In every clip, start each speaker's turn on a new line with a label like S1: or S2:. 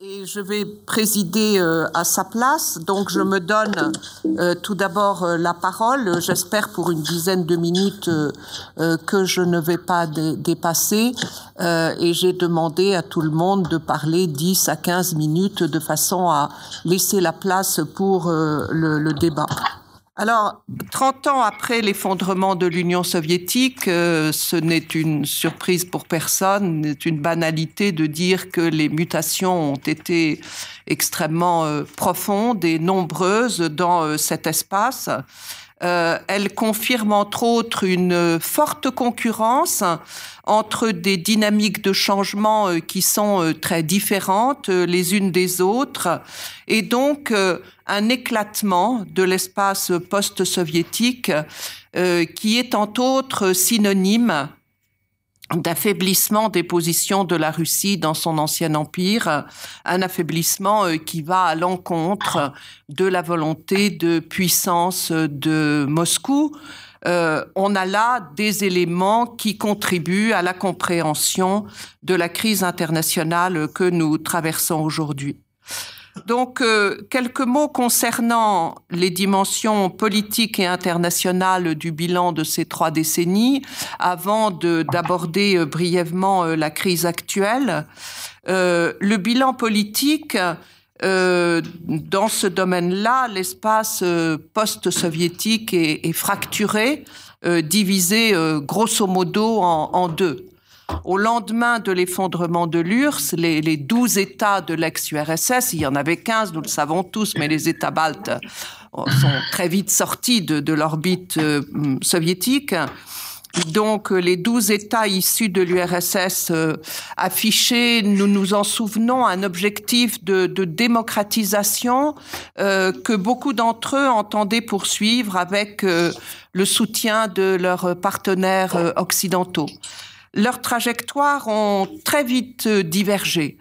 S1: Et je vais présider euh, à sa place, donc je me donne euh, tout d'abord euh, la parole, j'espère pour une dizaine de minutes que je ne vais pas dépasser, et j'ai demandé à tout le monde de parler 10 à 15 minutes de façon à laisser la place pour le, le débat. Alors, 30 ans après l'effondrement de l'Union soviétique, euh, ce n'est une surprise pour personne, c'est une banalité de dire que les mutations ont été extrêmement euh, profondes et nombreuses dans euh, cet espace. Euh, elle confirme entre autres une forte concurrence entre des dynamiques de changement euh, qui sont euh, très différentes les unes des autres et donc un éclatement de l'espace post-soviétique qui est entre autres synonyme d'affaiblissement des positions de la Russie dans son ancien empire, un affaiblissement euh, qui va à l'encontre de la volonté de puissance de Moscou. Euh, on a là des éléments qui contribuent à la compréhension de la crise internationale que nous traversons aujourd'hui. Donc, euh, quelques mots concernant les dimensions politiques et internationales du bilan de ces trois décennies, avant d'aborder euh, brièvement euh, la crise actuelle. le bilan politique, dans ce domaine-là, l'espace post-soviétique est, fracturé, divisé grosso modo en deux. Au lendemain de l'effondrement de l'URSS, les, les 12 États de l'ex-URSS, il y en avait 15, nous le savons tous, mais les États baltes sont très vite sortis de, l'orbite euh, soviétique. Donc, les 12 États issus de l'URSS euh, affichaient, nous nous en souvenons, un objectif de, démocratisation euh, que beaucoup d'entre eux entendaient poursuivre avec le soutien de leurs partenaires occidentaux leurs trajectoires ont très vite euh, divergé.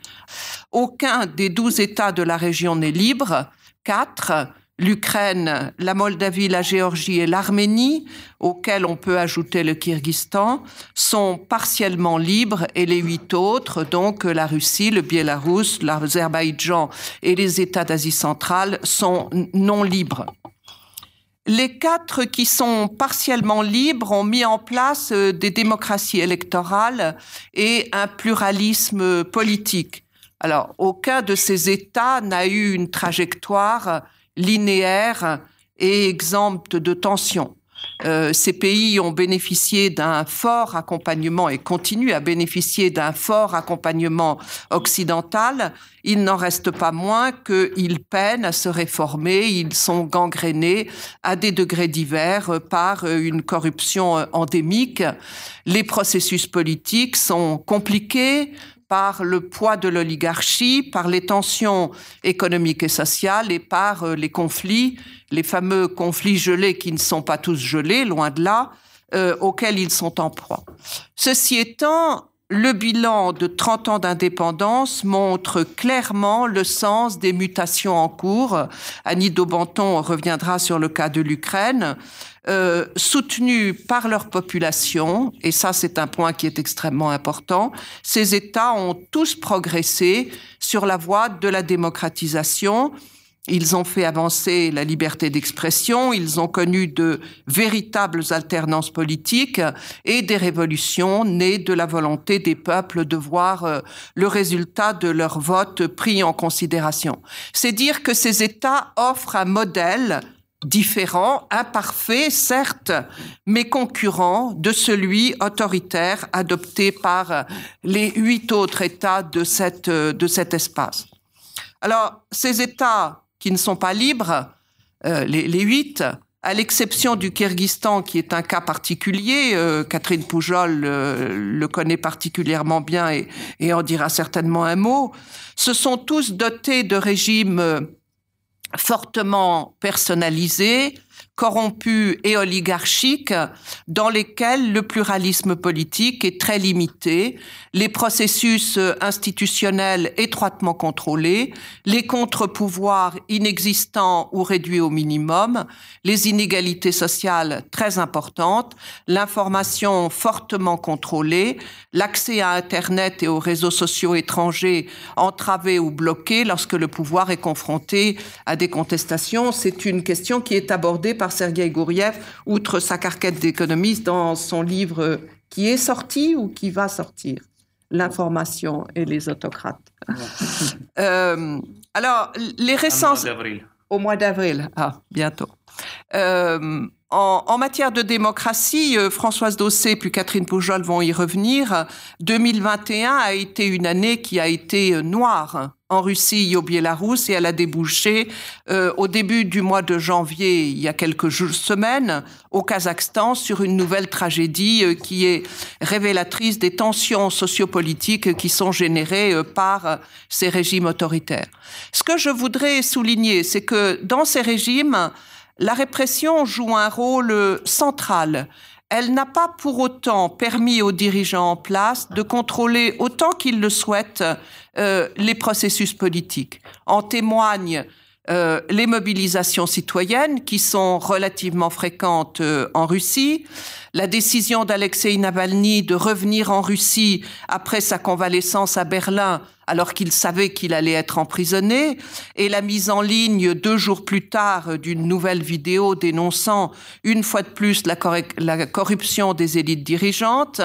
S1: Aucun des douze États de la région n'est libre. Quatre, l'Ukraine, la Moldavie, la Géorgie et l'Arménie, auxquels on peut ajouter le Kyrgyzstan, sont partiellement libres et les huit autres, donc la Russie, le Biélarus, l'Azerbaïdjan et les États d'Asie centrale, sont non libres. Les quatre qui sont partiellement libres ont mis en place euh, des démocraties électorales et un pluralisme politique. Alors, aucun de ces États n'a eu une trajectoire linéaire et exempte de tensions. Euh, ces pays ont bénéficié d'un fort accompagnement et continuent à bénéficier d'un fort accompagnement occidental. Il n'en reste pas moins qu'ils peinent à se réformer, ils sont gangrénés à des degrés divers par une corruption endémique. Les processus politiques sont compliqués, par le poids de l'oligarchie, par les tensions économiques et sociales et par euh, les conflits, les fameux conflits gelés qui ne sont pas tous gelés, loin de là, euh, auxquels ils sont en proie. Ceci étant, le bilan de 30 ans d'indépendance montre clairement le sens des mutations en cours. Annie Daubenton reviendra sur le cas de l'Ukraine. Euh, soutenus par leur population, et ça c'est un point qui est extrêmement important, ces États ont tous progressé sur la voie de la démocratisation ils ont fait avancer la liberté d'expression, ils ont connu de véritables alternances politiques et des révolutions nées de la volonté des peuples de voir euh, le résultat de leur vote pris en considération. C'est dire que ces États offrent un modèle différent, imparfait, certes, mais concurrent de celui autoritaire adopté par les huit autres États de, cette, de cet espace. Alors, ces États qui ne sont pas libres, euh, les, huit, à l'exception du Kyrgyzstan, qui est un cas particulier, euh, Catherine Poujol euh, le connaît particulièrement bien et, en dira certainement un mot, ce sont tous dotés de régimes fortement personnalisés, corrompus et oligarchiques dans lesquels le pluralisme politique est très limité, les processus institutionnels étroitement contrôlés, les contre-pouvoirs inexistants ou réduits au minimum, les inégalités sociales très importantes, l'information fortement contrôlée, l'accès à Internet et aux réseaux sociaux étrangers entravés ou bloqués lorsque le pouvoir est confronté à des contestations. C'est une question qui est abordée par Sergei Gouriev, outre sa carquette d'économiste, dans son livre qui est sorti ou qui va sortir L'information et les autocrates. Euh, alors, les récents... Au mois d'avril. Ah, bientôt. Euh, en, matière de démocratie, euh, Françoise Dossé puis Catherine Poujol vont y revenir. 2021 a été une année qui a été euh, noire en Russie et au Biélarus et elle a débouché euh, au début du mois de janvier, il y a quelques semaines, au Kazakhstan sur une nouvelle tragédie qui est révélatrice des tensions sociopolitiques qui sont générées par ces régimes autoritaires. Ce que je voudrais souligner, c'est que dans ces régimes, la répression joue un rôle central. Elle n'a pas pour autant permis aux dirigeants en place de contrôler autant qu'ils le souhaitent euh, les processus politiques. En témoignent euh, les mobilisations citoyennes qui sont relativement fréquentes euh, en Russie, la décision d'Alexei Navalny de revenir en Russie après sa convalescence à Berlin alors qu'il savait qu'il allait être emprisonné, et la mise en ligne deux jours plus tard d'une nouvelle vidéo dénonçant une fois de plus la, corruption des élites dirigeantes,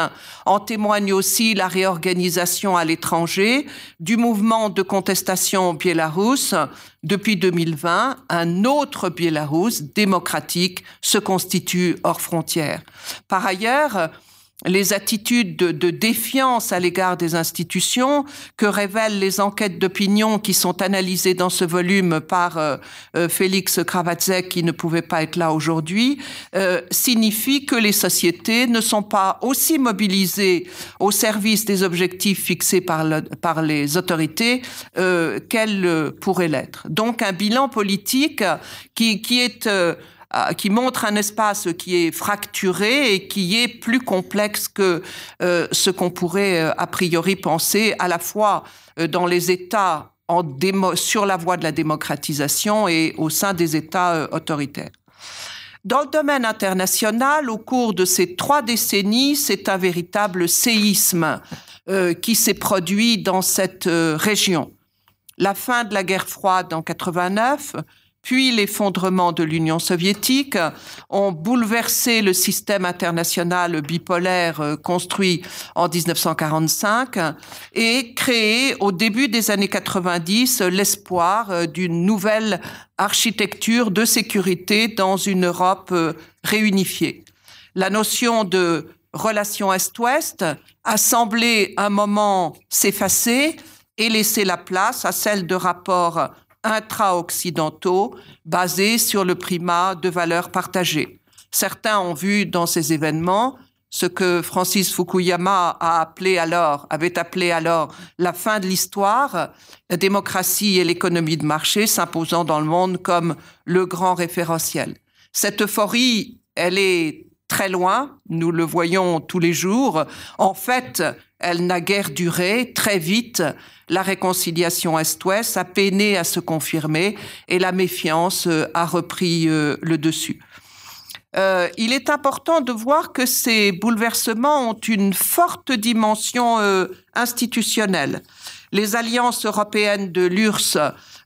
S1: en témoigne aussi la réorganisation à l'étranger du mouvement de contestation biélorusse. Depuis 2020, un autre Biélarus démocratique se constitue hors frontières. Par ailleurs, les attitudes de, défiance à l'égard des institutions que révèlent les enquêtes d'opinion qui sont analysées dans ce volume par euh, euh, Félix Kravatzek, qui ne pouvait pas être là aujourd'hui, euh, signifient que les sociétés ne sont pas aussi mobilisées au service des objectifs fixés par, les autorités qu'elles pourraient l'être. Donc un bilan politique qui est euh, qui montre un espace qui est fracturé et qui est plus complexe que euh, ce qu'on pourrait euh, a priori penser, à la fois dans les États sur la voie de la démocratisation et au sein des États autoritaires. Dans le domaine international, au cours de ces trois décennies, c'est un véritable séisme qui s'est produit dans cette région. La fin de la guerre froide en 89, puis l'effondrement de l'Union soviétique ont bouleversé le système international bipolaire euh, construit en 1945 et créé au début des années 90 l'espoir euh, d'une nouvelle architecture de sécurité dans une Europe euh, réunifiée. La notion de relation Est-Ouest a semblé un moment s'effacer et laisser la place à celle de rapports intra-occidentaux basés sur le primat de valeurs partagées. Certains ont vu dans ces événements ce que Francis Fukuyama a appelé alors, avait appelé alors la fin de l'histoire, la démocratie et l'économie de marché s'imposant dans le monde comme le grand référentiel. Cette euphorie, elle est très loin, nous le voyons tous les jours. En fait, elle n'a guère duré. Très vite, la réconciliation Est-Ouest a peiné à se confirmer et la méfiance euh, a repris euh, le dessus. Euh, il est important de voir que ces bouleversements ont une forte dimension institutionnelle. Les alliances européennes de l'URSS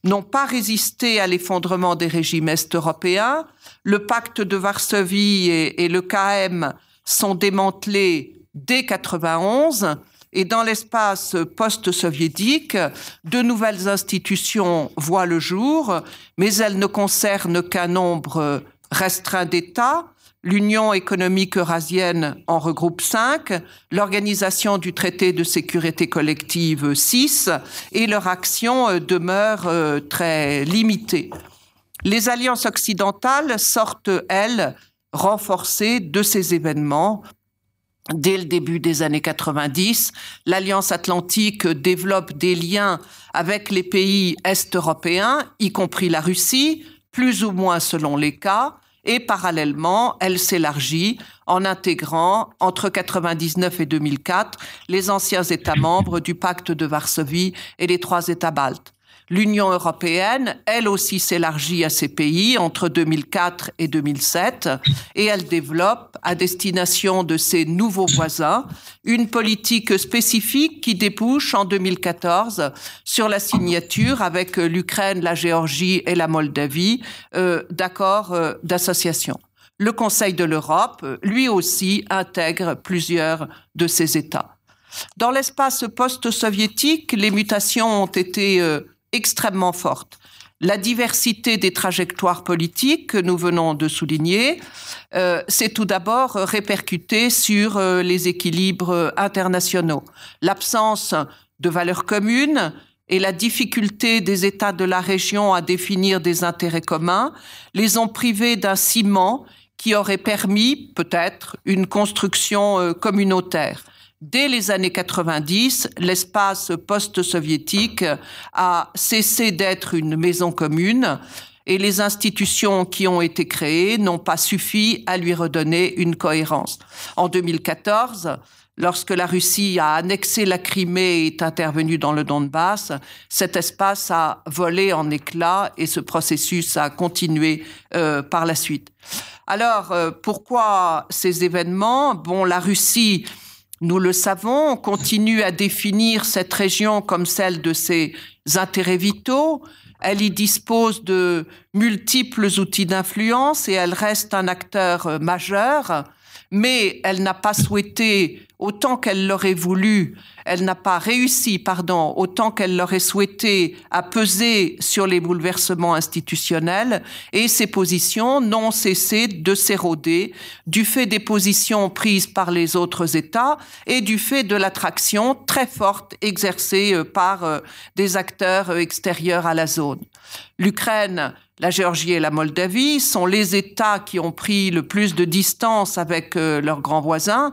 S1: n'ont pas résisté à l'effondrement des régimes est-européens. Le pacte de Varsovie et, le KM sont démantelés dès 91 et dans l'espace post-soviétique, de nouvelles institutions voient le jour, mais elles ne concernent qu'un nombre restreint d'États. L'Union économique eurasienne en regroupe cinq, l'Organisation du traité de sécurité collective six, et leur action demeure euh, très limitée. Les alliances occidentales sortent, elles, renforcées de ces événements Dès le début des années 90, l'Alliance atlantique développe des liens avec les pays est-européens, y compris la Russie, plus ou moins selon les cas, et parallèlement, elle s'élargit en intégrant entre 1999 et 2004 les anciens États membres du pacte de Varsovie et les trois États baltes. L'Union européenne, elle aussi, s'élargit à ces pays entre 2004 et 2007 et elle développe, à destination de ses nouveaux voisins, une politique spécifique qui débouche en 2014 sur la signature avec l'Ukraine, la Géorgie et la Moldavie euh, d'accords euh, d'association. Le Conseil de l'Europe, lui aussi, intègre plusieurs de ces États. Dans l'espace post-soviétique, les mutations ont été euh, extrêmement forte. La diversité des trajectoires politiques que nous venons de souligner, euh, c'est tout d'abord répercuté sur euh, les équilibres internationaux. L'absence de valeurs communes et la difficulté des États de la région à définir des intérêts communs les ont privés d'un ciment qui aurait permis peut-être une construction euh, communautaire. Dès les années 90, l'espace post-soviétique a cessé d'être une maison commune et les institutions qui ont été créées n'ont pas suffi à lui redonner une cohérence. En 2014, lorsque la Russie a annexé la Crimée et est intervenue dans le Donbass, cet espace a volé en éclats et ce processus a continué euh, par la suite. Alors, euh, pourquoi ces événements? Bon, la Russie nous le savons, continue à définir cette région comme celle de ses intérêts vitaux. Elle y dispose de multiples outils d'influence et elle reste un acteur majeur, mais elle n'a pas souhaité autant qu'elle l'aurait voulu, elle n'a pas réussi, pardon, autant qu'elle l'aurait souhaité à peser sur les bouleversements institutionnels et ses positions n'ont cessé de s'éroder du fait des positions prises par les autres États et du fait de l'attraction très forte exercée euh, par euh, des acteurs euh, extérieurs à la zone. L'Ukraine la Géorgie et la Moldavie sont les États qui ont pris le plus de distance avec leurs grands voisins.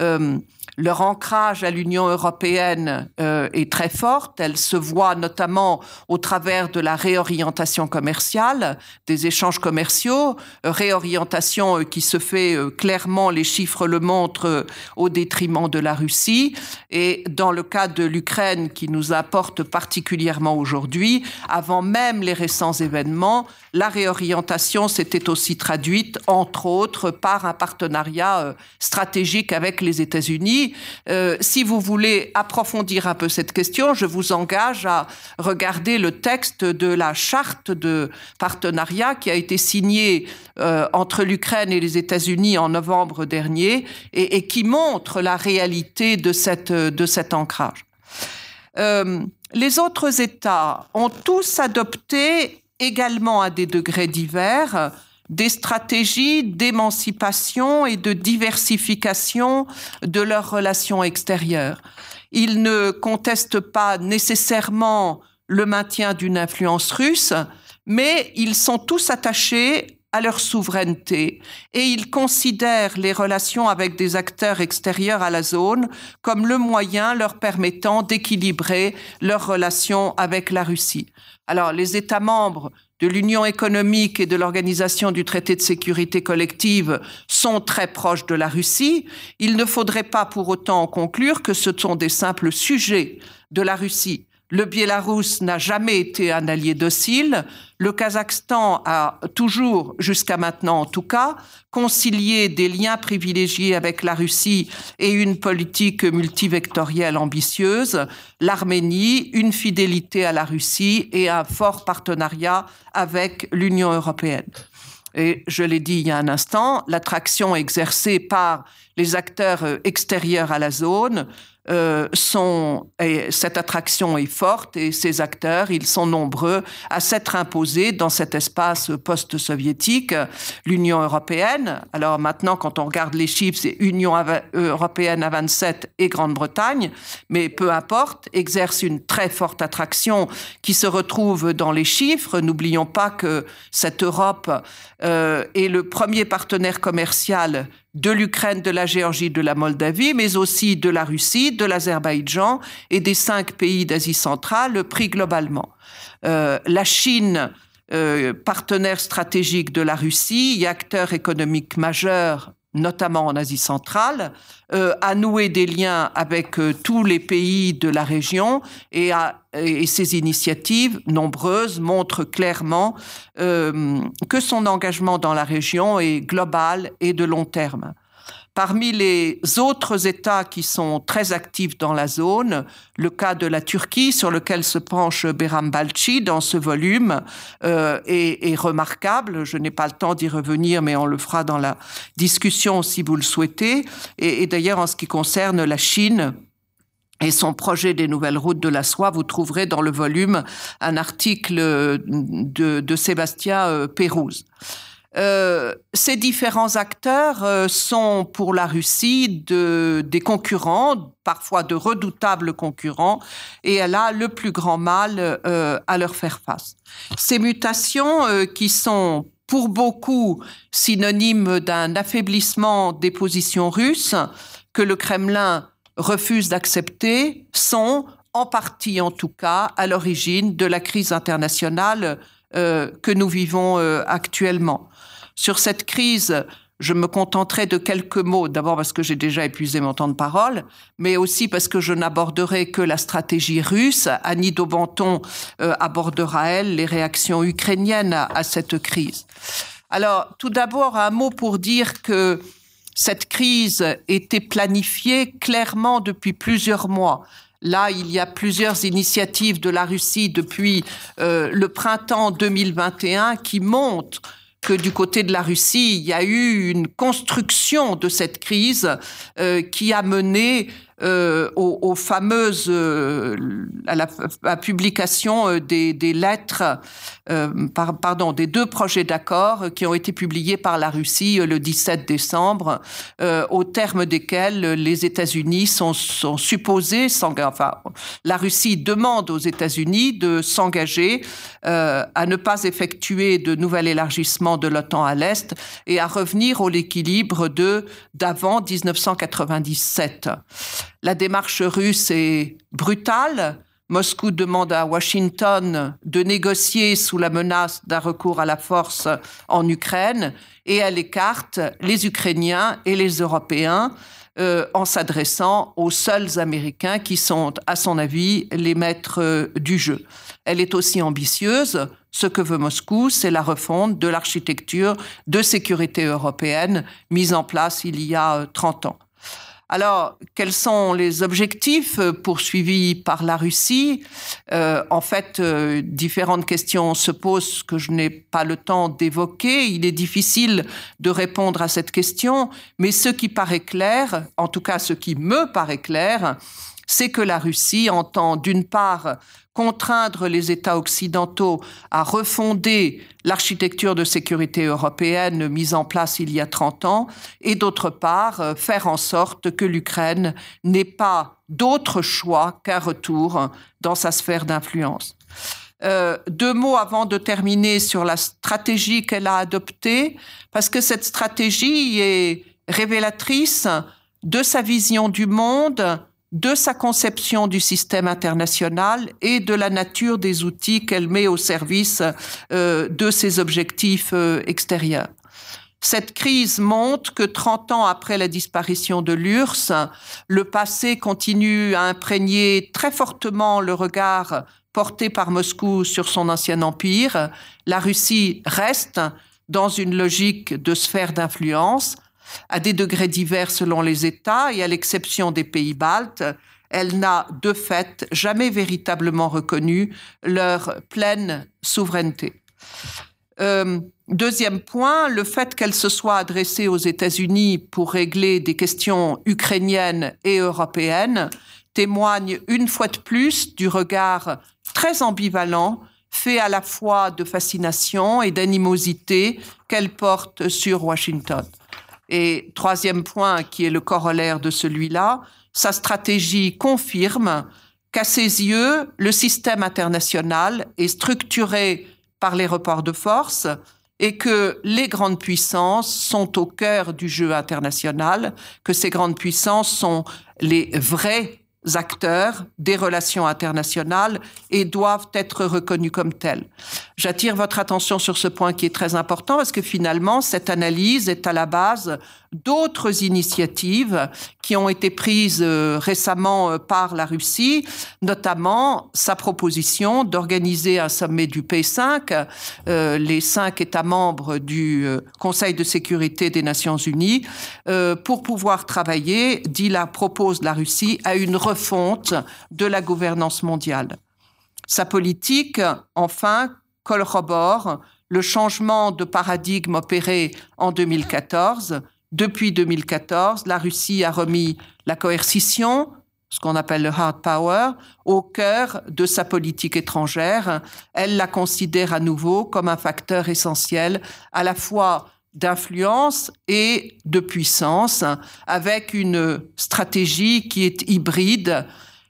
S1: Euh, leur ancrage à l'Union européenne euh, est très forte. Elle se voit notamment au travers de la réorientation commerciale, des échanges commerciaux, euh, réorientation euh, qui se fait clairement, les chiffres le montrent, au détriment de la Russie. Et dans le cas de l'Ukraine, qui nous apporte particulièrement aujourd'hui, avant même les récents événements, la réorientation s'était aussi traduite, entre autres, par un partenariat stratégique avec les États-Unis euh, si vous voulez approfondir un peu cette question, je vous engage à regarder le texte de la charte de partenariat qui a été signée euh, entre l'Ukraine et les États-Unis en novembre dernier et, qui montre la réalité de, cette, de cet ancrage. Euh, les autres États ont tous adopté également à des degrés divers des stratégies d'émancipation et de diversification de leurs relations extérieures. Ils ne contestent pas nécessairement le maintien d'une influence russe, mais ils sont tous attachés à leur souveraineté et ils considèrent les relations avec des acteurs extérieurs à la zone comme le moyen leur permettant d'équilibrer leurs relations avec la Russie. Alors les États membres de l'Union économique et de l'Organisation du traité de sécurité collective sont très proches de la Russie, il ne faudrait pas pour autant conclure que ce sont des simples sujets de la Russie. Le Biélarus n'a jamais été un allié docile. Le Kazakhstan a toujours, jusqu'à maintenant en tout cas, concilié des liens privilégiés avec la Russie et une politique multivectorielle ambitieuse. L'Arménie, une fidélité à la Russie et un fort partenariat avec l'Union européenne. Et je l'ai dit il y a un instant, l'attraction exercée par les acteurs extérieurs à la zone euh, sont, et cette attraction est forte et ces acteurs, ils sont nombreux à s'être imposés dans cet espace post-soviétique. L'Union européenne, alors maintenant quand on regarde les chiffres, c'est Union européenne à 27 et Grande-Bretagne, mais peu importe, exerce une très forte attraction qui se retrouve dans les chiffres. N'oublions pas que cette Europe euh, est le premier partenaire commercial de l'Ukraine, de la Géorgie, de la Moldavie, mais aussi de la Russie, de l'Azerbaïdjan et des cinq pays d'Asie centrale pris globalement. Euh, la Chine partenaire stratégique de la Russie et acteur économique majeur notamment en Asie centrale, euh, a noué des liens avec euh, tous les pays de la région et, a, et ces initiatives nombreuses montrent clairement euh, que son engagement dans la région est global et de long terme. Parmi les autres États qui sont très actifs dans la zone, le cas de la Turquie, sur lequel se penche Beram Balci dans ce volume, euh, est, remarquable. Je n'ai pas le temps d'y revenir, mais on le fera dans la discussion si vous le souhaitez. Et, d'ailleurs, en ce qui concerne la Chine, et son projet des nouvelles routes de la soie, vous trouverez dans le volume un article de, de Sébastien euh, Pérouse. Euh, ces différents acteurs euh, sont pour la Russie de, des concurrents, parfois de redoutables concurrents, et elle a le plus grand mal euh, à leur faire face. Ces mutations qui sont pour beaucoup synonymes d'un affaiblissement des positions russes que le Kremlin refuse d'accepter sont, en partie en tout cas, à l'origine de la crise internationale que nous vivons actuellement. Sur cette crise, je me contenterai de quelques mots, d'abord parce que j'ai déjà épuisé mon temps de parole, mais aussi parce que je n'aborderai que la stratégie russe. Annie Daubenton euh, abordera, elle, les réactions ukrainiennes à, cette crise. Alors, tout d'abord, un mot pour dire que cette crise était planifiée clairement depuis plusieurs mois. Là, il y a plusieurs initiatives de la Russie depuis euh, le printemps 2021 qui montrent que du côté de la Russie, il y a eu une construction de cette crise euh, qui a mené euh, aux, fameuses euh, à la, publication euh, des, des lettres, par, pardon, des deux projets d'accord qui ont été publiés par la Russie le 17 décembre, au terme desquels les États-Unis sont, sont supposés enfin, la Russie demande aux États-Unis de s'engager à ne pas effectuer de nouvel élargissement de l'OTAN à l'est et à revenir au l'équilibre de d'avant 1997. La démarche russe est brutale. Moscou demande à Washington de négocier sous la menace d'un recours à la force en Ukraine et elle écarte les Ukrainiens et les Européens euh, en s'adressant aux seuls Américains qui sont, à son avis, les maîtres euh, du jeu. Elle est aussi ambitieuse. Ce que veut Moscou, c'est la refonte de l'architecture de sécurité européenne mise en place il y a 30 euh, ans. Alors, quels sont les objectifs euh, poursuivis par la Russie? Euh, En fait, euh, différentes questions se posent que je n'ai pas le temps d'évoquer. Il est difficile de répondre à cette question, mais ce qui paraît clair, en tout cas ce qui me paraît clair, c'est que la Russie entend d'une part contraindre les États occidentaux à refonder l'architecture de sécurité européenne mise en place il y a 30 ans, et d'autre part faire en sorte que l'Ukraine n'ait pas d'autre choix qu'un retour dans sa sphère d'influence. Euh, deux mots avant de terminer sur la stratégie qu'elle a adoptée, parce que cette stratégie est révélatrice de sa vision du monde, de sa conception du système international et de la nature des outils qu'elle met au service euh, de ses objectifs euh, extérieurs. Cette crise montre que 30 ans après la disparition de l'URSS, le passé continue à imprégner très fortement le regard porté par Moscou sur son ancien empire. La Russie reste dans une logique de sphère d'influence à des degrés divers selon les États et à l'exception des pays baltes, elle n'a de fait jamais véritablement reconnu leur pleine souveraineté. Euh, deuxième point, le fait qu'elle se soit adressée aux États-Unis pour régler des questions ukrainiennes et européennes témoigne une fois de plus du regard très ambivalent fait à la fois de fascination et d'animosité qu'elle porte sur Washington. Et troisième point, qui est le corollaire de celui-là, sa stratégie confirme qu'à ses yeux, le système international est structuré par les reports de force et que les grandes puissances sont au cœur du jeu international, que ces grandes puissances sont les vraies acteurs des relations internationales et doivent être reconnus comme tels. J'attire votre attention sur ce point qui est très important parce que finalement, cette analyse est à la base d'autres initiatives qui ont été prises euh, récemment euh, par la Russie, notamment sa proposition d'organiser un sommet du P5, euh, les cinq États membres du Conseil de sécurité des Nations Unies, pour pouvoir travailler, dit la propose la Russie, à une refonte de la gouvernance mondiale. Sa politique, enfin, corrobore le changement de paradigme opéré en 2014. Depuis 2014, la Russie a remis la coercition, ce qu'on appelle le hard power, au cœur de sa politique étrangère. Elle la considère à nouveau comme un facteur essentiel à la fois d'influence et de puissance, avec une stratégie qui est hybride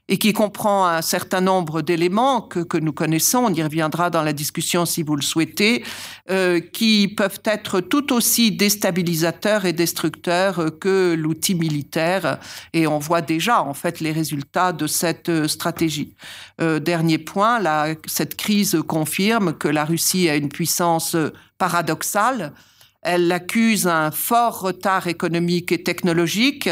S1: et qui comprend un certain nombre d'éléments que, nous connaissons, on y reviendra dans la discussion si vous le souhaitez, euh, qui peuvent être tout aussi déstabilisateurs et destructeurs que l'outil militaire. Et on voit déjà en fait les résultats de cette euh, stratégie. Euh, dernier point, cette crise confirme que la Russie a une puissance paradoxale elle accuse un fort retard économique et technologique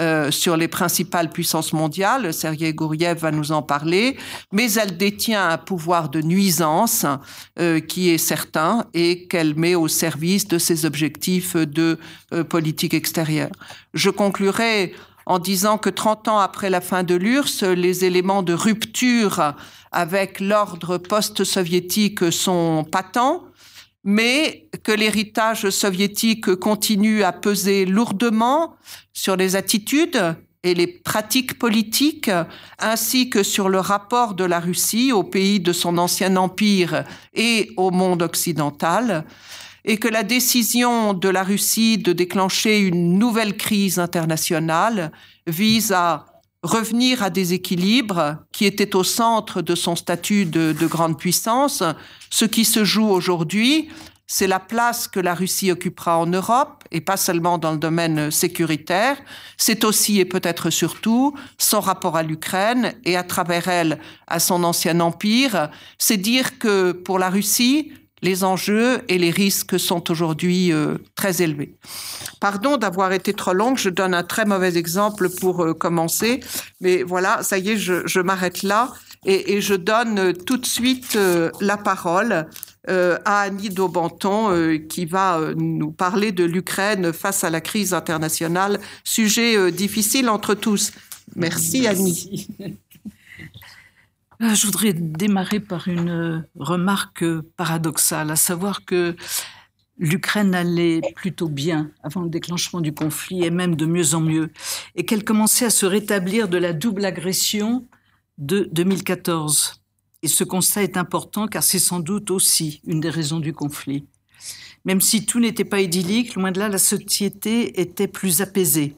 S1: euh, sur les principales puissances mondiales. Sergei Gouriev va nous en parler. Mais elle détient un pouvoir de nuisance euh, qui est certain et qu'elle met au service de ses objectifs de euh, politique extérieure. Je conclurai en disant que 30 ans après la fin de l'URSS, les éléments de rupture avec l'ordre post-soviétique sont patents mais que l'héritage soviétique continue à peser lourdement sur les attitudes et les pratiques politiques, ainsi que sur le rapport de la Russie au pays de son ancien empire et au monde occidental, et que la décision de la Russie de déclencher une nouvelle crise internationale vise à revenir à des équilibres qui étaient au centre de son statut de, grande puissance. Ce qui se joue aujourd'hui, c'est la place que la Russie occupera en Europe, et pas seulement dans le domaine sécuritaire, c'est aussi et peut-être surtout son rapport à l'Ukraine et à travers elle à son ancien empire. C'est dire que pour la Russie, les enjeux et les risques sont aujourd'hui euh, très élevés. Pardon d'avoir été trop longue, je donne un très mauvais exemple pour euh, commencer, mais voilà, ça y est, je, m'arrête là et, je donne tout de suite euh, la parole à Annie Daubenton qui va nous parler de l'Ukraine face à la crise internationale, sujet difficile entre tous. Merci Annie.
S2: Euh, je voudrais démarrer par une euh, remarque paradoxale, à savoir que l'Ukraine allait plutôt bien avant le déclenchement du conflit et même de mieux en mieux, et qu'elle commençait à se rétablir de la double agression de 2014. Et ce constat est important car c'est sans doute aussi une des raisons du conflit. Même si tout n'était pas idyllique, loin de là, la société était plus apaisée.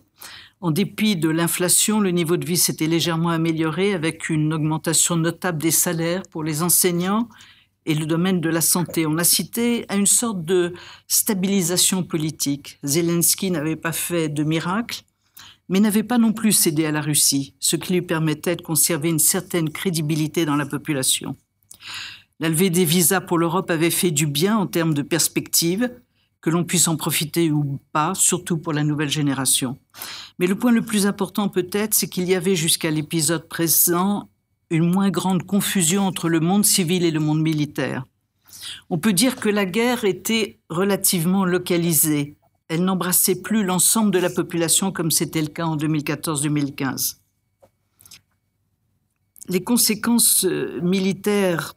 S2: En dépit de l'inflation, le niveau de vie s'était légèrement amélioré avec une augmentation notable des salaires pour les enseignants et le domaine de la santé. On a cité à une sorte de stabilisation politique. Zelensky n'avait pas fait de miracle, mais n'avait pas non plus cédé à la Russie, ce qui lui permettait de conserver une certaine crédibilité dans la population. La des visas pour l'Europe avait fait du bien en termes de perspective, que l'on puisse en profiter ou pas, surtout pour la nouvelle génération. Mais le point le plus important peut-être, c'est qu'il y avait jusqu'à l'épisode présent une moins grande confusion entre le monde civil et le monde militaire. On peut dire que la guerre était relativement localisée. Elle n'embrassait plus l'ensemble de la population comme c'était le cas en 2014-2015. Les conséquences euh, militaires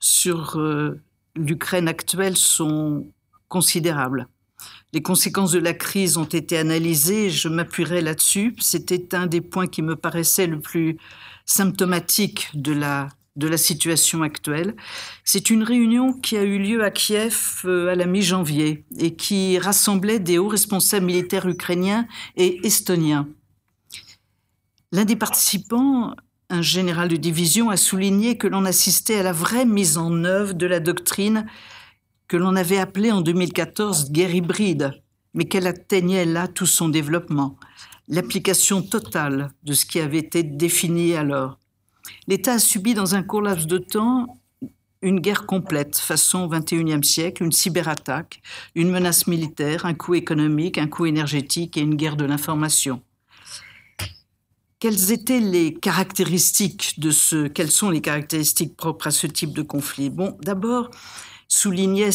S2: sur euh, l'Ukraine actuelle sont considérable. Les conséquences de la crise ont été analysées, je m'appuierai là-dessus. C'était un des points qui me paraissait le plus symptomatique de la, situation actuelle. C'est une réunion qui a eu lieu à Kiev euh, à la mi-janvier et qui rassemblait des hauts responsables militaires ukrainiens et estoniens. L'un des participants, un général de division, a souligné que l'on assistait à la vraie mise en œuvre de la doctrine que l'on avait appelée en 2014 guerre hybride, mais qu'elle atteignait là tout son développement. l'application totale de ce qui avait été défini alors. L'État a subi dans un court laps de temps une guerre complète, façon 21e siècle, une cyberattaque, une menace militaire, un coût économique, un coût énergétique et une guerre de l'information. Quelles étaient les caractéristiques de ce, quelles sont les caractéristiques propres à ce type de conflit? Bon, d'abord, soulignait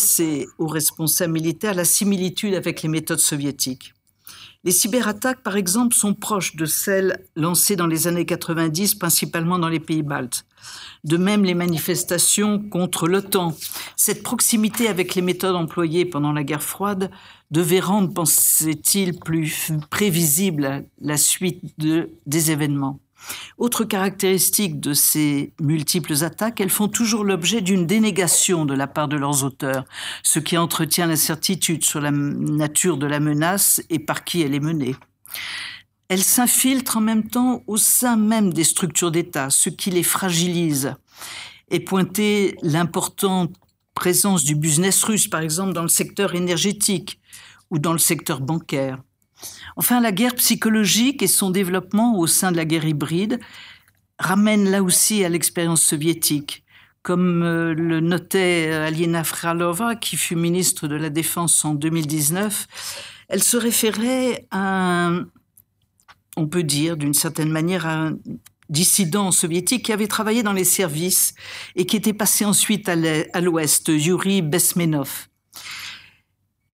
S2: hauts responsables militaires la similitude avec les méthodes soviétiques. Les cyberattaques, par exemple, sont proches de celles lancées dans les années 90, principalement dans les pays baltes. De même, les manifestations contre l'OTAN. Cette proximité avec les méthodes employées pendant la guerre froide devait rendre, pensait-il, plus prévisible la suite de, des événements. Autre caractéristique de ces multiples attaques, elles font toujours l'objet d'une dénégation de la part de leurs auteurs, ce qui entretient l'incertitude sur la nature de la menace et par qui elle est menée. Elles s'infiltrent en même temps au sein même des structures d'État, ce qui les fragilise. Et pointer l'importante présence du business russe, par exemple, dans le secteur énergétique ou dans le secteur bancaire. Enfin, la guerre psychologique et son développement au sein de la guerre hybride ramènent là aussi à l'expérience soviétique. Comme euh, le notait Aliena Fralova, qui fut ministre de la Défense en 2019, elle se référait à, on peut dire d'une certaine manière, à un dissident soviétique qui avait travaillé dans les services et qui était passé ensuite à l'ouest, Yuri Besmenov.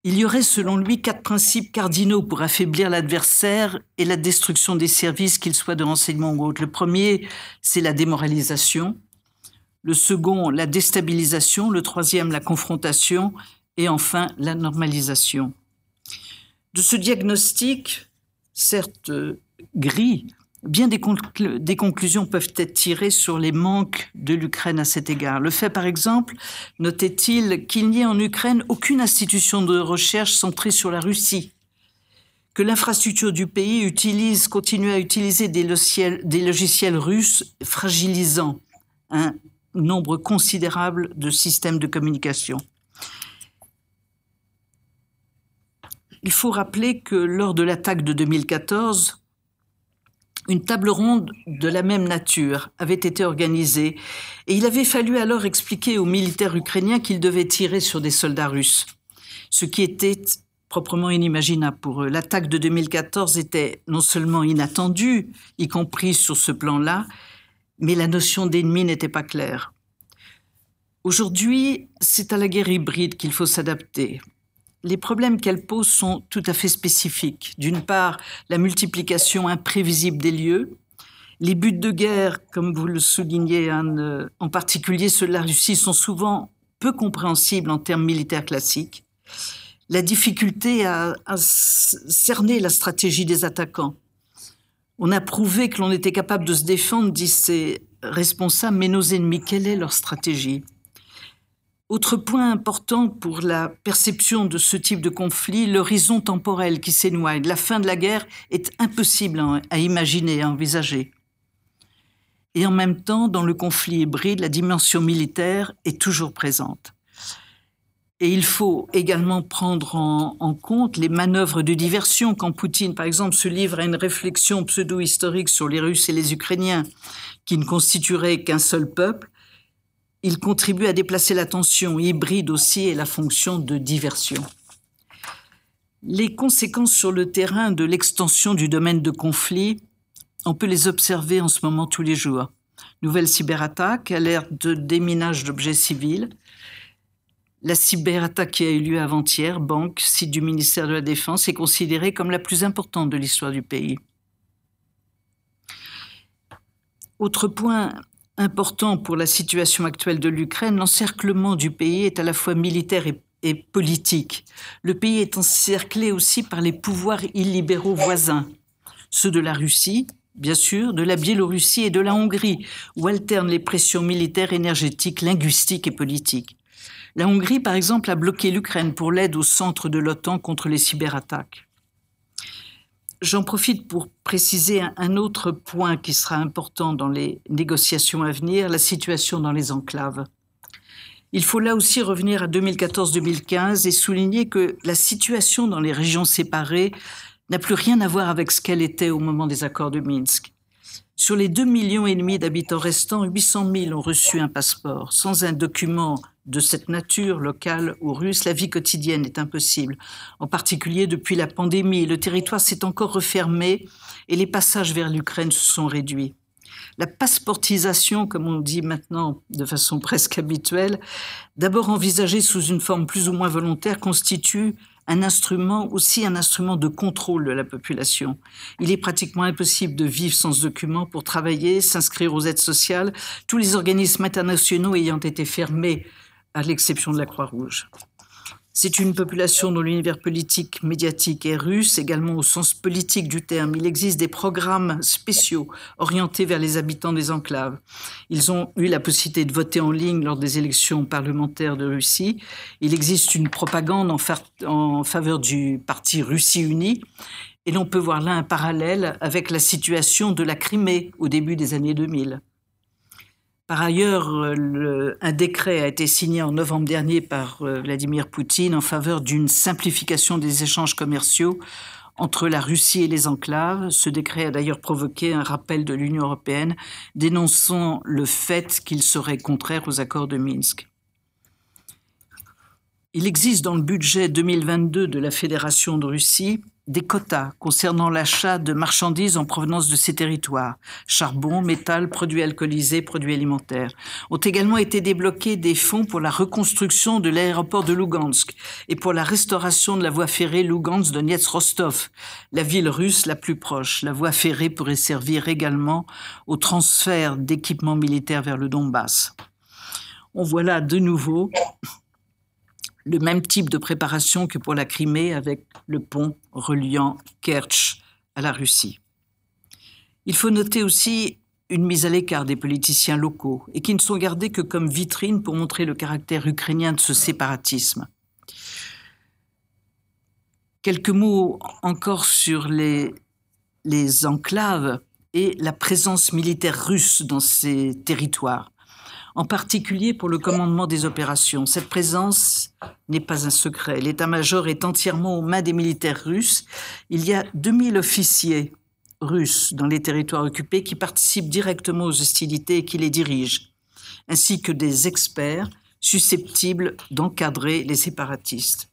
S2: Il y aurait selon lui quatre principes cardinaux pour affaiblir l'adversaire et la destruction des services, qu'ils soient de renseignement ou autres. Le premier, c'est la démoralisation. Le second, la déstabilisation. Le troisième, la confrontation. Et enfin, la normalisation. De ce diagnostic, certes gris, Bien des, conclusions peuvent être tirées sur les manques de l'Ukraine à cet égard. Le fait, par exemple, notait-il qu'il n'y ait en Ukraine aucune institution de recherche centrée sur la Russie, que l'infrastructure du pays utilise, continue à utiliser des logiciels, des logiciels russes fragilisant un nombre considérable de systèmes de communication. Il faut rappeler que lors de l'attaque de 2014, une table ronde de la même nature avait été organisée et il avait fallu alors expliquer aux militaires ukrainiens qu'ils devaient tirer sur des soldats russes, ce qui était proprement inimaginable pour eux. L'attaque de 2014 était non seulement inattendue, y compris sur ce plan-là, mais la notion d'ennemi n'était pas claire. Aujourd'hui, c'est à la guerre hybride qu'il faut s'adapter les problèmes qu'elle pose sont tout à fait spécifiques. D'une part, la multiplication imprévisible des lieux. Les buts de guerre, comme vous le soulignez, en particulier ceux de la Russie, sont souvent peu compréhensibles en termes militaires classiques. La difficulté à, à cerner la stratégie des attaquants. On a prouvé que l'on était capable de se défendre, disent ces responsables, mais nos ennemis, quelle est leur stratégie? Autre point important pour la perception de ce type de conflit, l'horizon temporel qui s'énoigne. La fin de la guerre est impossible à imaginer, à envisager. Et en même temps, dans le conflit hybride, la dimension militaire est toujours présente. Et il faut également prendre en, en, compte les manœuvres de diversion quand Poutine, par exemple, se livre à une réflexion pseudo-historique sur les Russes et les Ukrainiens, qui ne constitueraient qu'un seul peuple, il contribue à déplacer l'attention hybride aussi et la fonction de diversion. Les conséquences sur le terrain de l'extension du domaine de conflit, on peut les observer en ce moment tous les jours. Nouvelle cyberattaque, alerte de déminage d'objets civils. La cyberattaque qui a eu lieu avant-hier, banque, site du ministère de la Défense, est considérée comme la plus importante de l'histoire du pays. Autre point important pour la situation actuelle de l'Ukraine, l'encerclement du pays est à la fois militaire et, politique. Le pays est encerclé aussi par les pouvoirs illibéraux voisins, ceux de la Russie, bien sûr, de la Biélorussie et de la Hongrie, où alternent les pressions militaires, énergétiques, linguistiques et politiques. La Hongrie, par exemple, a bloqué l'Ukraine pour l'aide au centre de l'OTAN contre les cyberattaques. J'en profite pour préciser un autre point qui sera important dans les négociations à venir, la situation dans les enclaves. Il faut là aussi revenir à 2014-2015 et souligner que la situation dans les régions séparées n'a plus rien à voir avec ce qu'elle était au moment des accords de Minsk. Sur les 2,5 millions d'habitants restants, 800 000 ont reçu un passeport. Sans un document de cette nature, locale ou russe, la vie quotidienne est impossible. En particulier depuis la pandémie, le territoire s'est encore refermé et les passages vers l'Ukraine se sont réduits. La passeportisation, comme on dit maintenant de façon presque habituelle, d'abord envisagée sous une forme plus ou moins volontaire, constitue un instrument, aussi un instrument de contrôle de la population. Il est pratiquement impossible de vivre sans document pour travailler, s'inscrire aux aides sociales, tous les organismes internationaux ayant été fermés à l'exception de la Croix-Rouge. C'est une population dont l'univers politique, médiatique est russe, également au sens politique du terme. Il existe des programmes spéciaux orientés vers les habitants des enclaves. Ils ont eu la possibilité de voter en ligne lors des élections parlementaires de Russie. Il existe une propagande en, faveur du parti Russie Unie. Et l'on peut voir là un parallèle avec la situation de la Crimée au début des années 2000. Par ailleurs, euh, un décret a été signé en novembre dernier par euh, Vladimir Poutine en faveur d'une simplification des échanges commerciaux entre la Russie et les enclaves. Ce décret a d'ailleurs provoqué un rappel de l'Union européenne dénonçant le fait qu'il serait contraire aux accords de Minsk. Il existe dans le budget 2022 de la Fédération de Russie des quotas concernant l'achat de marchandises en provenance de ces territoires, charbon, métal, produits alcoolisés, produits alimentaires. Ont également été débloqués des fonds pour la reconstruction de l'aéroport de Lugansk et pour la restauration de la voie ferrée Lugansk-Donetsk-Rostov, la ville russe la plus proche. La voie ferrée pourrait servir également au transfert d'équipements militaires vers le Donbass. On voit là de nouveau le même type de préparation que pour la Crimée avec le pont reliant Kerch à la Russie. Il faut noter aussi une mise à l'écart des politiciens locaux et qui ne sont gardés que comme vitrine pour montrer le caractère ukrainien de ce séparatisme. Quelques mots encore sur les, les enclaves et la présence militaire russe dans ces territoires en particulier pour le commandement des opérations. Cette présence n'est pas un secret. L'état-major est entièrement aux mains des militaires russes. Il y a 2000 officiers russes dans les territoires occupés qui participent directement aux hostilités et qui les dirigent, ainsi que des experts susceptibles d'encadrer les séparatistes.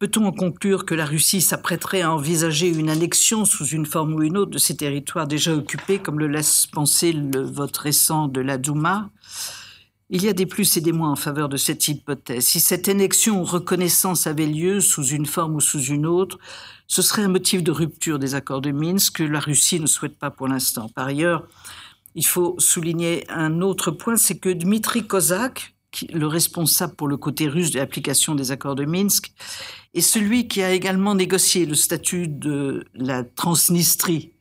S2: Peut-on en conclure que la Russie s'apprêterait à envisager une annexion sous une forme ou une autre de ces territoires déjà occupés, comme le laisse penser le vote récent de la Douma? Il y a des plus et des moins en faveur de cette hypothèse. Si cette annexion ou reconnaissance avait lieu sous une forme ou sous une autre, ce serait un motif de rupture des accords de Minsk que la Russie ne souhaite pas pour l'instant. Par ailleurs, il faut souligner un autre point, c'est que Dmitri Kozak, le responsable pour le côté russe de l'application des accords de Minsk, et celui qui a également négocié le statut de la Transnistrie,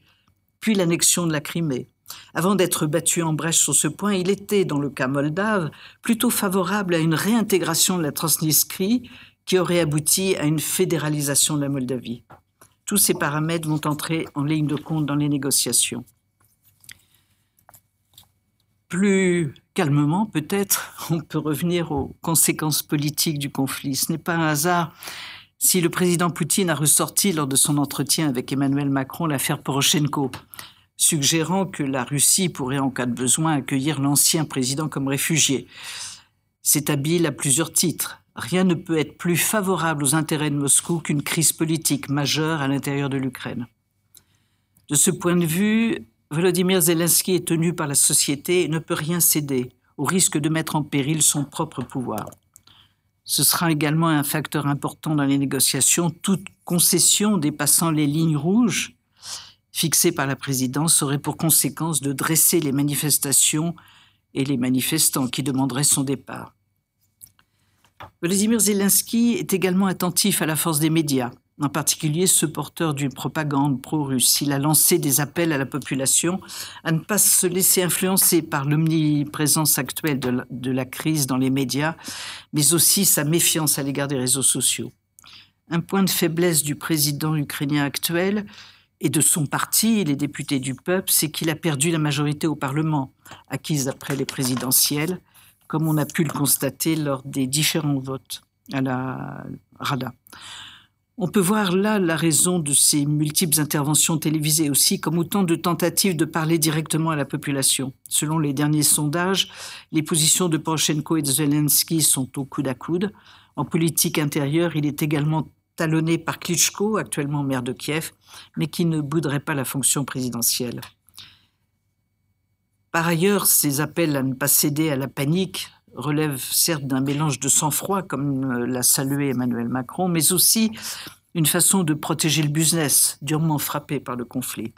S2: puis l'annexion de la Crimée. Avant d'être battu en brèche sur ce point, il était, dans le cas moldave, plutôt favorable à une réintégration de la Transnistrie qui aurait abouti à une fédéralisation de la Moldavie. Tous ces paramètres vont entrer en ligne de compte dans les négociations. Plus calmement, peut-être, on peut revenir aux conséquences politiques du conflit. Ce n'est pas un hasard si le président Poutine a ressorti lors de son entretien avec Emmanuel Macron l'affaire Poroshenko, suggérant que la Russie pourrait en cas de besoin accueillir l'ancien président comme réfugié. C'est habile à plusieurs titres. Rien ne peut être plus favorable aux intérêts de Moscou qu'une crise politique majeure à l'intérieur de l'Ukraine. De ce point de vue, Volodymyr Zelensky est tenu par la société et ne peut rien céder, au risque de mettre en péril son propre pouvoir. Ce sera également un facteur important dans les négociations. Toute concession dépassant les lignes rouges fixées par la présidence aurait pour conséquence de dresser les manifestations et les manifestants qui demanderaient son départ. Volodymyr Zelensky est également attentif à la force des médias, en particulier ce porteur d'une propagande pro-russe. Il a lancé des appels à la population à ne pas se laisser influencer par l'omniprésence actuelle de la, crise dans les médias, mais aussi sa méfiance à l'égard des réseaux sociaux. Un point de faiblesse du président ukrainien actuel et de son parti, les députés du peuple, c'est qu'il a perdu la majorité au Parlement, acquise après les présidentielles, comme on a pu le constater lors des différents votes à la Rada. On peut voir là la raison de ces multiples interventions télévisées aussi comme autant de tentatives de parler directement à la population. Selon les derniers sondages, les positions de Poroshenko et de Zelensky sont au coude à coude. En politique intérieure, il est également talonné par Klitschko, actuellement maire de Kiev, mais qui ne bouderait pas la fonction présidentielle. Par ailleurs, ces appels à ne pas céder à la panique relève certes d'un mélange de sang-froid, comme euh, l'a salué Emmanuel Macron, mais aussi une façon de protéger le business, durement frappé par le conflit.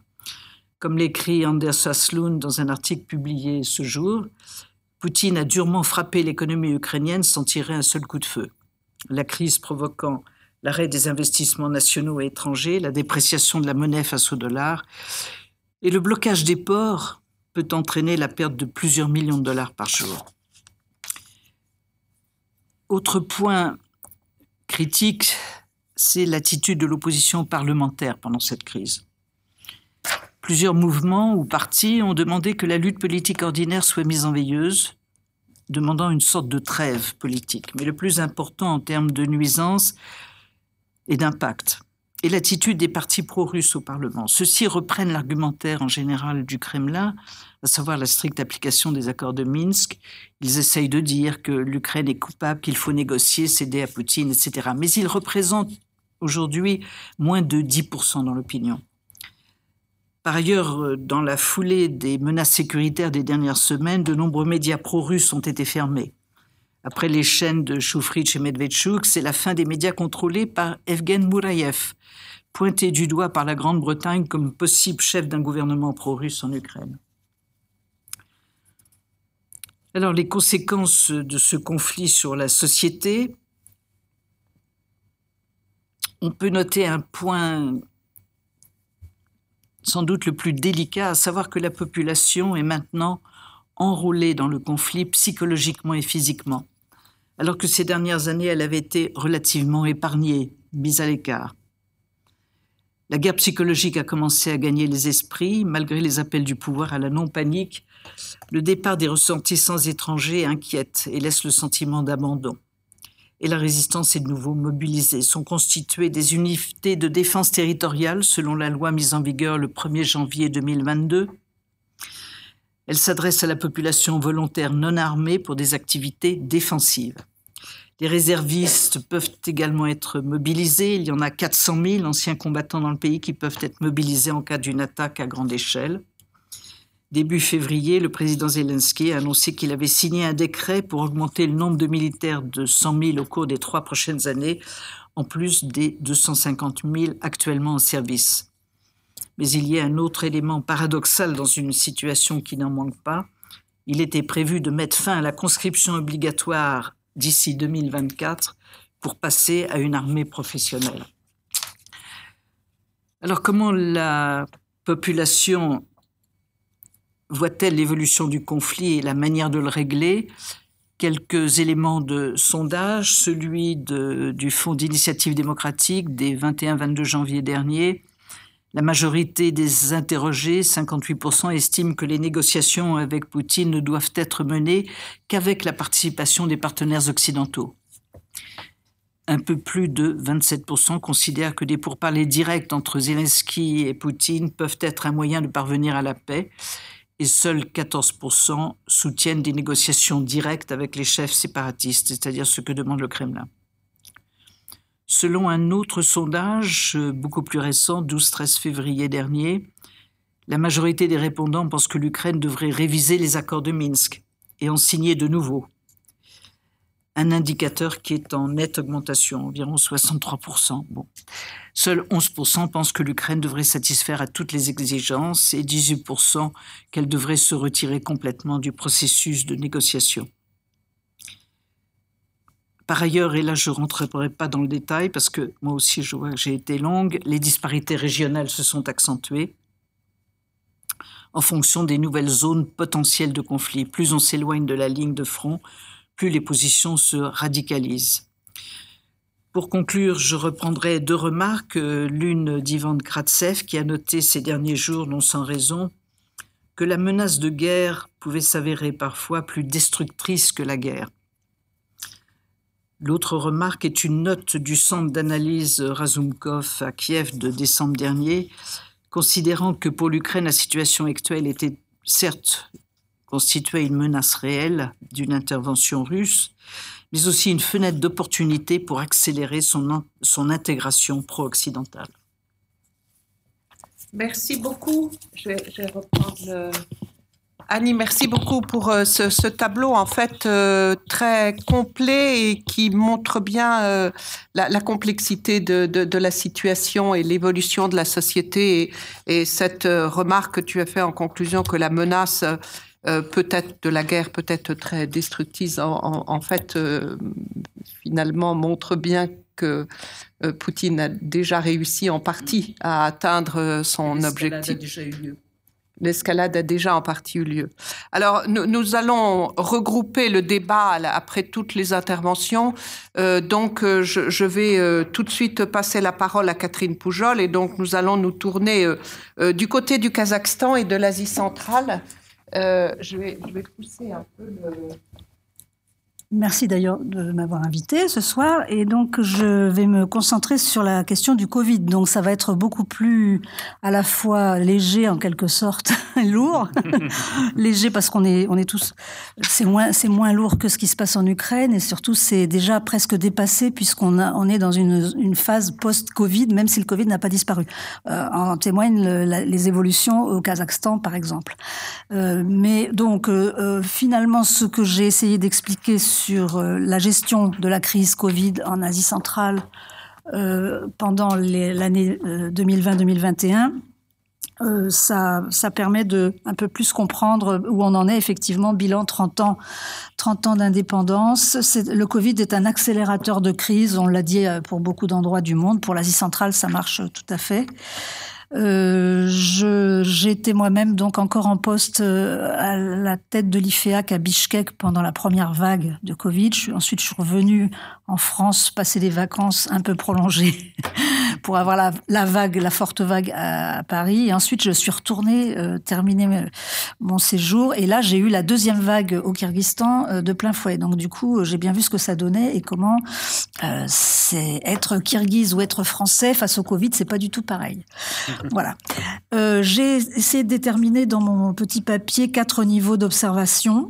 S2: Comme l'écrit Anders Aslund dans un article publié ce jour, Poutine a durement frappé l'économie ukrainienne sans tirer un seul coup de feu. La crise provoquant l'arrêt des investissements nationaux et étrangers, la dépréciation de la monnaie face au dollar et le blocage des ports peut entraîner la perte de plusieurs millions de dollars par jour. Autre point critique, c'est l'attitude de l'opposition parlementaire pendant cette crise. Plusieurs mouvements ou partis ont demandé que la lutte politique ordinaire soit mise en veilleuse, demandant une sorte de trêve politique. Mais le plus important en termes de nuisance et d'impact est l'attitude des partis pro-russes au Parlement. Ceux-ci reprennent l'argumentaire en général du Kremlin à savoir la stricte application des accords de Minsk. Ils essayent de dire que l'Ukraine est coupable, qu'il faut négocier, céder à Poutine, etc. Mais ils représentent aujourd'hui moins de 10% dans l'opinion. Par ailleurs, euh, dans la foulée des menaces sécuritaires des dernières semaines, de nombreux médias pro-russes ont été fermés. Après les chaînes de Choufrich et Medvedchuk, c'est la fin des médias contrôlés par Evgen Mourayev, pointé du doigt par la Grande-Bretagne comme possible chef d'un gouvernement pro-russe en Ukraine. Alors, les conséquences de ce conflit sur la société, on peut noter un point sans doute le plus délicat, à savoir que la population est maintenant enrôlée dans le conflit psychologiquement et physiquement, alors que ces dernières années, elle avait été relativement épargnée, mise à l'écart. La guerre psychologique a commencé à gagner les esprits, malgré les appels du pouvoir à la non-panique le départ des ressentissants étrangers inquiète et laisse le sentiment d'abandon. Et la résistance est de nouveau mobilisée. Sont constituées des unités de défense territoriale selon la loi mise en vigueur le 1er janvier 2022. Elle s'adresse à la population volontaire non armée pour des activités défensives. Les réservistes peuvent également être mobilisés. Il y en a 400 000 anciens combattants dans le pays qui peuvent être mobilisés en cas d'une attaque à grande échelle. Début février, le président Zelensky a annoncé qu'il avait signé un décret pour augmenter le nombre de militaires de 100 000 au cours des trois prochaines années, en plus des 250 000 actuellement en service. Mais il y a un autre élément paradoxal dans une situation qui n'en manque pas. Il était prévu de mettre fin à la conscription obligatoire d'ici 2024 pour passer à une armée professionnelle. Alors comment la population voit-elle l'évolution du conflit et la manière de le régler? Quelques éléments de sondage, celui du Fonds d'initiative démocratique des 21-22 janvier dernier. La majorité des interrogés, 58%, estiment que les négociations avec Poutine ne doivent être menées qu'avec la participation des partenaires occidentaux. Un peu plus de 27% considèrent que des pourparlers directs entre Zelensky et Poutine peuvent être un moyen de parvenir à la paix et seuls 14% soutiennent des négociations directes avec les chefs séparatistes, c'est-à-dire ce que demande le Kremlin. Selon un autre sondage, beaucoup plus récent, 12-13 février dernier, la majorité des répondants pensent que l'Ukraine devrait réviser les accords de Minsk et en signer de nouveaux un indicateur qui est en nette augmentation, environ 63%. Bon. Seuls 11% pensent que l'Ukraine devrait satisfaire à toutes les exigences et 18% qu'elle devrait se retirer complètement du processus de négociation. Par ailleurs, et là je ne rentrerai pas dans le détail parce que moi aussi je vois que j'ai été longue, les disparités régionales se sont accentuées en fonction des nouvelles zones potentielles de conflit. Plus on s'éloigne de la ligne de front, plus les positions se radicalisent. Pour conclure, je reprendrai deux remarques, l'une d'Ivan Kratsev qui a noté ces derniers jours, non sans raison, que la menace de guerre pouvait s'avérer parfois plus destructrice que la guerre. L'autre remarque est une note du centre d'analyse Razumkov à Kiev de décembre dernier, considérant que pour l'Ukraine, la situation actuelle était certes constituait une menace réelle d'une intervention russe, mais aussi une fenêtre d'opportunité pour accélérer son, son intégration pro-occidentale.
S1: Merci beaucoup. Je vais, reprendre le... Annie, merci beaucoup pour euh, ce, tableau en fait euh, très complet et qui montre bien euh, la, complexité de, la situation et l'évolution de la société et, et, cette remarque que tu as fait en conclusion que la menace peut-être de la guerre, peut-être très destructrice, en, fait, finalement montre bien que Poutine a déjà réussi en partie à atteindre son objectif. L'escalade a déjà en partie eu lieu. Alors, nous, allons regrouper le débat après toutes les interventions. donc, je, je, vais tout de suite passer la parole à Catherine Poujol. Et donc, nous allons nous tourner du côté du Kazakhstan et de l'Asie centrale. Euh, je, vais, je vais pousser un peu le,
S3: Merci d'ailleurs de m'avoir invité ce soir. Et donc, je vais me concentrer sur la question du Covid. Donc, ça va être beaucoup plus à la fois léger en quelque sorte, lourd. léger parce qu'on est, on est tous, c'est moins, c'est moins lourd que ce qui se passe en Ukraine. Et surtout, c'est déjà presque dépassé puisqu'on on est dans une, une phase post-Covid, même si le Covid n'a pas disparu. Euh, en témoignent les évolutions au Kazakhstan, par exemple. Euh, mais donc, euh, euh finalement, ce que j'ai essayé d'expliquer sur euh, la gestion de la crise Covid en Asie centrale euh, pendant l'année 2020-2021. Euh, ça, ça permet de un peu plus comprendre où on en est effectivement bilan 30 ans 30 ans d'indépendance le Covid est un accélérateur de crise on l'a dit pour beaucoup d'endroits du monde pour l'Asie centrale ça marche tout à fait euh, J'étais moi-même donc encore en poste euh, à la tête de l'IFEAC à Bishkek pendant la première vague de Covid. Ensuite, je suis revenue en France passer des vacances un peu prolongées pour avoir la, la, vague, la forte vague à, Paris. Et ensuite, je suis retournée euh, terminer mon séjour. Et là, j'ai eu la deuxième vague au Kyrgyzstan euh, de plein fouet. Donc, du coup, j'ai bien vu ce que ça donnait et comment euh, c'est être kirghize ou être français face au Covid, c'est pas du tout pareil. Voilà. Euh, j'ai essayé de déterminer dans mon petit papier quatre niveaux d'observation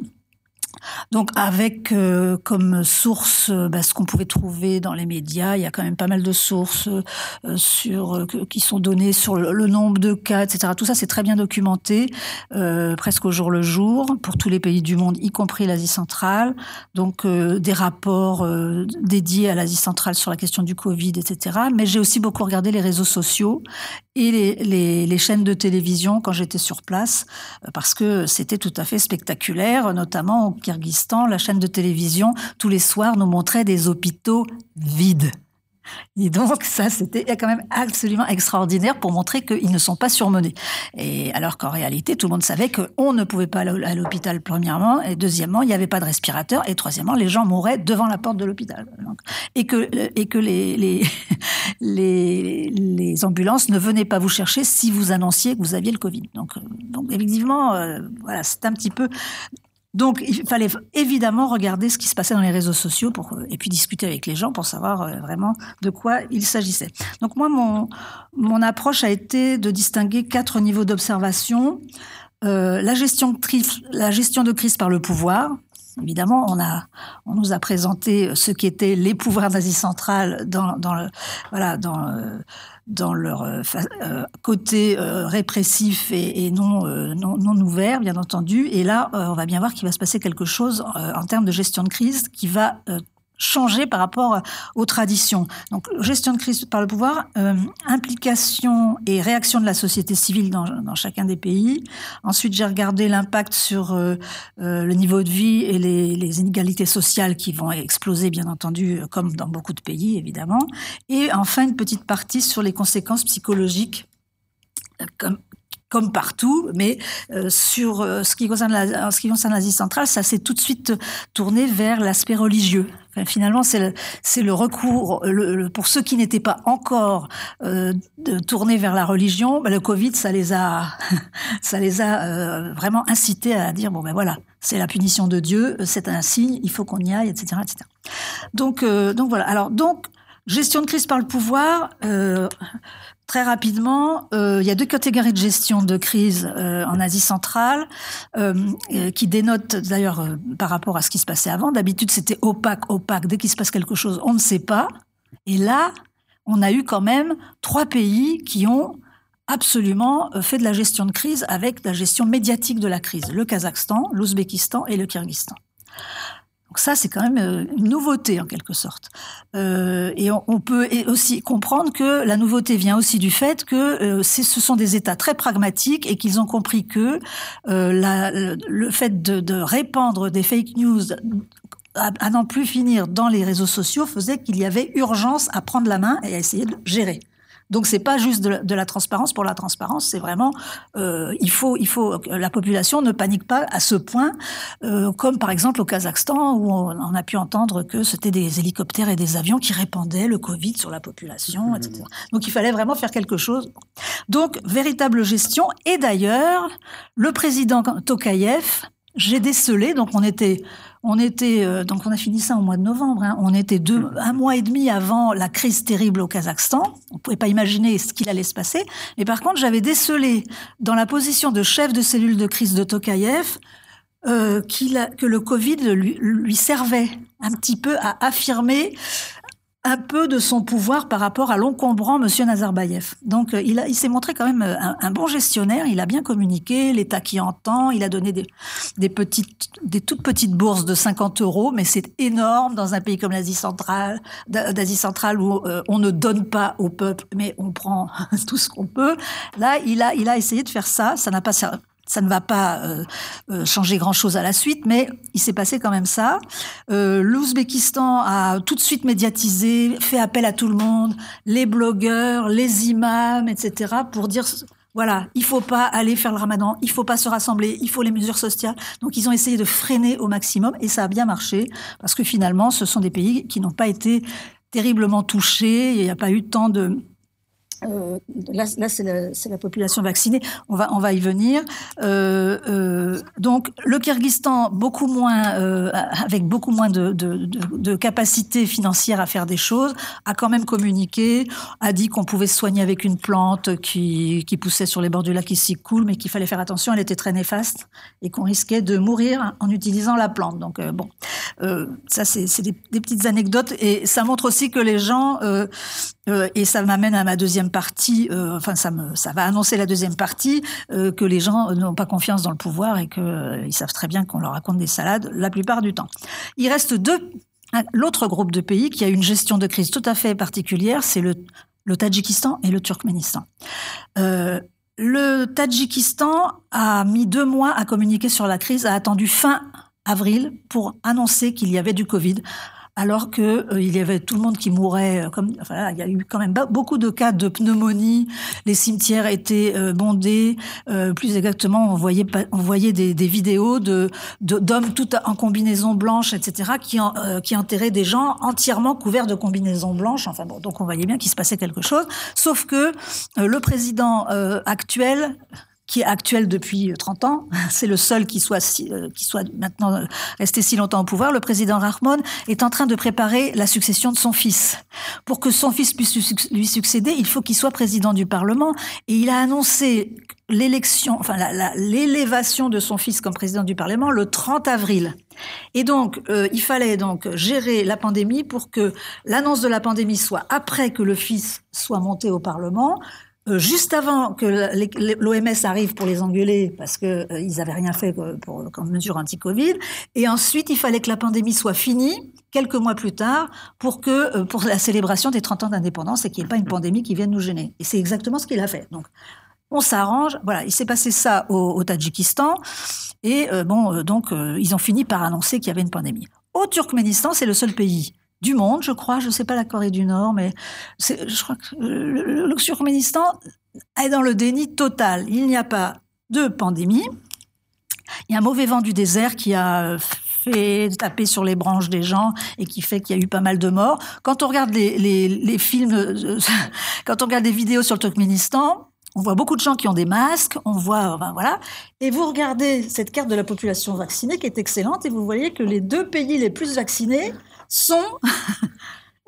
S3: donc avec euh, comme source euh, bah, ce qu'on pouvait trouver dans les médias, il y a quand même pas mal de sources sur qui sont données sur le, nombre de cas, etc. Tout ça c'est très bien documenté, presque au jour le jour pour tous les pays du monde, y compris l'Asie centrale. Donc des rapports dédiés à l'Asie centrale sur la question du Covid, etc. Mais j'ai aussi beaucoup regardé les réseaux sociaux et les, chaînes de télévision quand j'étais sur place, parce que c'était tout à fait spectaculaire, notamment au Kyrgyzstan, la chaîne de télévision, tous les soirs, nous montrait des hôpitaux vides. Et donc, ça, c'était quand même absolument extraordinaire pour montrer qu'ils ne sont pas surmenés. Et alors qu'en réalité, tout le monde savait qu'on ne pouvait pas aller à l'hôpital, premièrement, et deuxièmement, il n'y avait pas de respirateur, et troisièmement, les gens mouraient devant la porte de l'hôpital. Et que, et que les, les, les, les, ambulances ne venaient pas vous chercher si vous annonciez que vous aviez le Covid. Donc, euh, effectivement, euh, voilà, c'est un petit peu donc, il fallait évidemment regarder ce qui se passait dans les réseaux sociaux pour, euh, et puis discuter avec les gens pour savoir euh, vraiment de quoi il s'agissait. Donc, moi, mon, mon approche a été de distinguer quatre niveaux d'observation. Euh, la, gestion de crise, par le pouvoir, Évidemment, on, a, on nous a présenté ce qui étaient les pouvoirs d'Asie centrale dans, dans le, voilà, dans, dans leur euh, euh, côté euh, répressif et, non, non, non, ouvert, bien entendu. Et là, on va bien voir qu'il va se passer quelque chose en termes de gestion de crise qui va changer par rapport aux traditions. Donc, gestion de crise par le pouvoir, euh, implication et réaction de la société civile dans, chacun des pays. Ensuite, j'ai regardé l'impact sur euh, euh, le niveau de vie et les, inégalités sociales qui vont exploser, bien entendu, comme dans beaucoup de pays, évidemment. Et enfin, une petite partie sur les conséquences psychologiques comme partout, mais euh, sur euh, ce qui concerne en ce qui concerne l'Asie centrale, ça s'est tout de suite tourné vers l'aspect religieux. Finalement, c'est le, recours pour ceux qui n'étaient pas encore euh, tournés vers la religion. Ben, le Covid, ça les a, ça les a vraiment incités à dire bon ben voilà, c'est la punition de Dieu, c'est un signe, il faut qu'on y aille, etc., etc. Donc voilà. Alors donc gestion de crise par le pouvoir. Très rapidement, euh, il y a deux catégories de gestion de crise euh, en Asie centrale euh, qui dénotent d'ailleurs par rapport à ce qui se passait avant. D'habitude, c'était opaque, opaque. Dès qu'il se passe quelque chose, on ne sait pas. Et là, on a eu quand même trois pays qui ont absolument fait de la gestion de crise avec la gestion médiatique de la crise. Le Kazakhstan, l'Ouzbékistan et le Kyrgyzstan. Donc ça, c'est quand même euh, une nouveauté en quelque sorte. Euh, et on, peut aussi comprendre que la nouveauté vient aussi du fait que euh, ce sont des États très pragmatiques et qu'ils ont compris que le fait de, répandre des fake news à n'en plus finir dans les réseaux sociaux faisait qu'il y avait urgence à prendre la main et à essayer de gérer. Donc c'est pas juste de la, transparence pour la transparence, c'est vraiment euh, il faut il faut que la population ne panique pas à ce point, euh, comme par exemple au Kazakhstan où on, a pu entendre que c'était des hélicoptères et des avions qui répandaient le Covid sur la population, mmh. etc. Donc il fallait vraiment faire quelque chose. Donc véritable gestion et d'ailleurs le président Tokayev j'ai décelé, donc on était, on était, euh, donc on a fini ça au mois de novembre. Hein. on était deux, mmh. un mois et demi avant la crise terrible au Kazakhstan. On pouvait pas imaginer ce qu'il allait se passer. Mais par contre, j'avais décelé dans la position de chef de cellule de crise de Tokayev euh, que le Covid lui, lui servait un petit peu à affirmer un peu de son pouvoir par rapport à l'encombrant Monsieur Nazarbayev. Donc euh, il, s'est montré quand même euh, un, bon gestionnaire. Il a bien communiqué, l'État qui entend. Il a donné des, des petites, des toutes petites bourses de 50 euros, mais c'est énorme dans un pays comme l'Asie centrale, d'Asie centrale où euh, on ne donne pas au peuple, mais on prend tout ce qu'on peut. Là, il a, il a essayé de faire ça. Ça n'a pas servi ça ne va pas euh, euh, changer grand-chose à la suite, mais il s'est passé quand même ça. Euh, L'Ouzbékistan a tout de suite médiatisé, fait appel à tout le monde, les blogueurs, les imams, etc., pour dire voilà, il faut pas aller faire le ramadan, il faut pas se rassembler, il faut les mesures sociales. Donc ils ont essayé de freiner au maximum et ça a bien marché parce que finalement, ce sont des pays qui n'ont pas été terriblement touchés. Il n'y a pas eu tant de euh, là, c'est la, population vaccinée. On va, on va y venir. Euh, euh, donc, le Kyrgyzstan, beaucoup moins, avec beaucoup moins de, de, financière à faire des choses, a quand même communiqué, a dit qu'on pouvait se soigner avec une plante qui, poussait sur les bords du lac ici cool, mais qu'il fallait faire attention, elle était très néfaste et qu'on risquait de mourir en utilisant la plante. Donc, bon, ça, c'est des, petites anecdotes et ça montre aussi que les gens, et ça m'amène à ma deuxième partie, euh, enfin ça, va annoncer la deuxième partie, euh, que les gens n'ont pas confiance dans le pouvoir et qu'ils euh, savent très bien qu'on leur raconte des salades la plupart du temps. Il reste deux, l'autre groupe de pays qui a une gestion de crise tout à fait particulière, c'est le, le Tadjikistan et le Turkménistan. le Tadjikistan a mis deux mois à communiquer sur la crise, a attendu fin avril pour annoncer qu'il y avait du Covid alors que euh, il y avait tout le monde qui mourait. Euh, comme, enfin, il y a eu quand même beaucoup de cas de pneumonie. Les cimetières étaient euh, bondés. plus exactement, on voyait, on voyait des, des vidéos de d'hommes tout en combinaison blanche, etc., qui, qui enterraient des gens entièrement couverts de combinaisons blanches. Enfin bon, donc on voyait bien qu'il se passait quelque chose. Sauf que le président actuel qui est actuel depuis 30 euh, ans. C'est le seul qui soit, euh, qui soit maintenant euh, resté si longtemps au pouvoir. Le président Rahmon est en train de préparer la succession de son fils. Pour que son fils puisse lui succéder, il faut qu'il soit président du Parlement. Et il a annoncé l'élection, enfin l'élévation de son fils comme président du Parlement le 30 avril. Et donc, il fallait donc gérer la pandémie pour que l'annonce de la pandémie soit après que le fils soit monté au Parlement, euh, juste avant que l'OMS arrive pour les engueuler parce que euh, ils avaient rien fait pour, comme mesure anti-Covid, et ensuite il fallait que la pandémie soit finie quelques mois plus tard pour que euh, pour la célébration des 30 ans d'indépendance et qu'il n'y ait pas une pandémie qui vienne nous gêner. Et c'est exactement ce qu'il a fait. Donc on s'arrange. Voilà, il s'est passé ça au, Tadjikistan et bon donc ils ont fini par annoncer qu'il y avait une pandémie. Au Turkménistan, c'est le seul pays du monde, je crois. Je ne sais pas la Corée du Nord, mais je crois que le, le Turkménistan est dans le déni total. Il n'y a pas de pandémie. Il y a un mauvais vent du désert qui a fait taper sur les branches des gens et qui fait qu'il y a eu pas mal de morts. Quand on regarde les, films, quand on regarde des vidéos sur le Turkménistan, on voit beaucoup de gens qui ont des masques, on voit, voilà. Et vous regardez cette carte de la population vaccinée qui est excellente et vous voyez que les deux pays les plus vaccinés sont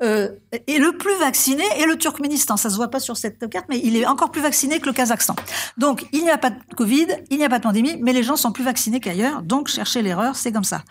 S3: euh, est le plus vacciné et le Turkménistan. Ça se voit pas sur cette carte, mais il est encore plus vacciné que le Kazakhstan. Donc, il n'y a pas de Covid, il n'y a pas de pandémie, mais les gens sont plus vaccinés qu'ailleurs. Donc, chercher l'erreur, c'est comme ça.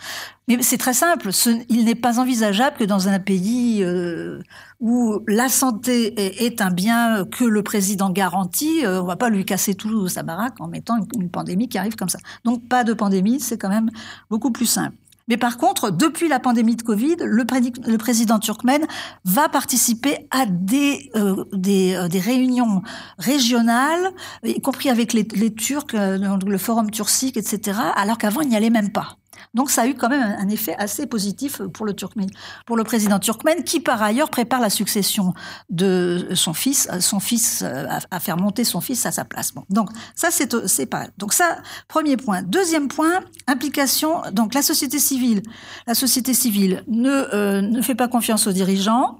S3: Mais c'est très simple. il n'est pas envisageable que dans un pays euh, où la santé est, un bien que le président garantit, euh, on va pas lui casser tout sa baraque en mettant une pandémie qui arrive comme ça. Donc, pas de pandémie, c'est quand même beaucoup plus simple. Mais par contre, depuis la pandémie de Covid, le, président turkmène va participer à des, euh, euh, des, réunions régionales, y compris avec les, les Turcs, euh, le forum turcique, etc., alors qu'avant, il n'y allait même pas. Donc ça a eu quand même un effet assez positif pour le, Turkmène, pour le président turkmène, qui par ailleurs prépare la succession de son fils, son fils euh, à, faire monter son fils à sa place. Donc ça c'est pas. Donc ça premier point. Deuxième point, implication. Donc la société civile, la société civile ne euh, ne fait pas confiance aux dirigeants.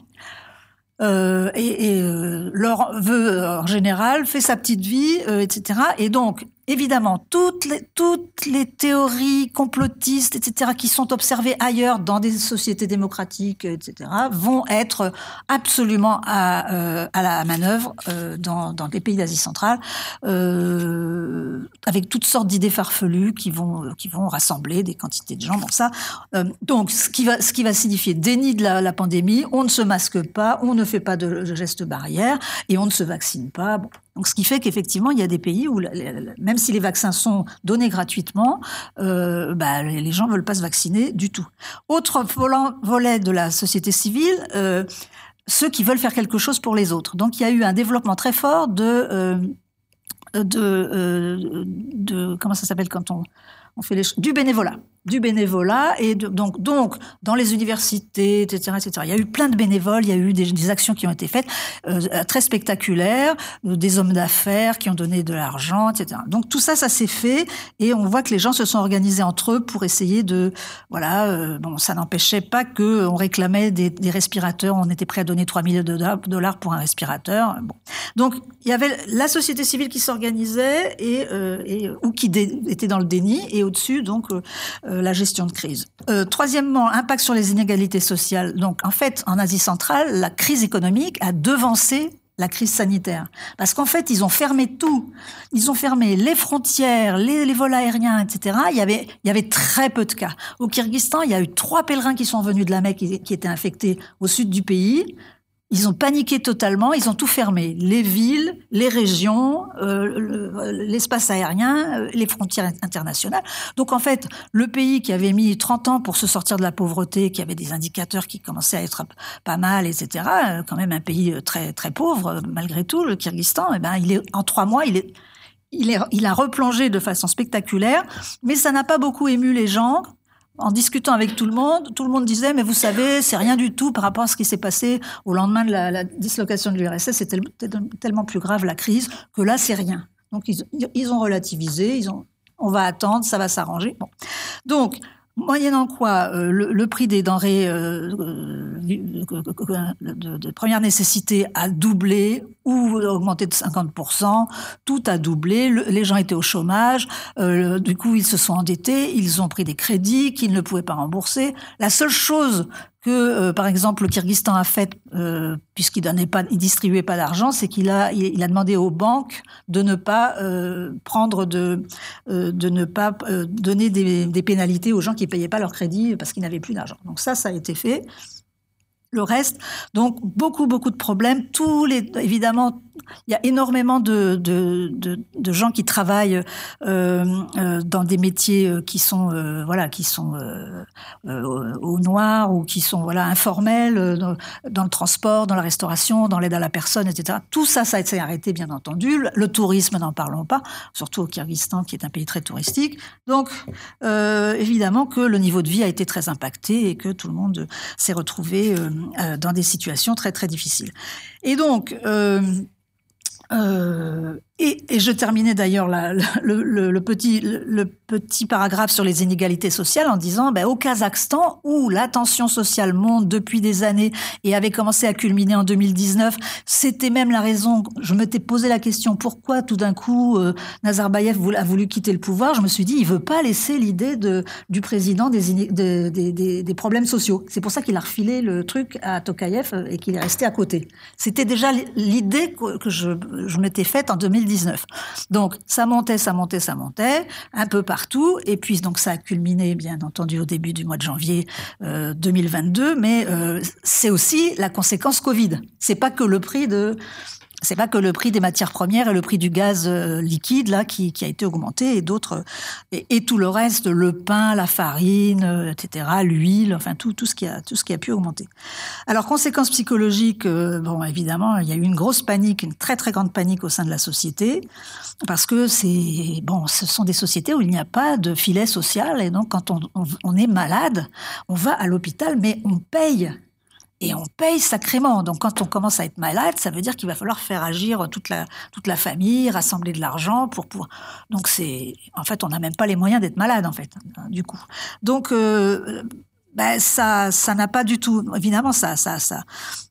S3: Euh, et, euh, leur veut en général fait sa petite vie, etc. Et donc évidemment, toutes les, toutes les théories complotistes, etc., qui sont observées ailleurs dans des sociétés démocratiques, etc., vont être absolument à, euh, à la manœuvre euh, dans, dans les pays d'Asie centrale, euh, avec toutes sortes d'idées farfelues qui vont, qui vont rassembler des quantités de gens. Bon, ça, euh, donc, ce qui, va, ce qui va signifier déni de la, la, pandémie, on ne se masque pas, on ne fait pas de, de gestes barrières et on ne se vaccine pas. Bon, donc, ce qui fait qu'effectivement, il y a des pays où, même si les vaccins sont donnés gratuitement, euh, bah, les gens ne veulent pas se vacciner du tout. Autre volet de la société civile, euh, ceux qui veulent faire quelque chose pour les autres. Donc, il y a eu un développement très fort de, euh, de, de, comment ça s'appelle quand on, fait les, du bénévolat du bénévolat et donc donc dans les universités etc etc il y a eu plein de bénévoles il y a eu des, actions qui ont été faites euh, très spectaculaires euh, des hommes d'affaires qui ont donné de l'argent etc donc tout ça ça s'est fait et on voit que les gens se sont organisés entre eux pour essayer de voilà euh, bon ça n'empêchait pas que on réclamait des, respirateurs. On était prêt à donner 3000 dollars pour un respirateur. Bon. Donc il y avait la société civile qui s'organisait et, ou qui était dans le déni et au-dessus donc euh, euh, la gestion de crise. Euh, troisièmement, impact sur les inégalités sociales. Donc, en fait, en Asie centrale, la crise économique a devancé la crise sanitaire. Parce qu'en fait, ils ont fermé tout. Ils ont fermé les frontières, les, vols aériens, etc. Il y, avait, il y avait très peu de cas. Au Kyrgyzstan, il y a eu trois pèlerins qui sont venus de la Mecque qui, qui étaient infectés au sud du pays. Ils ont paniqué totalement, ils ont tout fermé. Les villes, les régions, euh, l'espace aérien, euh, les frontières internationales. Donc en fait, le pays qui avait mis 30 ans pour se sortir de la pauvreté, qui avait des indicateurs qui commençaient à être pas mal, etc., euh, quand même un pays très très pauvre malgré tout, le Kyrgyzstan, eh ben, il est, en trois mois, il est, il, est, il a replongé de façon spectaculaire, mais ça n'a pas beaucoup ému les gens en discutant avec tout le monde, tout le monde disait, mais vous savez, c'est rien du tout par rapport à ce qui s'est passé au lendemain de la, dislocation de l'URSS. C'était tellement plus grave la crise que là, c'est rien. Donc, ils, ils, ont relativisé, ils ont, on va attendre, ça va s'arranger. Bon. Donc, Moyennant quoi, euh, le, prix des denrées euh, de, de, première nécessité a doublé ou augmenté de 50%, tout a doublé, le, les gens étaient au chômage, euh, du coup ils se sont endettés, ils ont pris des crédits qu'ils ne pouvaient pas rembourser. La seule chose que, euh, par exemple, le Kyrgyzstan a fait, euh, puisqu'il il distribuait pas d'argent, c'est qu'il a, demandé aux banques de ne pas euh, prendre de, de ne pas donner des, des, pénalités aux gens qui payaient pas leur crédit parce qu'ils n'avaient plus d'argent. Donc ça, ça a été fait. Le reste, donc beaucoup, beaucoup de problèmes. Tous les, évidemment, il y a énormément de, de, de, gens qui travaillent euh, euh, dans des métiers euh, qui sont voilà qui sont au noir ou qui sont voilà informels dans, dans, le transport, dans la restauration, dans l'aide à la personne, etc. Tout ça, ça été arrêté bien entendu. Le tourisme, n'en parlons pas, surtout au Kyrgyzstan qui est un pays très touristique. Donc évidemment que le niveau de vie a été très impacté et que tout le monde s'est retrouvé dans des situations très très difficiles. Et donc Euh, et, je terminais d'ailleurs le, petit, paragraphe sur les inégalités sociales en disant ben, au Kazakhstan, où la tension sociale monte depuis des années et avait commencé à culminer en 2019, c'était même la raison, je m'étais posé la question pourquoi tout d'un coup euh, Nazarbayev a voulu quitter le pouvoir? Je me suis dit il veut pas laisser l'idée du président des problèmes sociaux. C'est pour ça qu'il a refilé le truc à Tokayev euh, et qu'il est resté à côté. C'était déjà l'idée que je, je m'étais faite en 2019. Donc ça montait, ça montait, ça montait, un peu partout. Et puis donc ça a culminé, bien entendu, au début du mois de janvier 2022. Euh, mais euh, c'est aussi la conséquence Covid. C'est pas que le prix de c'est pas que le prix des matières premières et le prix du gaz euh, liquide là qui, a été augmenté et d'autres et, tout le reste le pain la farine euh, etc l'huile enfin tout tout ce qui a tout ce qui a pu augmenter. Alors conséquences psychologiques euh, bon évidemment il y a eu une grosse panique une très très grande panique au sein de la société parce que c'est bon ce sont des sociétés où il n'y a pas de filet social et donc quand on, on est malade on va à l'hôpital mais on paye et on paye sacrément. Donc quand on commence à être malade, ça veut dire qu'il va falloir faire agir toute la, toute la famille, rassembler de l'argent pour pouvoir... Donc c'est... En fait, on n'a même pas les moyens d'être malade, en fait, hein, du coup. Donc... Euh, ben ça, ça n'a pas du tout. Évidemment, ça, ça, ça,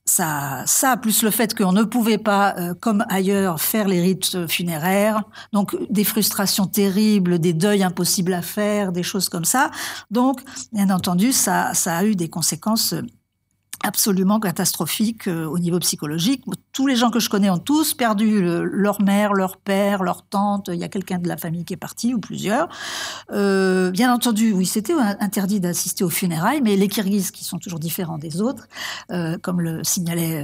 S3: ça, ça, plus le fait qu'on ne pouvait pas, euh, comme ailleurs, faire les rites funéraires, donc des frustrations terribles, des deuils impossibles à faire, des choses comme ça. Donc, bien entendu, ça, ça a eu des conséquences absolument catastrophique euh, au niveau psychologique. Tous les gens que je connais ont tous perdu leur mère, leur père, leur tante. Il y a quelqu'un de la famille qui est parti ou plusieurs. Euh, bien entendu, oui, c'était interdit d'assister aux funérailles, mais les Kirghizes, qui sont toujours différents des autres, euh, comme le signalait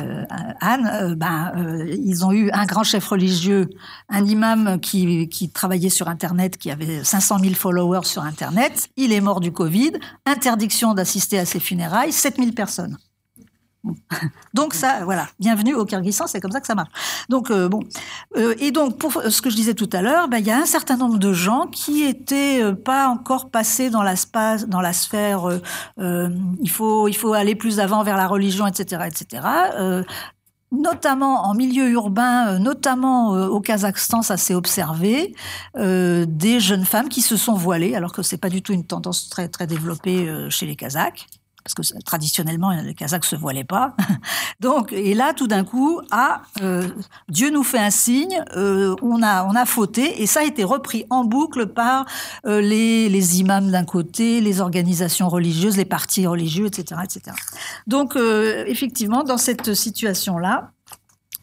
S3: Anne, ben, ils ont eu un grand chef religieux, un imam qui, qui travaillait sur Internet, qui avait 500 000 followers sur Internet. Il est mort du Covid. Interdiction d'assister à ses funérailles. 7000 personnes. Donc ça, voilà, bienvenue au Kyrgyzstan, c'est comme ça que ça marche. Donc euh, bon, euh, et donc pour ce que je disais tout à l'heure, ben, il y a un certain nombre de gens qui étaient euh, pas encore passés dans la, sphère. il faut il faut aller plus avant vers la religion, etc., etc. notamment en milieu urbain, notamment au Kazakhstan, ça s'est observé, des jeunes femmes qui se sont voilées, alors que c'est pas du tout une tendance très très développée chez les Kazakhs parce que traditionnellement les Kazakhs se voilaient pas. Donc et là tout d'un coup ah euh, Dieu nous fait un signe, euh, on a on a fauté et ça a été repris en boucle par euh, les les imams d'un côté, les organisations religieuses, les partis religieux, etc., etc. Donc effectivement dans cette situation là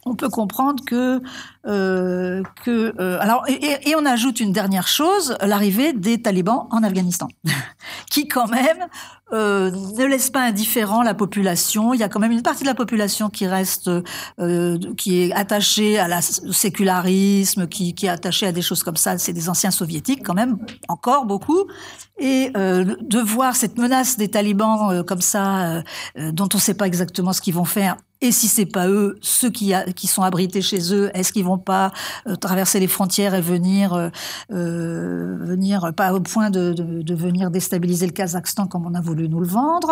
S3: on peut comprendre que que alors et, on ajoute une dernière chose l'arrivée des talibans en Afghanistan qui quand même euh, ne laisse pas indifférent la population. Il y a quand même une partie de la population qui reste euh, qui est attachée à la sécularisme qui, est attachée à des choses comme ça. C'est des anciens soviétiques quand même encore beaucoup. Et euh, de voir cette menace des talibans euh, comme ça dont on ne sait pas exactement ce qu'ils vont faire et si c'est pas eux, ceux qui, sont abrités chez eux, est-ce qu'ils vont pas euh, traverser les frontières et venir, euh, euh, venir pas au point de, de, de, venir déstabiliser le Kazakhstan comme on a voulu nous le vendre,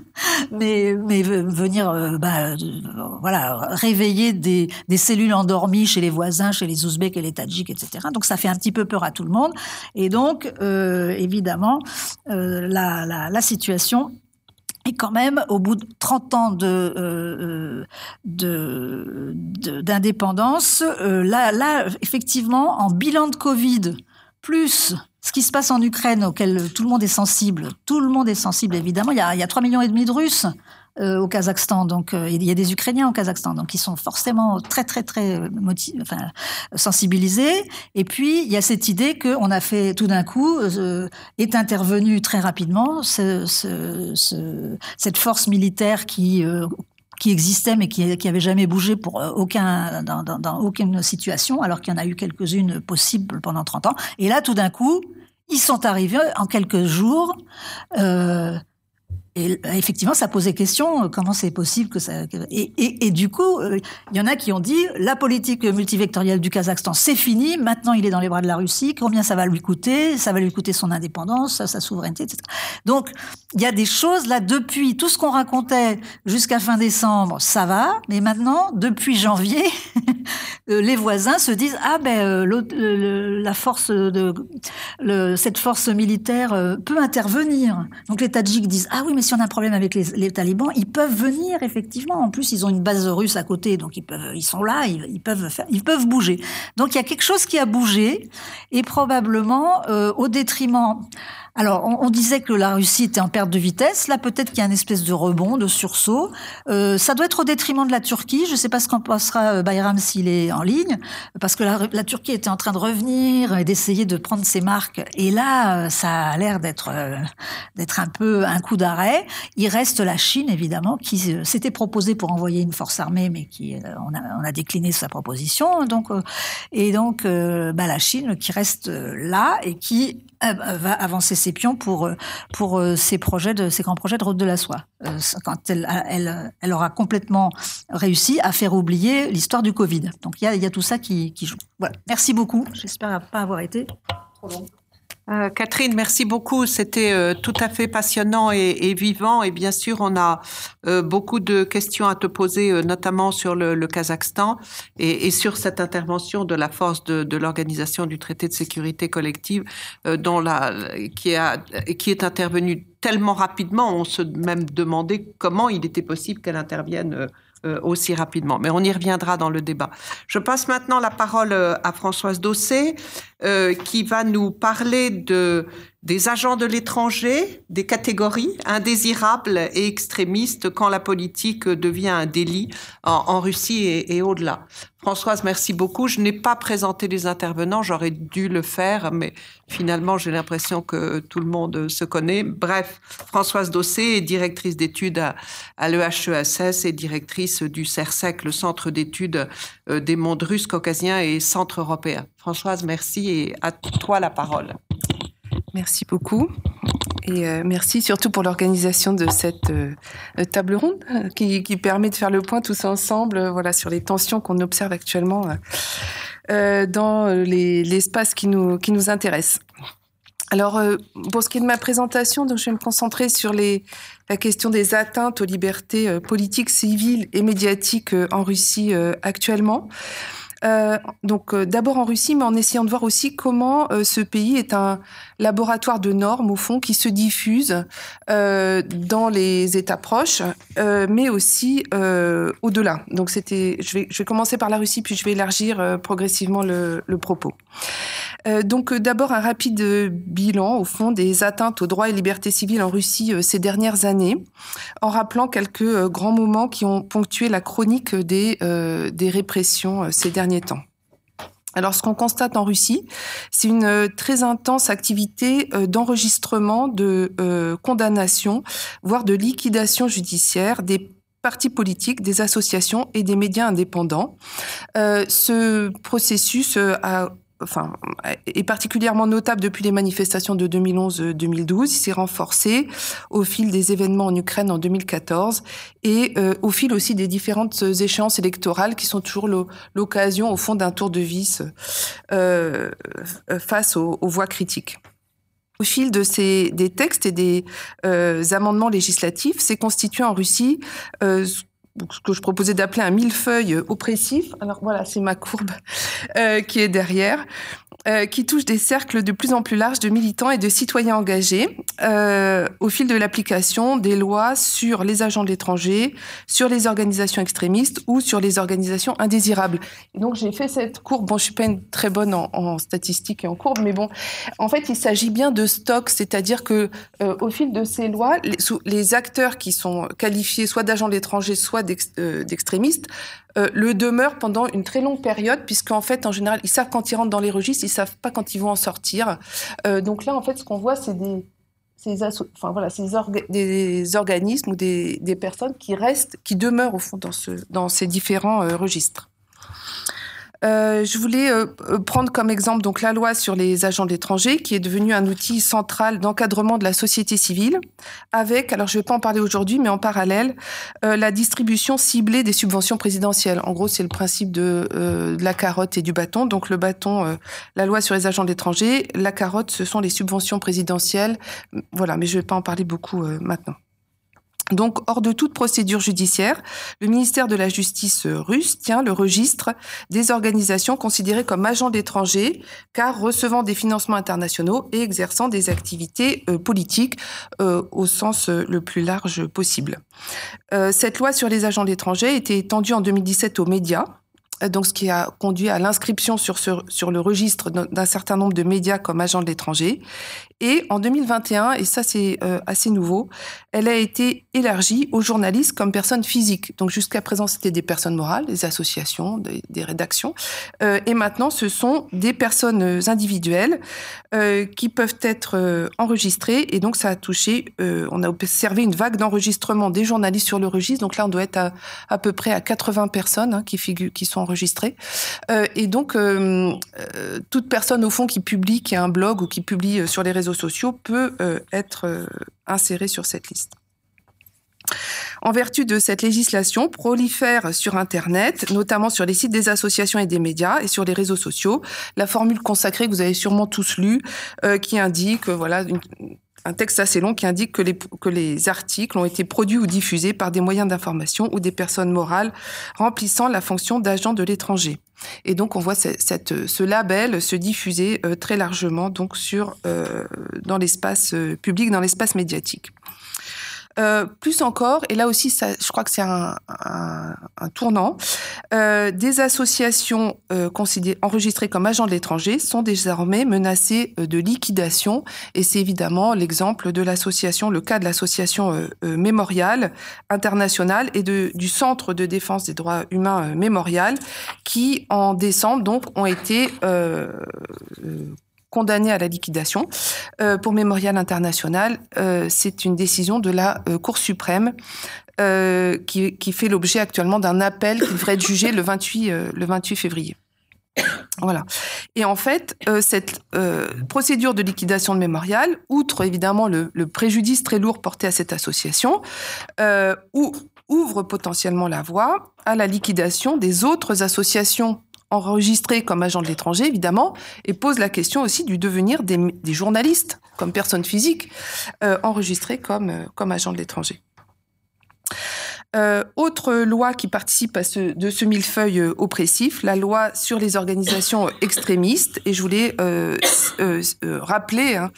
S3: mais, mais venir, euh, bah, voilà, réveiller des, des, cellules endormies chez les voisins, chez les Ouzbeks et les Tadjiks, etc. Donc ça fait un petit peu peur à tout le monde. Et donc, évidemment, la, la, situation et quand même, au bout de 30 ans de, euh, d'indépendance, euh, là, là, effectivement, en bilan de Covid, plus ce qui se passe en Ukraine, auquel tout le monde est sensible, tout le monde est sensible, évidemment. Il y a, il y a 3 millions et demi de Russes euh, au Kazakhstan. Donc, euh, il y a des Ukrainiens au Kazakhstan, donc ils sont forcément très, très, très euh, sensibilisés. Et puis, il y a cette idée qu'on a fait tout d'un coup, est intervenu très rapidement ce, ce, ce, cette force militaire qui qui existait mais qui, qui avait jamais bougé pour aucun dans, dans, dans aucune situation, alors qu'il y en a eu quelques-unes possibles pendant 30 ans. Et là, tout d'un coup, ils sont arrivés en quelques jours. Euh, et effectivement, ça posait question, comment c'est possible que ça... Et, et, du coup, il y en a qui ont dit, la politique multivectorielle du Kazakhstan, c'est fini, maintenant il est dans les bras de la Russie, combien ça va lui coûter Ça va lui coûter son indépendance, sa souveraineté, etc. Donc, il y a des choses là, depuis tout ce qu'on racontait jusqu'à fin décembre, ça va, mais maintenant, depuis janvier, les voisins se disent, ah ben, la force de... Cette force militaire peut intervenir. Donc les Tadjiks disent, ah oui, mais si on a un problème avec les, talibans, ils peuvent venir effectivement. En plus, ils ont une base russe à côté, donc ils peuvent, ils sont là, ils, peuvent faire, ils peuvent bouger. Donc il y a quelque chose qui a bougé et probablement euh, au détriment alors, on, disait que la Russie était en perte de vitesse. Là, peut-être qu'il y a une espèce de rebond, de sursaut. Euh, ça doit être au détriment de la Turquie. Je ne sais pas ce qu'en pensera euh, Bayram s'il est en ligne, parce que la, Turquie était en train de revenir et d'essayer de prendre ses marques. Et là, ça a l'air d'être d'être un peu un coup d'arrêt. Il reste la Chine, évidemment, qui s'était proposée pour envoyer une force armée, mais qui on a, on a décliné sa proposition. Donc, et donc, bah, la Chine qui reste là et qui va avancer ses pions pour euh, pour euh, ses projets de ses grands projets de route de la soie. Euh, quand elle, aura complètement réussi à faire oublier l'histoire du Covid. Donc il y a, il y a tout ça qui, qui joue. Voilà. Merci beaucoup. J'espère pas avoir été trop long.
S1: Euh, Catherine, merci beaucoup. C'était euh, tout à fait passionnant et, vivant. Et bien sûr, on a euh, beaucoup de questions à te poser, notamment sur le, Kazakhstan et, sur cette intervention de la force de, l'Organisation du traité de sécurité collective, dont la, qui, qui est intervenue tellement rapidement. On se même demandait comment il était possible qu'elle intervienne aussi rapidement. Mais on y reviendra dans le débat. Je passe maintenant la parole euh, à Françoise Dossé, euh, qui va nous parler de des agents de l'étranger, des catégories indésirables et extrémistes quand la politique devient un délit en, Russie et, au-delà. Françoise, merci beaucoup. Je n'ai pas présenté les intervenants, j'aurais dû le faire, mais finalement j'ai l'impression que tout le monde se connaît. Bref, Françoise Dossé est directrice d'études à, à l'EHESS et directrice du CERSEC, le Centre d'études euh, des mondes russes, caucasiens et centre européen. Françoise, merci et à toi la parole.
S4: Merci beaucoup. Et euh, merci surtout pour l'organisation de cette euh, table ronde euh, qui, permet de faire le point tous ensemble voilà, sur les tensions qu'on observe actuellement dans l'espace qui, nous, qui nous intéresse. Alors, pour ce qui est de ma présentation, donc, je vais me concentrer sur la question des atteintes aux libertés politiques, civiles et médiatiques en Russie actuellement. Euh, donc euh, d'abord en Russie, mais en essayant de voir aussi comment euh, ce pays est un laboratoire de normes au fond qui se diffuse dans les États proches, mais aussi au-delà. Donc c'était, je vais, commencer par la Russie, puis je vais élargir progressivement le, propos. donc d'abord un rapide bilan au fond des atteintes aux droits et libertés civiles en Russie ces dernières années, en rappelant quelques grands moments qui ont ponctué la chronique des, des répressions ces dernières temps. Alors, ce qu'on constate en Russie, c'est une euh, très intense activité euh, d'enregistrement, de euh, condamnation, voire de liquidation judiciaire des partis politiques, des associations et des médias indépendants. ce processus a enfin, est particulièrement notable depuis les manifestations de 2011-2012. Il s'est renforcé au fil des événements en Ukraine en 2014 et euh, au fil aussi des différentes échéances électorales qui sont toujours l'occasion, au fond, d'un tour de vis euh, face aux, voix critiques. Au fil de ces des textes et des euh, amendements législatifs, s'est constitué en Russie ce que je proposais d'appeler un millefeuille oppressif. Alors voilà, c'est ma courbe euh, qui est derrière. Euh, qui touche des cercles de plus en plus larges de militants et de citoyens engagés euh, au fil de l'application des lois sur les agents de l'étranger, sur les organisations extrémistes ou sur les organisations indésirables. donc j'ai fait cette courbe. Bon, je suis pas une très bonne en, statistiques et en courbe, mais bon, en fait, il s'agit bien de stock, c'est-à-dire que euh, au fil de ces lois, les, les, acteurs qui sont qualifiés soit d'agents de l'étranger, soit euh, d'extrémistes euh, le demeurent pendant une très longue période, puisqu'en fait, en général, ils savent quand ils rentrent dans les registres, ils savent pas quand ils vont en sortir. Euh, donc là, en fait, ce qu'on voit, c'est des, ces, enfin, voilà, ces des organismes ou des, des, personnes qui restent, qui demeurent au fond dans, ce, dans ces différents registres. Euh, je voulais euh, prendre comme exemple donc la loi sur les agents de l'étranger, qui est devenue un outil central d'encadrement de la société civile, avec, alors je ne vais pas en parler aujourd'hui, mais en parallèle, euh, la distribution ciblée des subventions présidentielles. En gros, c'est le principe de, la carotte et du bâton. Donc le bâton, la loi sur les agents de la carotte, ce sont les subventions présidentielles. Voilà, mais je ne vais pas en parler beaucoup maintenant. Donc, hors de toute procédure judiciaire, le ministère de la Justice russe tient le registre des organisations considérées comme agents d'étrangers, car recevant des financements internationaux et exerçant des activités euh, politiques euh, au sens euh, le plus large possible. cette loi sur les agents d'étrangers a été étendue en 2017 aux médias donc ce qui a conduit à l'inscription sur, le registre d'un certain nombre de médias comme agents de l'étranger. Et en 2021, et ça c'est euh, assez nouveau, elle a été élargie aux journalistes comme personnes physiques. Donc jusqu'à présent, c'était des personnes morales, des associations, des, rédactions. Euh, et maintenant, ce sont des personnes individuelles euh, qui peuvent être euh, enregistrées. Et donc ça a touché, on a observé une vague d'enregistrement des journalistes sur le registre. Donc là, on doit être à, à peu près à 80 personnes hein, qui, figurent, qui sont enregistrées. et donc, toute personne au fond qui publie, qui a un blog ou qui publie sur les réseaux sociaux peut être euh, inséré sur cette liste. En vertu de cette législation, prolifère sur Internet, notamment sur les sites des associations et des médias et sur les réseaux sociaux, la formule consacrée que vous avez sûrement tous lu, euh, qui indique, voilà, un texte assez long qui indique que les, articles ont été produits ou diffusés par des moyens d'information ou des personnes morales remplissant la fonction d'agent de l'étranger. Et donc on voit ce label se diffuser euh, très largement donc sur euh, dans l'espace euh, public, dans l'espace médiatique. Euh, plus encore, et là aussi, je crois que c'est un, tournant, euh, des associations euh, enregistrées comme agents de l'étranger sont désormais menacées de liquidation. Et c'est évidemment l'exemple de l'association, le cas de l'association Mémorial internationale et du Centre de défense des droits humains Mémorial, qui en décembre donc ont été condamné à la liquidation. Euh, pour Mémorial International, euh, c'est une décision de la euh, Cour suprême qui, fait l'objet actuellement d'un appel qui devrait être jugé le 28, euh, le 28 février. Voilà. Et en fait, cette procédure de liquidation de mémorial, outre évidemment le, préjudice très lourd porté à cette association, ou, ouvre potentiellement la voie à la liquidation des autres associations enregistrés comme agents de l'étranger, évidemment, et pose la question aussi du devenir des, journalistes, comme personnes physiques, euh, enregistrés comme, euh, comme agents de l'étranger. Euh, autre loi qui participe à ce, de ce millefeuille euh, oppressif, la loi sur les organisations extrémistes. Et je voulais euh, euh, euh rappeler hein,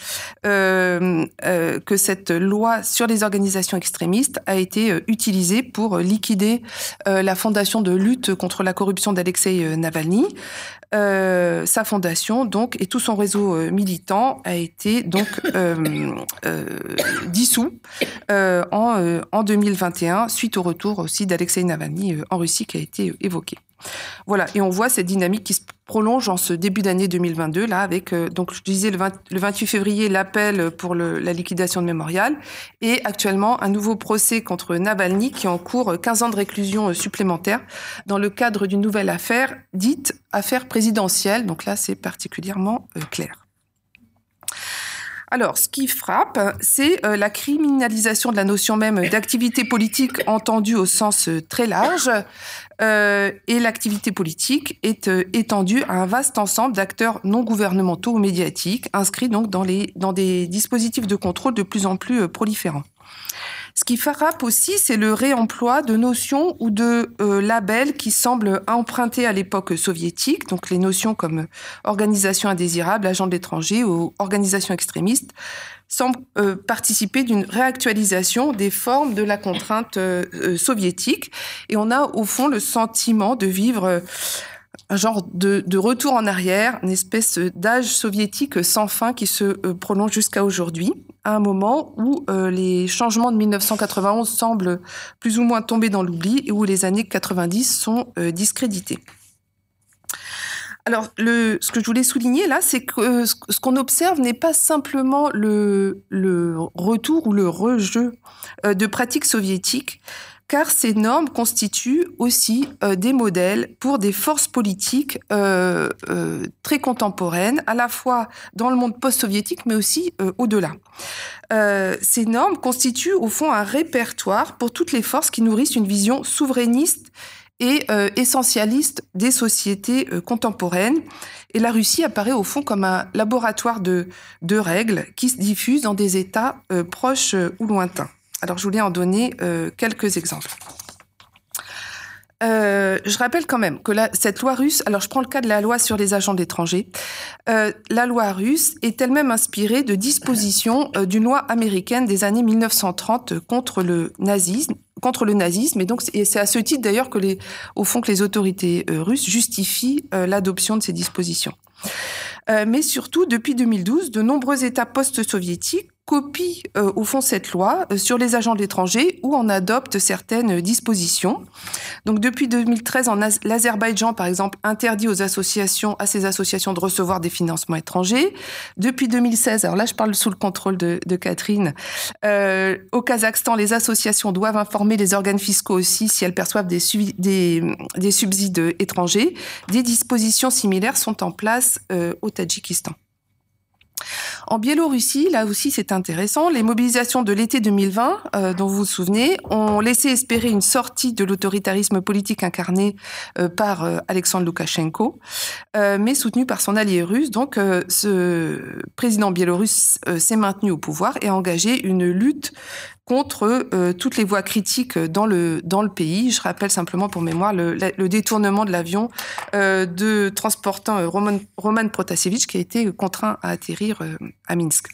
S4: euh, que cette loi sur les organisations extrémistes a été utilisée pour liquider la fondation de lutte contre la corruption d'Alexei Navalny. Euh, sa fondation donc et tout son réseau euh, militant a été donc euh, dissous en, en 2021 suite au retour aussi d'Alexei Navalny en Russie qui a été évoqué. Voilà, et on voit cette dynamique qui se prolonge en ce début d'année 2022, là, avec, euh, donc je disais le, 20, le 28 février, l'appel pour la liquidation de Mémorial, et actuellement un nouveau procès contre Navalny qui encourt 15 ans de réclusion supplémentaire dans le cadre d'une nouvelle affaire dite affaire présidentielle. Donc là, c'est particulièrement euh, clair. Alors, ce qui frappe, c'est euh, la criminalisation de la notion même d'activité politique entendue au sens très large. Euh, et l'activité politique est euh, étendue à un vaste ensemble d'acteurs non gouvernementaux ou médiatiques, inscrits donc dans, les, des dispositifs de contrôle de plus en plus euh, proliférants. Ce qui frappe aussi, c'est le réemploi de notions ou de labels qui semblent empruntés à l'époque soviétique, donc les notions comme organisation indésirable, agent de l'étranger ou organisation extrémiste, semblent euh, participer d'une réactualisation des formes de la contrainte euh, euh soviétique. Et on a au fond le sentiment de vivre un genre de, retour en arrière, une espèce d'âge soviétique sans fin qui se prolonge jusqu'à aujourd'hui, à un moment où les changements de 1991 semblent plus ou moins tomber dans l'oubli et où les années 90 sont discréditées. Alors, ce que je voulais souligner là, c'est que euh, ce qu'on observe n'est pas simplement le, retour ou le rejeu euh, de pratiques soviétiques, car ces normes constituent aussi des modèles pour des forces politiques très contemporaines, à la fois dans le monde post-soviétique, mais aussi au-delà. ces normes constituent au fond un répertoire pour toutes les forces qui nourrissent une vision souverainiste et euh, essentialiste des sociétés euh, contemporaines. Et la Russie apparaît au fond comme un laboratoire de, règles qui se diffusent dans des États euh, proches ou lointains. Alors je voulais en donner quelques exemples. Je rappelle quand même que cette loi russe, alors je prends le cas de la loi sur les agents d'étrangers, la loi russe est elle-même inspirée de dispositions d'une loi américaine des années 1930 contre le nazisme, contre le nazisme, et donc c'est à ce titre d'ailleurs que les, au fond, que les autorités russes justifient l'adoption de ces dispositions. mais surtout, depuis 2012, de nombreux États post-soviétiques copie euh, au fond cette loi euh, sur les agents de l'étranger ou en adopte certaines dispositions. Donc depuis 2013, en l'Azerbaïdjan, par exemple, interdit aux associations, à ces associations de recevoir des financements étrangers. Depuis 2016, alors là je parle sous le contrôle de, de Catherine, euh, au Kazakhstan, les associations doivent informer les organes fiscaux aussi si elles perçoivent des, des, des subsides étrangers. Des dispositions similaires sont en place euh, au Tadjikistan. En Biélorussie, là aussi c'est intéressant, les mobilisations de l'été 2020, euh, dont vous vous souvenez, ont laissé espérer une sortie de l'autoritarisme politique incarné euh, par euh, Alexandre Loukachenko, mais soutenu par son allié russe. Donc ce président biélorusse s'est maintenu au pouvoir et a engagé une lutte contre euh, toutes les voies critiques dans le, pays. Je rappelle simplement pour mémoire le, détournement de l'avion euh, de transportant euh, Roman, Roman Protasevich qui a été contraint à atterrir à Minsk.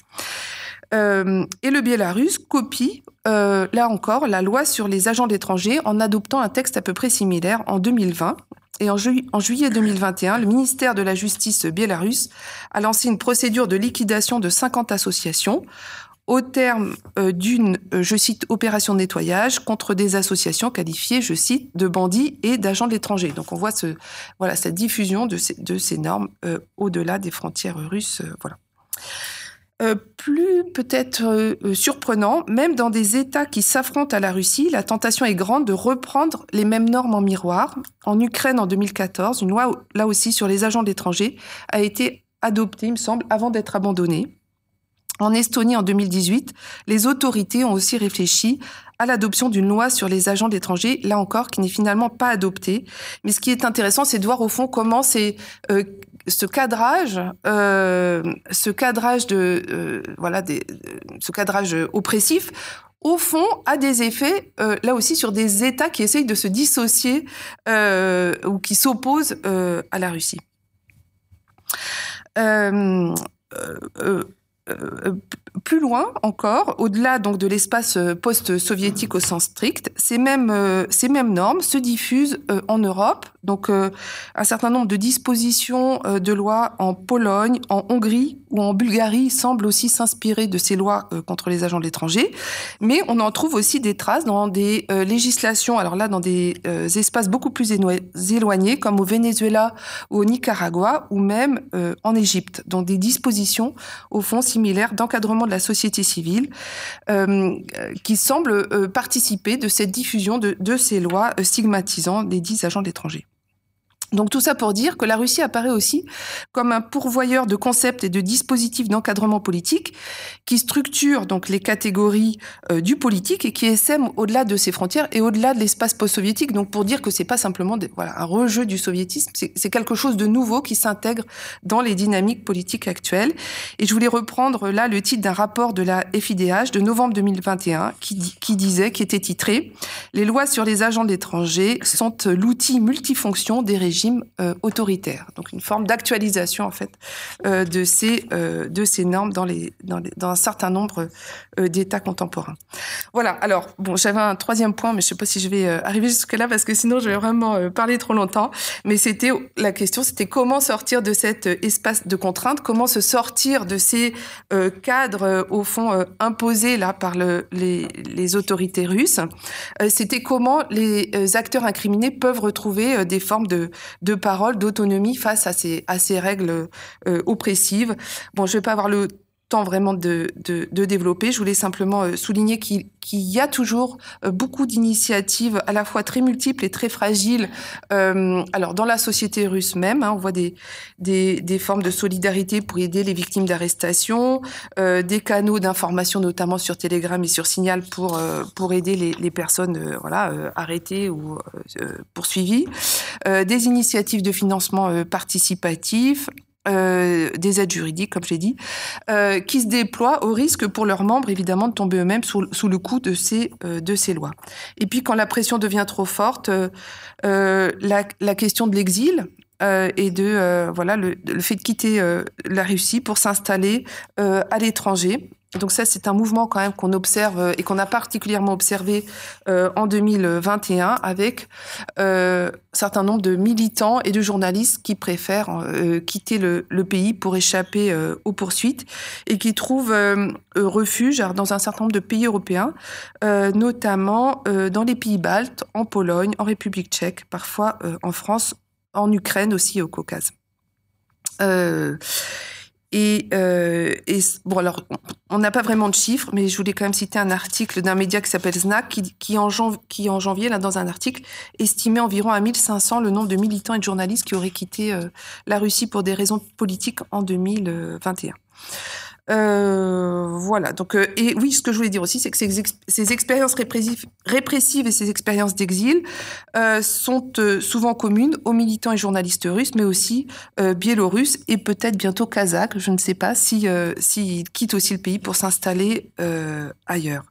S4: Et le Biélarus copie, là encore, la loi sur les agents d'étrangers en adoptant un texte à peu près similaire en 2020. Et en, en, juillet 2021, le ministère de la Justice biélarusse a lancé une procédure de liquidation de 50 associations au terme euh, d'une, euh, je cite, opération de nettoyage contre des associations qualifiées, je cite, de bandits et d'agents de l'étranger. Donc on voit ce, voilà, cette diffusion de ces, de normes euh, au-delà des frontières russes. voilà. plus peut-être surprenant, même dans des États qui s'affrontent à la Russie, la tentation est grande de reprendre les mêmes normes en miroir. En Ukraine, en 2014, une loi, là aussi, sur les agents d'étrangers a été adoptée, il me semble, avant d'être abandonnée. En Estonie, en 2018, les autorités ont aussi réfléchi à l'adoption d'une loi sur les agents d'étrangers, là encore, qui n'est finalement pas adoptée. Mais ce qui est intéressant, c'est de voir au fond comment euh, ce cadrage, euh, ce cadrage de euh, voilà, ce cadrage oppressif, au fond, a des effets là aussi sur des États qui essayent de se dissocier ou qui s'opposent à la Russie. Euh, plus loin encore, au-delà donc de l'espace euh, post-soviétique au sens strict, ces mêmes, euh, ces mêmes normes se diffusent en Europe. Donc, un certain nombre de dispositions de lois en Pologne, en Hongrie ou en Bulgarie semblent aussi s'inspirer de ces lois contre les agents de l'étranger. Mais on en trouve aussi des traces dans des législations, alors là, dans des espaces beaucoup plus éloignés, comme au Venezuela ou au Nicaragua, ou même en Égypte, dont des dispositions, au fond, similaires d'encadrement de la société civile euh, qui semble euh, participer de cette diffusion de, de ces lois euh, stigmatisant les dix agents d'étrangers. Donc tout ça pour dire que la Russie apparaît aussi comme un pourvoyeur de concepts et de dispositifs d'encadrement politique qui structure donc les catégories euh, du politique et qui essaime au-delà de ses frontières et au-delà de l'espace post-soviétique. Donc pour dire que c'est pas simplement voilà un rejeu du soviétisme, c'est quelque chose de nouveau qui s'intègre dans les dynamiques politiques actuelles. Et je voulais reprendre là le titre d'un rapport de la FIDH de novembre 2021 qui, disait, qui était titré "Les lois sur les agents d'étrangers sont l'outil multifonction des régimes euh, autoritaire. Donc une forme d'actualisation en fait euh, de ces euh, de ces normes dans les dans, dans un certain nombre d'États contemporains. Voilà. Alors bon, j'avais un troisième point, mais je sais pas si je vais arriver jusque là parce que sinon je vais vraiment parler trop longtemps. Mais c'était la question, c'était comment sortir de cet espace de contrainte, comment se sortir de ces cadres au fond imposés là par le, les, les autorités russes? c'était comment les acteurs incriminés peuvent retrouver des formes de, de parole, d'autonomie face à ces, à ces règles euh, oppressives. Bon, je vais pas avoir le temps vraiment de, de, de développer. Je voulais simplement euh, souligner qu'il y a toujours euh, beaucoup d'initiatives à la fois très multiples et très fragiles. Euh, alors dans la société russe même, hein, on voit des, des, des, formes de solidarité pour aider les victimes d'arrestation, euh, des canaux d'information notamment sur Telegram et sur Signal pour, euh, pour aider les, les personnes voilà, arrêtées ou poursuivies, des initiatives de financement participatif, euh, des aides juridiques, comme j'ai dit, euh, qui se déploient au risque pour leurs membres, évidemment, de tomber eux-mêmes sous, le coup de ces, euh, de ces lois. Et puis, quand la pression devient trop forte, la, question de l'exil et de voilà le, fait de quitter la Russie pour s'installer à l'étranger donc ça, c'est un mouvement quand même qu'on observe euh, et qu'on a particulièrement observé euh, en 2021 avec euh, un certain nombre de militants et de journalistes qui préfèrent euh, quitter le, pays pour échapper euh, aux poursuites et qui trouvent euh, refuge dans un certain nombre de pays européens, notamment dans les pays baltes, en Pologne, en République tchèque, parfois en France, en Ukraine aussi au Caucase. Et, euh, bon, alors, on n'a pas vraiment de chiffres, mais je voulais quand même citer un article d'un média qui s'appelle Znak, qui, qui, en qui, en janvier, là, dans un article, estimait environ à 1500 le nombre de militants et de journalistes qui auraient quitté euh, la Russie pour des raisons politiques en 2021. Euh, voilà. Donc, euh, et oui, ce que je voulais dire aussi, c'est que ces, ex ces, expériences répressives, répressives et ces expériences d'exil euh, sont euh, souvent communes aux militants et journalistes russes, mais aussi euh, biélorusses et peut-être bientôt kazakhs. Je ne sais pas si s'ils quittent aussi le pays pour s'installer ailleurs.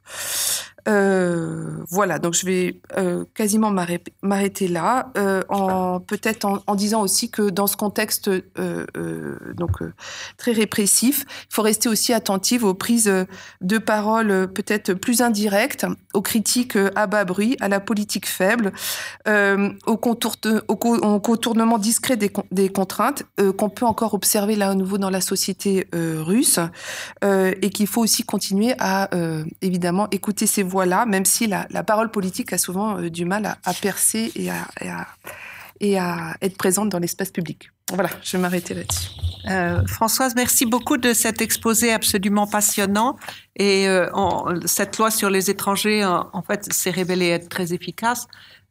S4: Euh, voilà, donc je vais euh, quasiment m'arrêter là, euh, en peut-être en, en, disant aussi que dans ce contexte donc très répressif, il faut rester aussi attentif aux prises de parole peut-être plus indirectes, aux critiques à bas bruit, à la politique faible, au, contour au, co au, contournement discret des, des contraintes qu'on peut encore observer là à nouveau dans la société russe, et qu'il faut aussi continuer à évidemment écouter ces voix là, même si la, parole politique a souvent euh, du mal à, percer et à, et, à, être présente dans l'espace public. Voilà, je vais m'arrêter là-dessus.
S1: Euh, Françoise, merci beaucoup de cet exposé absolument passionnant. Et euh, cette loi sur les étrangers, en fait, s'est révélée être très efficace.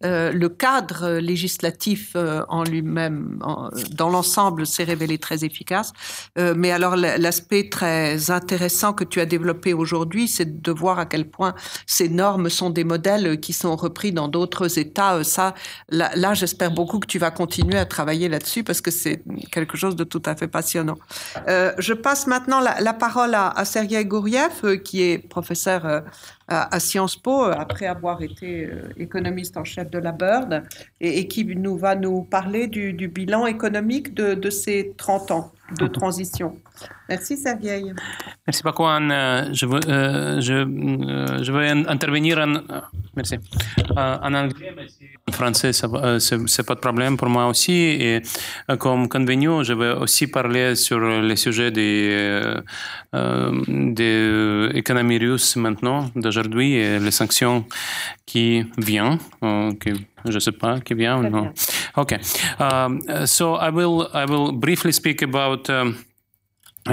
S1: Euh, le cadre législatif euh, en lui-même, dans l'ensemble, s'est révélé très efficace. Euh, mais alors, l'aspect très intéressant que tu as développé aujourd'hui, c'est de voir à quel point ces normes sont des modèles qui sont repris dans d'autres États. Ça, là, j'espère beaucoup que tu vas continuer à travailler là-dessus parce que c'est quelque chose de tout à fait passionnant. Je passe maintenant la, la parole à, à Sergei Gouriev, qui est professeur à, à Sciences Po euh, après avoir été euh, économiste en chef de la Bird et, et qui nous va nous parler du, du bilan économique de, de ces 30 ans de transition. Merci Sergei.
S5: Merci beaucoup Anne. Je veux, euh, je, euh, je veux intervenir en, merci, euh, en anglais, mais français, c'est pas de problème pour moi aussi. Et comme convenu, je vais aussi parler sur le sujet des, des économies russes maintenant, d'aujourd'hui, et les sanctions qui viennent, qui, je ne sais pas, qui viennent ou non. Okay. Um, so I will, I will briefly speak about um,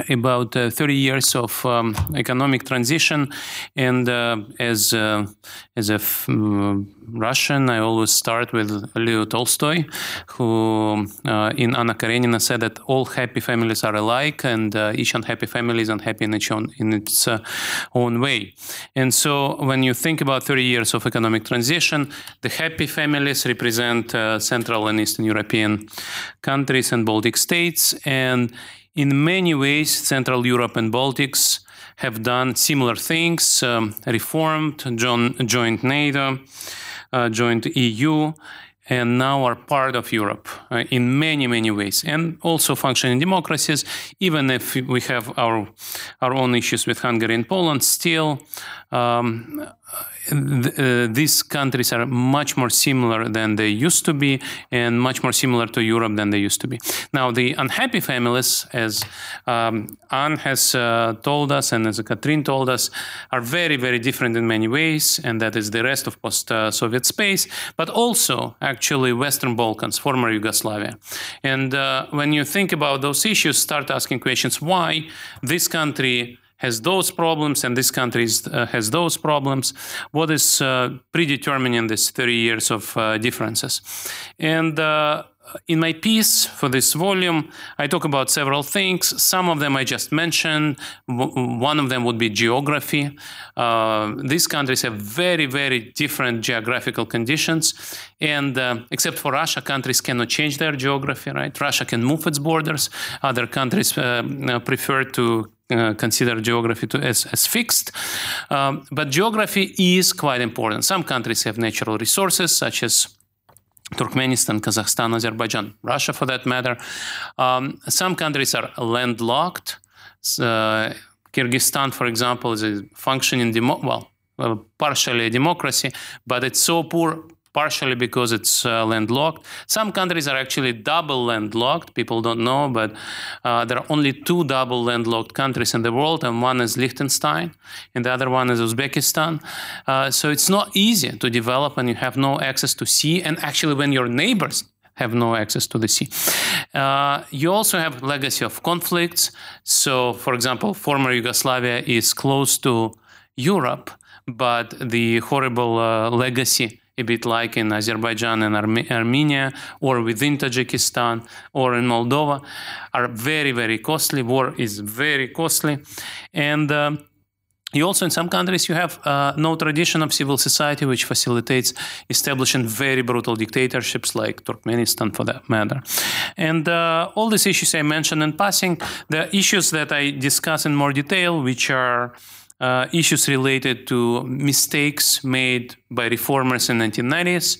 S5: about uh, 30 years of um, economic transition. And uh, as uh, as a um, Russian I always start with Leo Tolstoy who uh, in Anna Karenina said that all happy families are alike and uh, each unhappy family is unhappy in its own, in its uh, own way. And so when you think about 30 years of economic transition the happy families represent Central and Eastern European countries and Baltic states. And in many ways, Central Europe and Baltics have done similar things, um, reformed, joined NATO, uh, joined EU, and now are part of Europe uh, in many, many ways, and also functioning democracies. Even if we have our our own issues with Hungary and Poland, still um, uh, these countries are much more similar than they used to be and much more similar to Europe than they used to be. Now, the unhappy families, as um, Anne has uh, told us and as Katrin told us, are very, very different in many ways, and that is the rest of post Soviet space, but also actually Western Balkans, former Yugoslavia. And uh, when you think about those issues, start asking questions why this country has those problems and this country uh, has those problems. What is uh, predetermining these 30 years of uh, differences? And uh, in my piece for this volume, I talk about several things. Some of them I just mentioned. one of them would be geography. Uh, these countries have very, very different geographical conditions. And uh, except for Russia, countries cannot change their geography, right? Russia can move its borders. Other countries uh prefer to uh, consider geography to, as, as fixed. Um, but geography is quite important. Some countries have natural resources, such as Turkmenistan, Kazakhstan, Azerbaijan, Russia for that matter. Um, some countries are landlocked. Uh, Kyrgyzstan, for example, is a functioning, demo- well, uh, partially a democracy, but it's so poor partially because it's uh, landlocked. Some countries are actually double landlocked. People don't know, but uh, there are only two double landlocked countries in the world, and one is Liechtenstein, and the other one is Uzbekistan. Uh, so it's not easy to develop when you have no access to sea, and actually when your neighbors have no access to the sea. Uh, you also have legacy of conflicts. So, for example, former Yugoslavia is close to Europe, but the horrible uh, legacy a bit like in Azerbaijan and Arme- Armenia or within Tajikistan or in Moldova, are very, very costly. War is very costly. And um, you also, in some countries, you have uh, no tradition of civil society, which facilitates establishing very brutal dictatorships like Turkmenistan, for that matter. And uh, all these issues I mentioned in passing, the issues that I discuss in more detail, which are uh, issues related to mistakes made by reformers in 1990s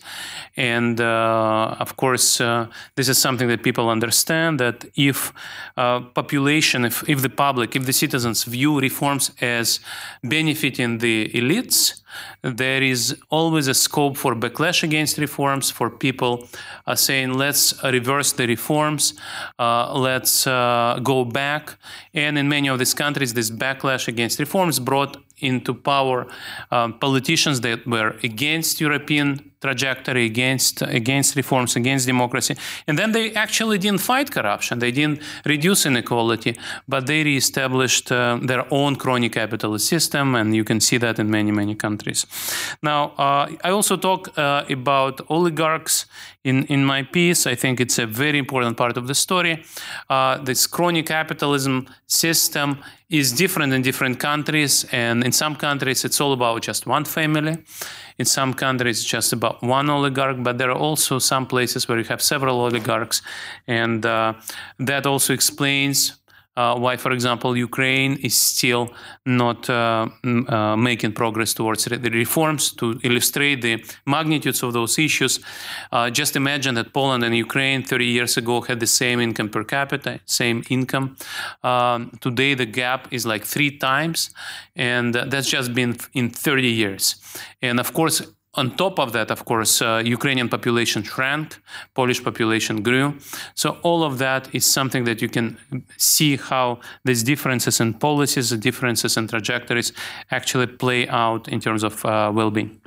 S5: and uh, of course uh, this is something that people understand that if uh, population if, if the public if the citizens view reforms as benefiting the elites there is always a scope for backlash against reforms, for people uh, saying, let's reverse the reforms, uh, let's uh, go back. And in many of these countries, this backlash against reforms brought into power um, politicians that were against European trajectory against against reforms, against democracy. And then they actually didn't fight corruption. They didn't reduce inequality, but they reestablished uh, their own crony capitalist system, and you can see that in many many countries. Now, uh, I also talk uh, about oligarchs in in my piece. I think it's a very important part of the story. Uh, this crony capitalism system is different in different countries, and in some countries it's all about just one family. In some countries, it's just about one oligarch, but there are also some places where you have several oligarchs, and uh, that also explains uh, why, for example, Ukraine is still not uh, uh, making progress towards the reforms. To illustrate the magnitudes of those issues, uh, just imagine that Poland and Ukraine 30 years ago had the same income per capita, same income. Um, today, the gap is like three times, and that's just been in 30 years. And of course, on top of that, of course, uh, Ukrainian population shrank, Polish population grew. So all of that is something that you can see how these differences in policies, the differences in trajectories actually play out in terms of uh, well-being.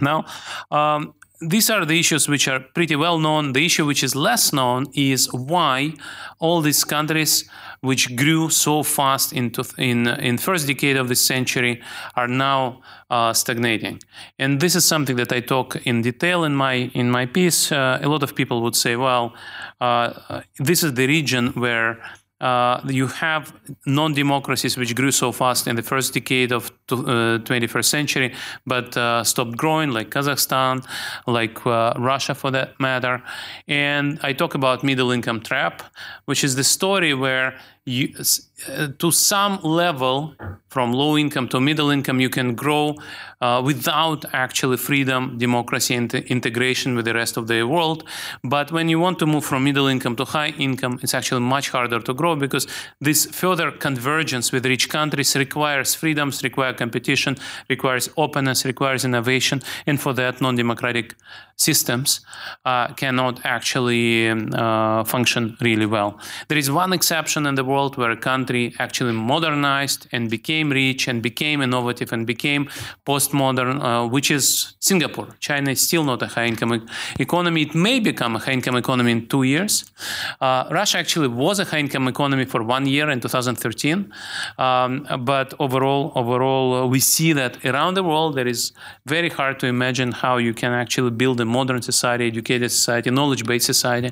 S5: Now, um, these are the issues which are pretty well known. The issue which is less known is why all these countries which grew so fast into in in first decade of the century are now uh, stagnating. And this is something that I talk in detail in my in my piece. Uh, a lot of people would say, well, uh, this is the region where uh, you have non-democracies which grew so fast in the first decade of uh, 21st century, but uh, stopped growing, like Kazakhstan, like uh, Russia for that matter. And I talk about middle income trap, which is the story where you, uh, to some level, from low income to middle income, you can grow uh, without actually freedom, democracy, and integration with the rest of the world. But when you want to move from middle income to high income, it's actually much harder to grow because this further convergence with rich countries requires freedoms, requires competition, requires openness, requires innovation, and for that, non-democratic systems uh, cannot actually um, uh, function really well. There is one exception in the world where a country country actually modernized and became rich and became innovative and became postmodern, uh, which is Singapore. China is still not a high income economy. It may become a high income economy in two years. Uh, Russia actually was a high income economy for one year in 2013. Um, but overall, overall, uh, we see that around the world there is very hard to imagine how you can actually build a modern society, educated society, knowledge-based society.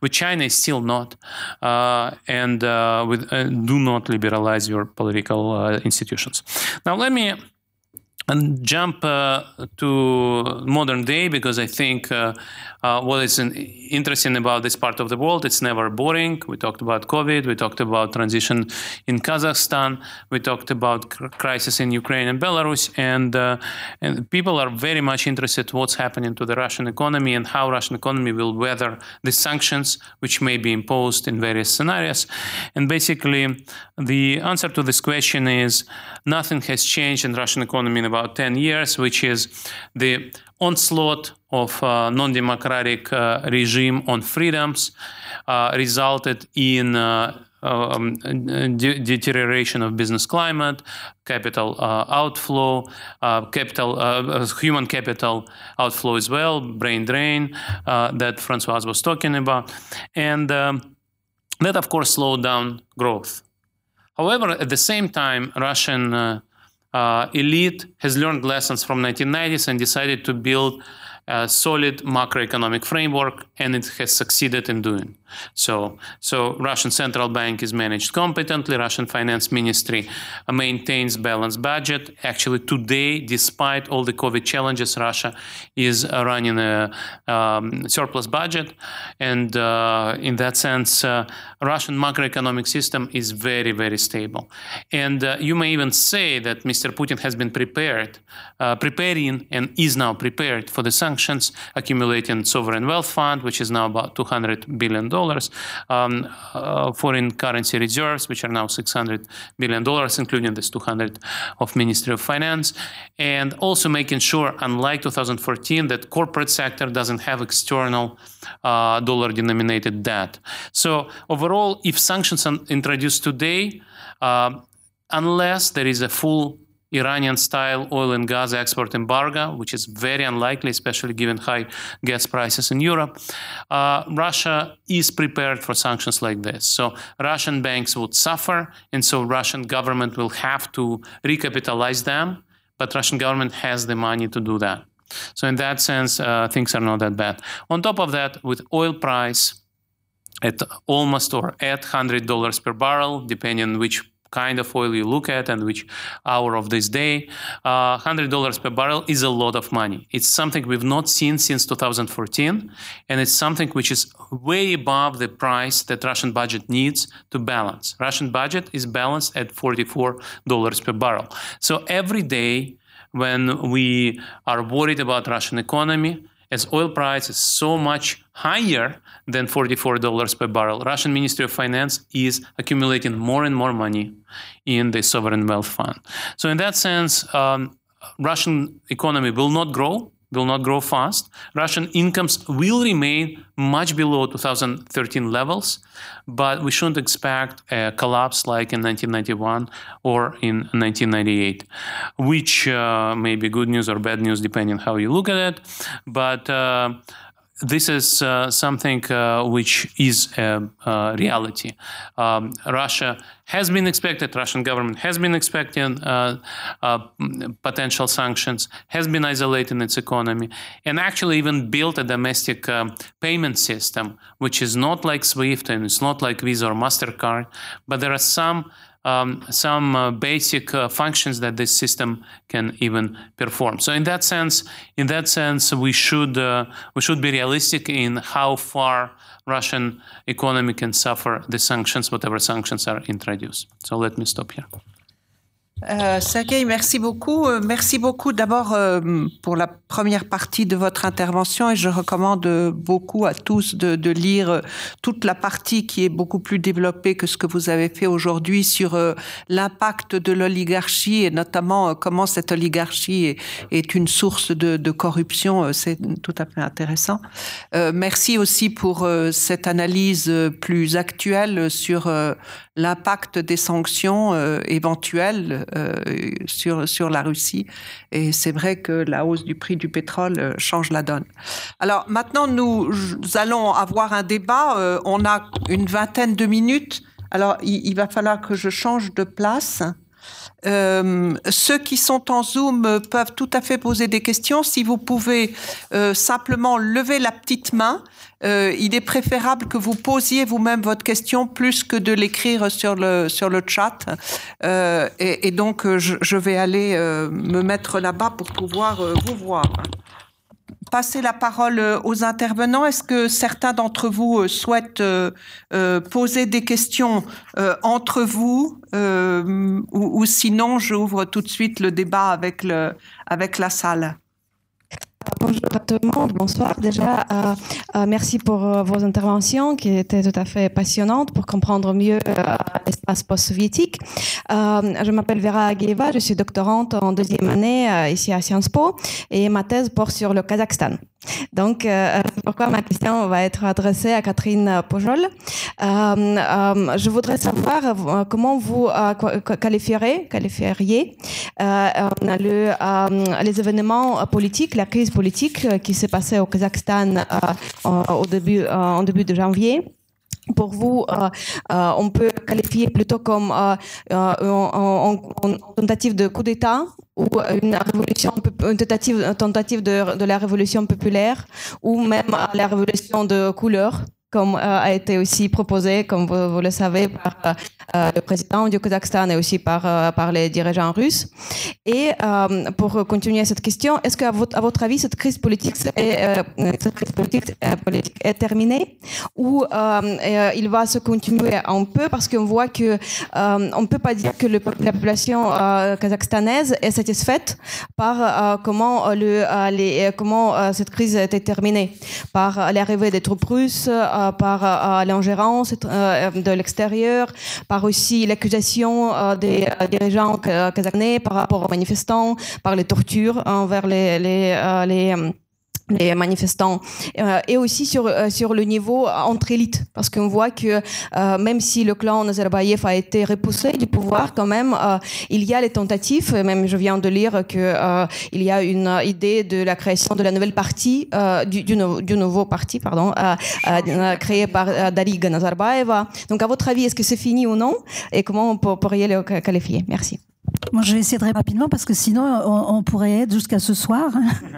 S5: With China, is still not, uh, and uh, with uh, do not liberalize your political uh, institutions. Now, let me and jump uh, to modern day because I think uh, what is interesting about this part of the world, it's never boring. We talked about COVID, we talked about transition in Kazakhstan, we talked about crisis in Ukraine and Belarus, and uh, and people are very much interested what's happening to the Russian economy and how Russian economy will weather the sanctions which may be imposed in various scenarios. And basically, the answer to this question is nothing has changed in Russian economy in about 10 years, which is the onslaught of uh, non-democratic uh, regime on freedoms uh, resulted in uh, um, de- deterioration of business climate, capital uh, outflow, uh, capital, human capital outflow as well, brain drain that Francois was talking about, and um, that of course slowed down growth. However, at the same time, Russian uh, elite has learned lessons from 1990s and decided to build a solid macroeconomic framework, and it has succeeded in doing. So, so Russian central bank is managed competently. Russian finance ministry maintains balanced budget. Actually, today, despite all the COVID challenges, Russia is running a um, surplus budget, and uh, in that sense, uh, Russian macroeconomic system is very, very stable. And uh, you may even say that Mr. Putin has been prepared, uh, preparing, and is now prepared for the sanctions, accumulating sovereign wealth fund, which is now about 200 billion dollars, um, uh, foreign currency reserves, which are now 600 billion dollars, including this 200 of Ministry of Finance, and also making sure, unlike 2014, that corporate sector doesn't have external uh, dollar-denominated debt. So overall, if sanctions are introduced today, uh, unless there is a full Iranian style oil and gas export embargo, which is very unlikely, especially given high gas prices in Europe. Uh, Russia is prepared for sanctions like this. So Russian banks would suffer, and so Russian government will have to recapitalize them, but Russian government has the money to do that. So in that sense, uh, things are not that bad. On top of that, with oil price at almost or at $100 per barrel, depending on which kind of oil you look at and which hour of this day, uh, $100 per barrel is a lot of money. It's something we've not seen since 2014, and it's something which is way above the price that Russian budget needs to balance. Russian budget is balanced at $44 per barrel. So every day when we are worried about Russian economy, as oil price is so much higher than $44 per barrel, Russian Ministry of Finance is accumulating more and more money in the sovereign wealth fund. So in that sense, um, Russian economy will not grow will not grow fast. Russian incomes will remain much below 2013 levels, but we shouldn't expect a collapse like in 1991 or in 1998, which uh, may be good news or bad news depending how you look at it. But uh, this is uh, something uh, which is a, reality. Um, Russia has been expected, Russian government has been expecting uh, uh potential sanctions, has been isolating its economy, and actually even built a domestic uh, payment system, which is not like SWIFT and it's not like Visa or MasterCard, but there are some um, some uh, basic uh, functions that this system can even perform. So in that sense, in that sense, we should uh, we should be realistic in how far Russian economy can suffer the sanctions, whatever sanctions are introduced. So let me stop here.
S1: Euh, Sergei, merci beaucoup. Euh, merci beaucoup d'abord euh, pour la première partie de votre intervention et je recommande beaucoup à tous de, de, lire toute la partie qui est beaucoup plus développée que ce que vous avez fait aujourd'hui sur euh, l'impact de l'oligarchie et notamment comment cette oligarchie est, est une source de, de corruption. C'est tout à fait intéressant. merci aussi pour cette analyse plus actuelle sur l'impact des sanctions éventuelles euh, sur, sur la Russie. Et c'est vrai que la hausse du prix du pétrole euh, change la donne. Alors maintenant, nous allons avoir un débat. Euh, on a une vingtaine de minutes. Alors, il va falloir que je change de place. Euh, ceux qui sont en Zoom peuvent tout à fait poser des questions. Si vous pouvez euh, simplement lever la petite main, euh, il est préférable que vous posiez vous-même votre question plus que de l'écrire sur le, sur le chat. Et, donc, je, vais aller me mettre là-bas pour pouvoir vous voir passer la parole euh, aux intervenants. Est-ce que certains d'entre vous euh, souhaitent euh, poser des questions entre vous ou, sinon j'ouvre tout de suite le débat avec, avec la salle
S6: Bonjour à tout le monde, bonsoir. Déjà, euh, euh, merci pour euh, vos interventions qui étaient tout à fait passionnantes pour comprendre mieux l'espace post-soviétique. je m'appelle Vera Agueva, je suis doctorante en deuxième année ici à Sciences Po et ma thèse porte sur le Kazakhstan. Donc, euh, pourquoi ma question va être adressée à Catherine Pojol. Euh, euh, je voudrais savoir euh, comment vous euh, qualifieriez, qualifieriez le, les événements politiques, la crise politique qui s'est passée au Kazakhstan au début, en début de janvier pour vous, euh, euh, on peut qualifier plutôt comme euh, une tentative de coup d'État ou une révolution, une tentative, une tentative de, de, la révolution populaire ou même la révolution de couleur comme euh, a été aussi proposé, comme vous, le savez, par euh, euh, le président du Kazakhstan et aussi par, par les dirigeants russes. Et pour continuer cette question, est-ce qu'à votre, à votre avis, cette crise politique est, terminée ou il va se continuer un peu? Parce qu'on voit que on ne peut pas dire que la population kazakhstanaise est satisfaite par comment cette crise a été terminée, par l'arrivée des troupes russes, par l'ingérence euh, de l'extérieur, par aussi l'accusation euh, des dirigeants kazakhs par rapport aux manifestants, par les tortures envers les, les, les les manifestants. Euh, et aussi sur euh, sur le niveau entre élites parce qu'on voit que euh, même si le clan Nazarbayev a été repoussé du pouvoir quand même euh, il y a les tentatives. Même je viens de lire que euh, il y a une idée de la création de la nouvelle partie du, du, no du, nouveau parti pardon créé par Dariga Nazarbayeva donc à votre avis est-ce que c'est fini ou non? Et comment on pourrait le qualifier? Merci
S3: moi, je vais essayer de rapidement parce que sinon, on, on pourrait être jusqu'à ce soir.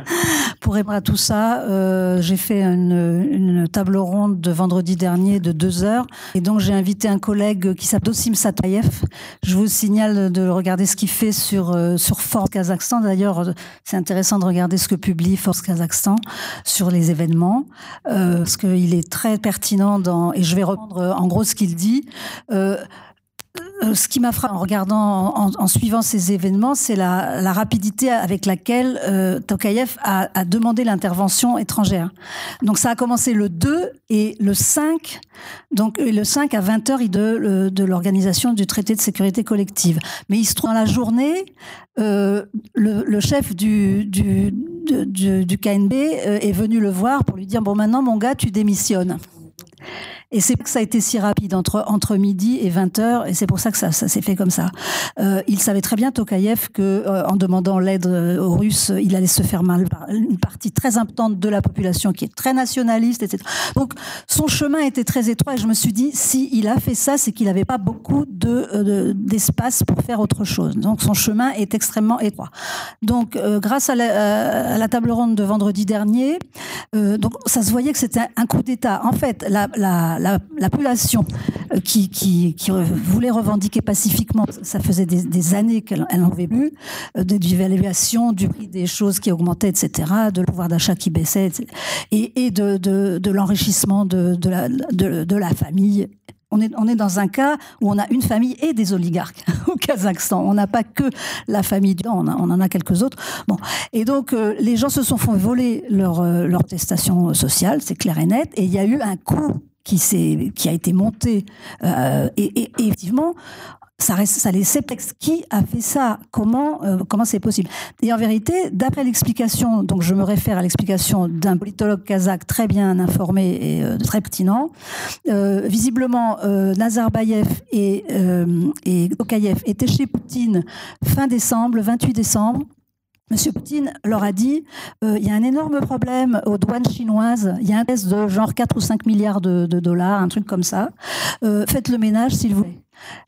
S3: Pour répondre à tout ça, euh, j'ai fait une, une, table ronde de vendredi dernier de deux heures. Et donc, j'ai invité un collègue qui s'appelle Dosim Satayev. Je vous signale de regarder ce qu'il fait sur, euh, sur Force Kazakhstan. D'ailleurs, c'est intéressant de regarder ce que publie Force Kazakhstan sur les événements. Euh, parce qu'il est très pertinent dans, et je vais reprendre en gros ce qu'il dit. Euh, euh, ce qui m'a frappé en regardant, en, suivant ces événements, c'est la, rapidité avec laquelle euh, Tokayev a, demandé l'intervention étrangère. Donc ça a commencé le 2 et le 5, donc le 5 à 20h de, de l'organisation du traité de sécurité collective. Mais il se trouve dans la journée, euh, le, chef du, du, KNB euh, est venu le voir pour lui dire, bon maintenant mon gars, tu démissionnes. Et c'est que ça a été si rapide entre, entre midi et 20 heures, et c'est pour ça que ça, ça s'est fait comme ça. Euh, il savait très bien, Tokayev, que euh, en demandant l'aide euh, aux Russes, il allait se faire mal par une partie très importante de la population qui est très nationaliste, etc. Donc son chemin était très étroit, et je me suis dit, si il a fait ça, c'est qu'il n'avait pas beaucoup de, d'espace pour faire autre chose. Donc son chemin est extrêmement étroit. Donc euh, grâce à la, à la, table ronde de vendredi dernier, euh, donc ça se voyait que c'était un coup d'État. En fait, la, la la, la, population euh, qui, voulait revendiquer pacifiquement, ça faisait des, années qu'elle n'en avait plus, euh, d'évaluation du prix des choses qui augmentaient, etc., de le pouvoir d'achat qui baissait, et, de, de, de l'enrichissement de, de, la, de, de famille on est, on est dans un cas où on a une famille et des oligarques au Kazakhstan. On n'a pas que la famille, on, on en a quelques autres. Bon, et donc euh, les gens se sont fait voler leur euh, leur attestation sociale, c'est clair et net. Et il y a eu un coup qui qui a été monté. Euh, et, effectivement ça, reste, ça laissait qui a fait ça? Comment euh, comment c'est possible? Et en vérité, d'après l'explication, donc je me réfère à l'explication d'un politologue kazakh très bien informé et euh, très pertinent, visiblement Nazarbayev et, et étaient chez Poutine fin décembre, le 28 décembre. Monsieur Poutine leur a dit euh, il y a un énorme problème aux douanes chinoises, il y a un test de genre 4 ou 5 milliards de, dollars, un truc comme ça. Euh, faites le ménage s'il vous plaît.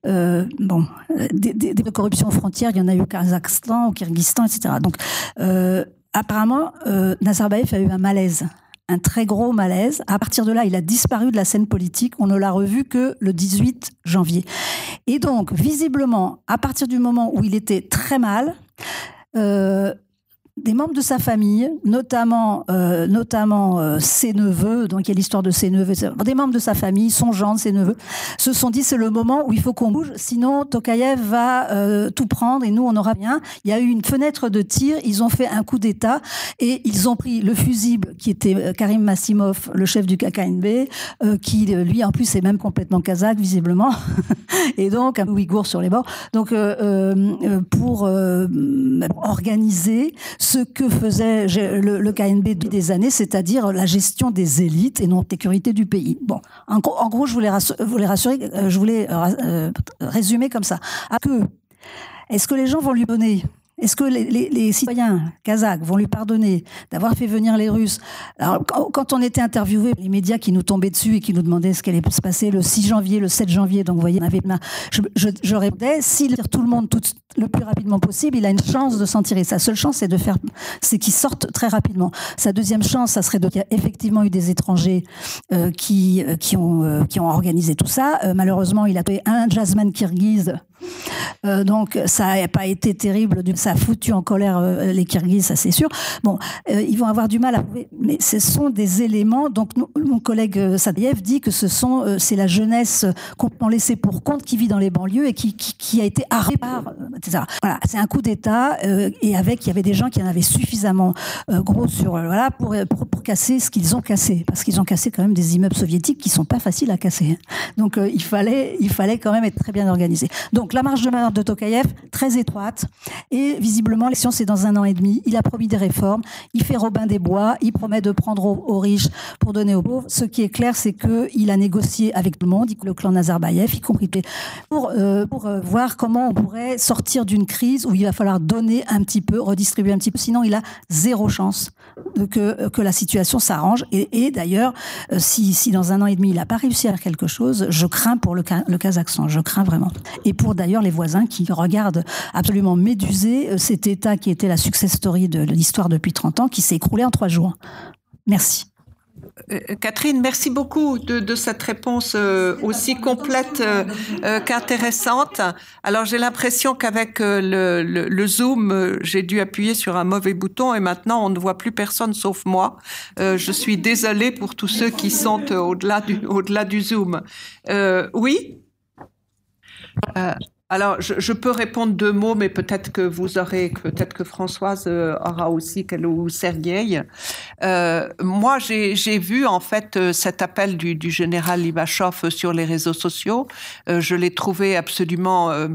S3: Euh, bon, des, corruptions aux frontières, il y en a eu au Kazakhstan, au Kyrgyzstan, etc. Donc, apparemment, Nazarbayev a eu un malaise, un très gros malaise. À partir de là, il a disparu de la scène politique. On ne l'a revu que le 18 janvier. Et donc, visiblement, à partir du moment où il était très mal, euh, des membres de sa famille, notamment, euh, notamment euh, ses neveux, donc il y a l'histoire de ses neveux, des membres de sa famille, son gendre, ses neveux, se sont dit c'est le moment où il faut qu'on bouge, sinon Tokayev va euh, tout prendre et nous on n'aura rien. Il y a eu une fenêtre de tir, ils ont fait un coup d'État et ils ont pris le fusible qui était euh, Karim Massimov, le chef du KKNB, euh, qui lui en plus est même complètement kazakh visiblement, et donc un ouïghour sur les bords. Donc euh, pour organiser ce que faisait le, le KNB depuis des années, c'est-à-dire la gestion des élites et non sécurité du pays. Bon, en, gros, je voulais vous rassurer je voulais euh, résumer comme ça. Que est-ce que les gens vont lui donner est-ce que les, citoyens kazakhs vont lui pardonner d'avoir fait venir les Russes Alors, quand on était interviewé, les médias qui nous tombaient dessus et qui nous demandaient ce qui allait se passer le 6 janvier, le 7 janvier, donc vous voyez, je, je, répondais, s'il tire tout le monde le plus rapidement possible, il a une chance de s'en tirer. Sa seule chance, c'est de faire, c'est qu'il sorte très rapidement. Sa deuxième chance, ça serait de, y a effectivement eu des étrangers euh, qui, euh, euh, qui ont organisé tout ça. Malheureusement, il a tué un jazzman kirghize euh, donc ça n'a pas été terrible, ça a foutu en colère euh, les Kirghizes, ça c'est sûr. Bon, euh, ils vont avoir du mal à prouver, mais ce sont des éléments. Donc mon collègue Sadiev dit que ce sont, c'est la jeunesse complètement laissée pour compte qui vit dans les banlieues et qui, a été arrêtée par, etc. Voilà, c'est un coup d'État et avec il y avait des gens qui en avaient suffisamment gros sur voilà pour, pour, pour casser ce qu'ils ont cassé, parce qu'ils ont cassé quand même des immeubles soviétiques qui sont pas faciles à casser. Donc il fallait il fallait quand même être très bien organisé. Donc la marge de manœuvre de Tokayev, très étroite. Et visiblement, l'élection, c'est dans un an et demi. Il a promis des réformes. Il fait Robin des Bois. Il promet de prendre aux, aux riches pour donner aux pauvres. Ce qui est clair, c'est qu'il a négocié avec tout le monde, le clan Nazarbayev, y compris pour, euh, pour euh, voir comment on pourrait sortir d'une crise où il va falloir donner un petit peu, redistribuer un petit peu. Sinon, il a zéro chance que, que la situation s'arrange. Et, et d'ailleurs, euh, si, si dans un an et demi, il n'a pas réussi à faire quelque chose, je crains pour le, le Kazakhstan. Je crains vraiment. Et pour d'ailleurs les voisins qui regardent absolument médusés cet État qui était la success story de l'histoire depuis 30 ans, qui s'est écroulé en trois jours. Merci.
S1: Catherine, merci beaucoup de, cette réponse euh, aussi complète euh, euh, qu'intéressante. Alors j'ai l'impression qu'avec euh, le, Zoom, euh, j'ai dû appuyer sur un mauvais bouton et maintenant on ne voit plus personne sauf moi. Euh, je suis désolée pour tous ceux qui sont au-delà du Zoom. oui? Alors, je, peux répondre deux mots, mais peut-être que vous aurez, peut-être que Françoise euh, aura aussi, ou Sergueï. Euh, moi, j'ai vu en fait euh, cet appel du, général Livachov sur les réseaux sociaux. Euh, je l'ai trouvé absolument euh,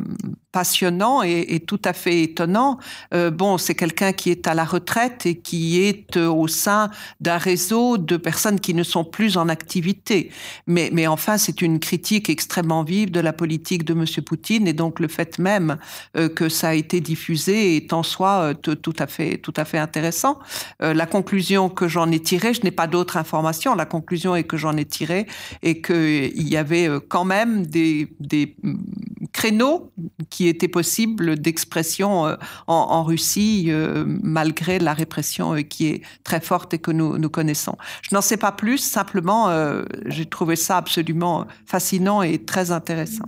S1: passionnant et, tout à fait étonnant. Euh, bon, c'est quelqu'un qui est à la retraite et qui est euh, au sein d'un réseau de personnes qui ne sont plus en activité. Mais, enfin, c'est une critique extrêmement vive de la politique de M. Poutine et donc le fait même euh, que ça a été diffusé est en soi tout à fait, tout à fait intéressant. La conclusion que j'en ai tirée, je n'ai pas d'autres informations. La conclusion est que j'en ai tiré et qu'il y avait quand même des, des mm, créneaux qui était possible d'expression euh, en, Russie, euh, malgré la répression euh, qui est très forte et que nous, connaissons. Je n'en sais pas plus, simplement, j'ai trouvé ça absolument fascinant et très intéressant.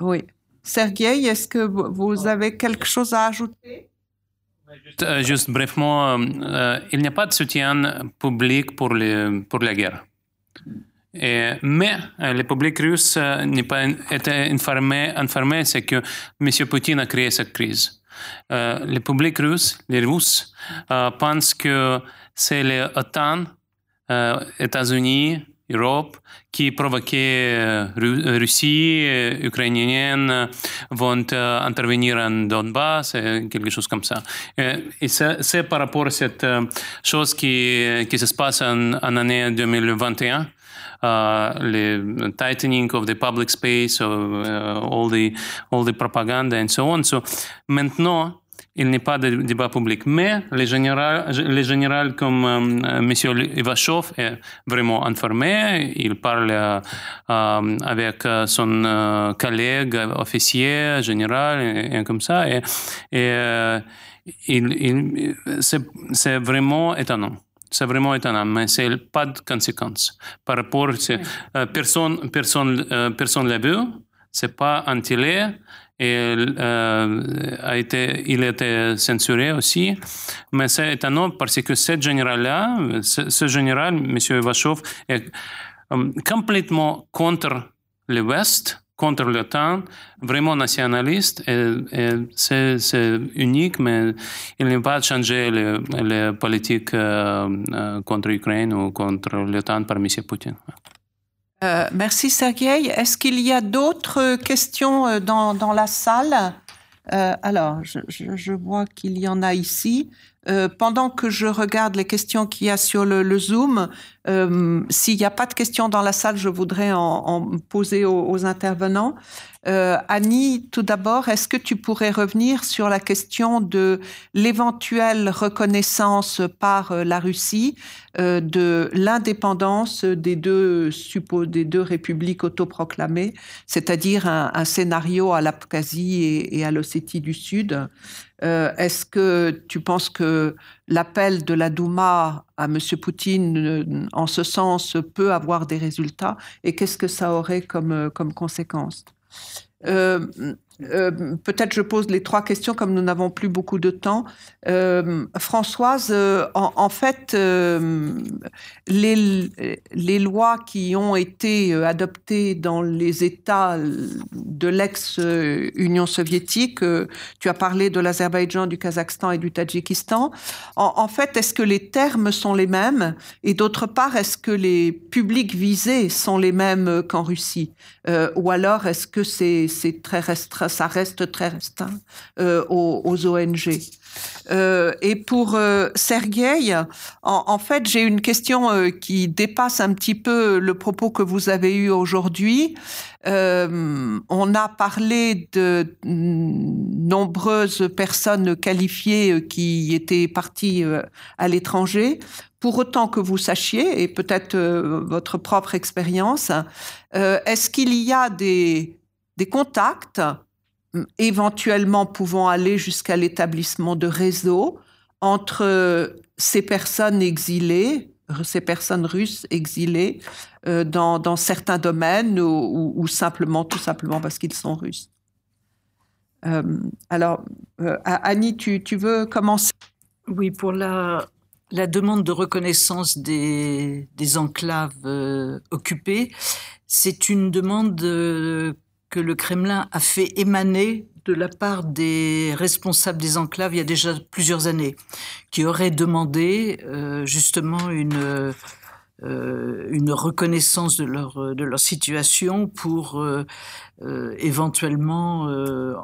S1: Oui. Sergueï, est-ce que vous avez quelque chose à ajouter?
S5: Juste, juste brièvement, il n'y a pas de soutien public pour la guerre. Mais le public russe n'est pas été informé, informé c'est que M. Poutine a créé cette crise. le public russe, les Russes, pensent que c'est l'OTAN, États-Unis, Europe, qui provoquait euh, Russie, euh, Ukrainienne vont euh, intervenir en Donbass, quelque chose comme ça. Et c'est par rapport à cette chose qui, qui se passe en, en année 2021. Uh, le tightening of the public space, of, uh, all the all the propaganda and so on. So maintenant, il n'est pas de débat public. Mais les généraux, les généraux comme euh, M. Ivachov est vraiment informé. Il parle euh, euh, avec son collègue officier général et, comme ça. Et, et c'est vraiment étonnant. C'est vraiment étonnant, mais c'est pas de conséquences. Par rapport, personne, personne, personne l'a vu. C'est pas un télé et euh, a été, il a été censuré aussi. Mais c'est étonnant parce que ce général-là, ce, général, M. Ivachov, est euh, complètement contre le West, contre l'OTAN, vraiment nationaliste. C'est, unique, mais il n'a pas changé la politique euh, contre l'Ukraine ou contre l'OTAN par M. Poutine.
S1: Euh, merci Sergueï. Est-ce qu'il y a d'autres questions euh, dans, dans la salle? Euh, Alors, je, vois qu'il y en a ici. pendant que je regarde les questions qu'il y a sur le, Zoom, s'il n'y a pas de questions dans la salle, je voudrais en, poser aux intervenants. Euh, Annie, tout d'abord, est-ce que tu pourrais revenir sur la question de l'éventuelle reconnaissance par euh, la Russie euh, de l'indépendance des deux, des deux républiques autoproclamées, c'est-à-dire un, scénario à l'Abkhazie et, à l'Ossétie du Sud? Est-ce que tu penses que l'appel de la Douma à M. Poutine en ce sens peut avoir des résultats et qu'est-ce que ça aurait comme, comme conséquence? Euh, euh, peut-être je pose les trois questions comme nous n'avons plus beaucoup de temps. Euh, Françoise, euh, en, fait, les, les, lois qui ont été adoptées dans les États de l'ex-Union soviétique, tu as parlé de l'Azerbaïdjan, du Kazakhstan et du Tadjikistan. En, fait, est-ce que les termes sont les mêmes? Et d'autre part, est-ce que les publics visés sont les mêmes qu'en Russie? Ou alors, est-ce que c'est très restreint ça reste très restreint euh, aux, ONG. Euh, et pour euh, Sergueï, en, fait, j'ai une question qui dépasse un petit peu le propos que vous avez eu aujourd'hui. on a parlé de nombreuses personnes qualifiées qui étaient parties à l'étranger. Pour autant que vous sachiez, et peut-être votre propre expérience, est-ce qu'il y a des, des contacts éventuellement pouvant aller jusqu'à l'établissement de réseaux entre ces personnes exilées, ces personnes russes exilées euh, dans, certains domaines ou, simplement, tout simplement parce qu'ils sont russes. Euh, alors, euh, Annie, tu, veux commencer?
S2: Oui, pour la, demande de reconnaissance des enclaves occupées, c'est une demande que le Kremlin a fait émaner de la part des responsables des enclaves il y a déjà plusieurs années, qui auraient demandé euh, justement une, euh, une reconnaissance de leur, de leur situation pour euh, éventuellement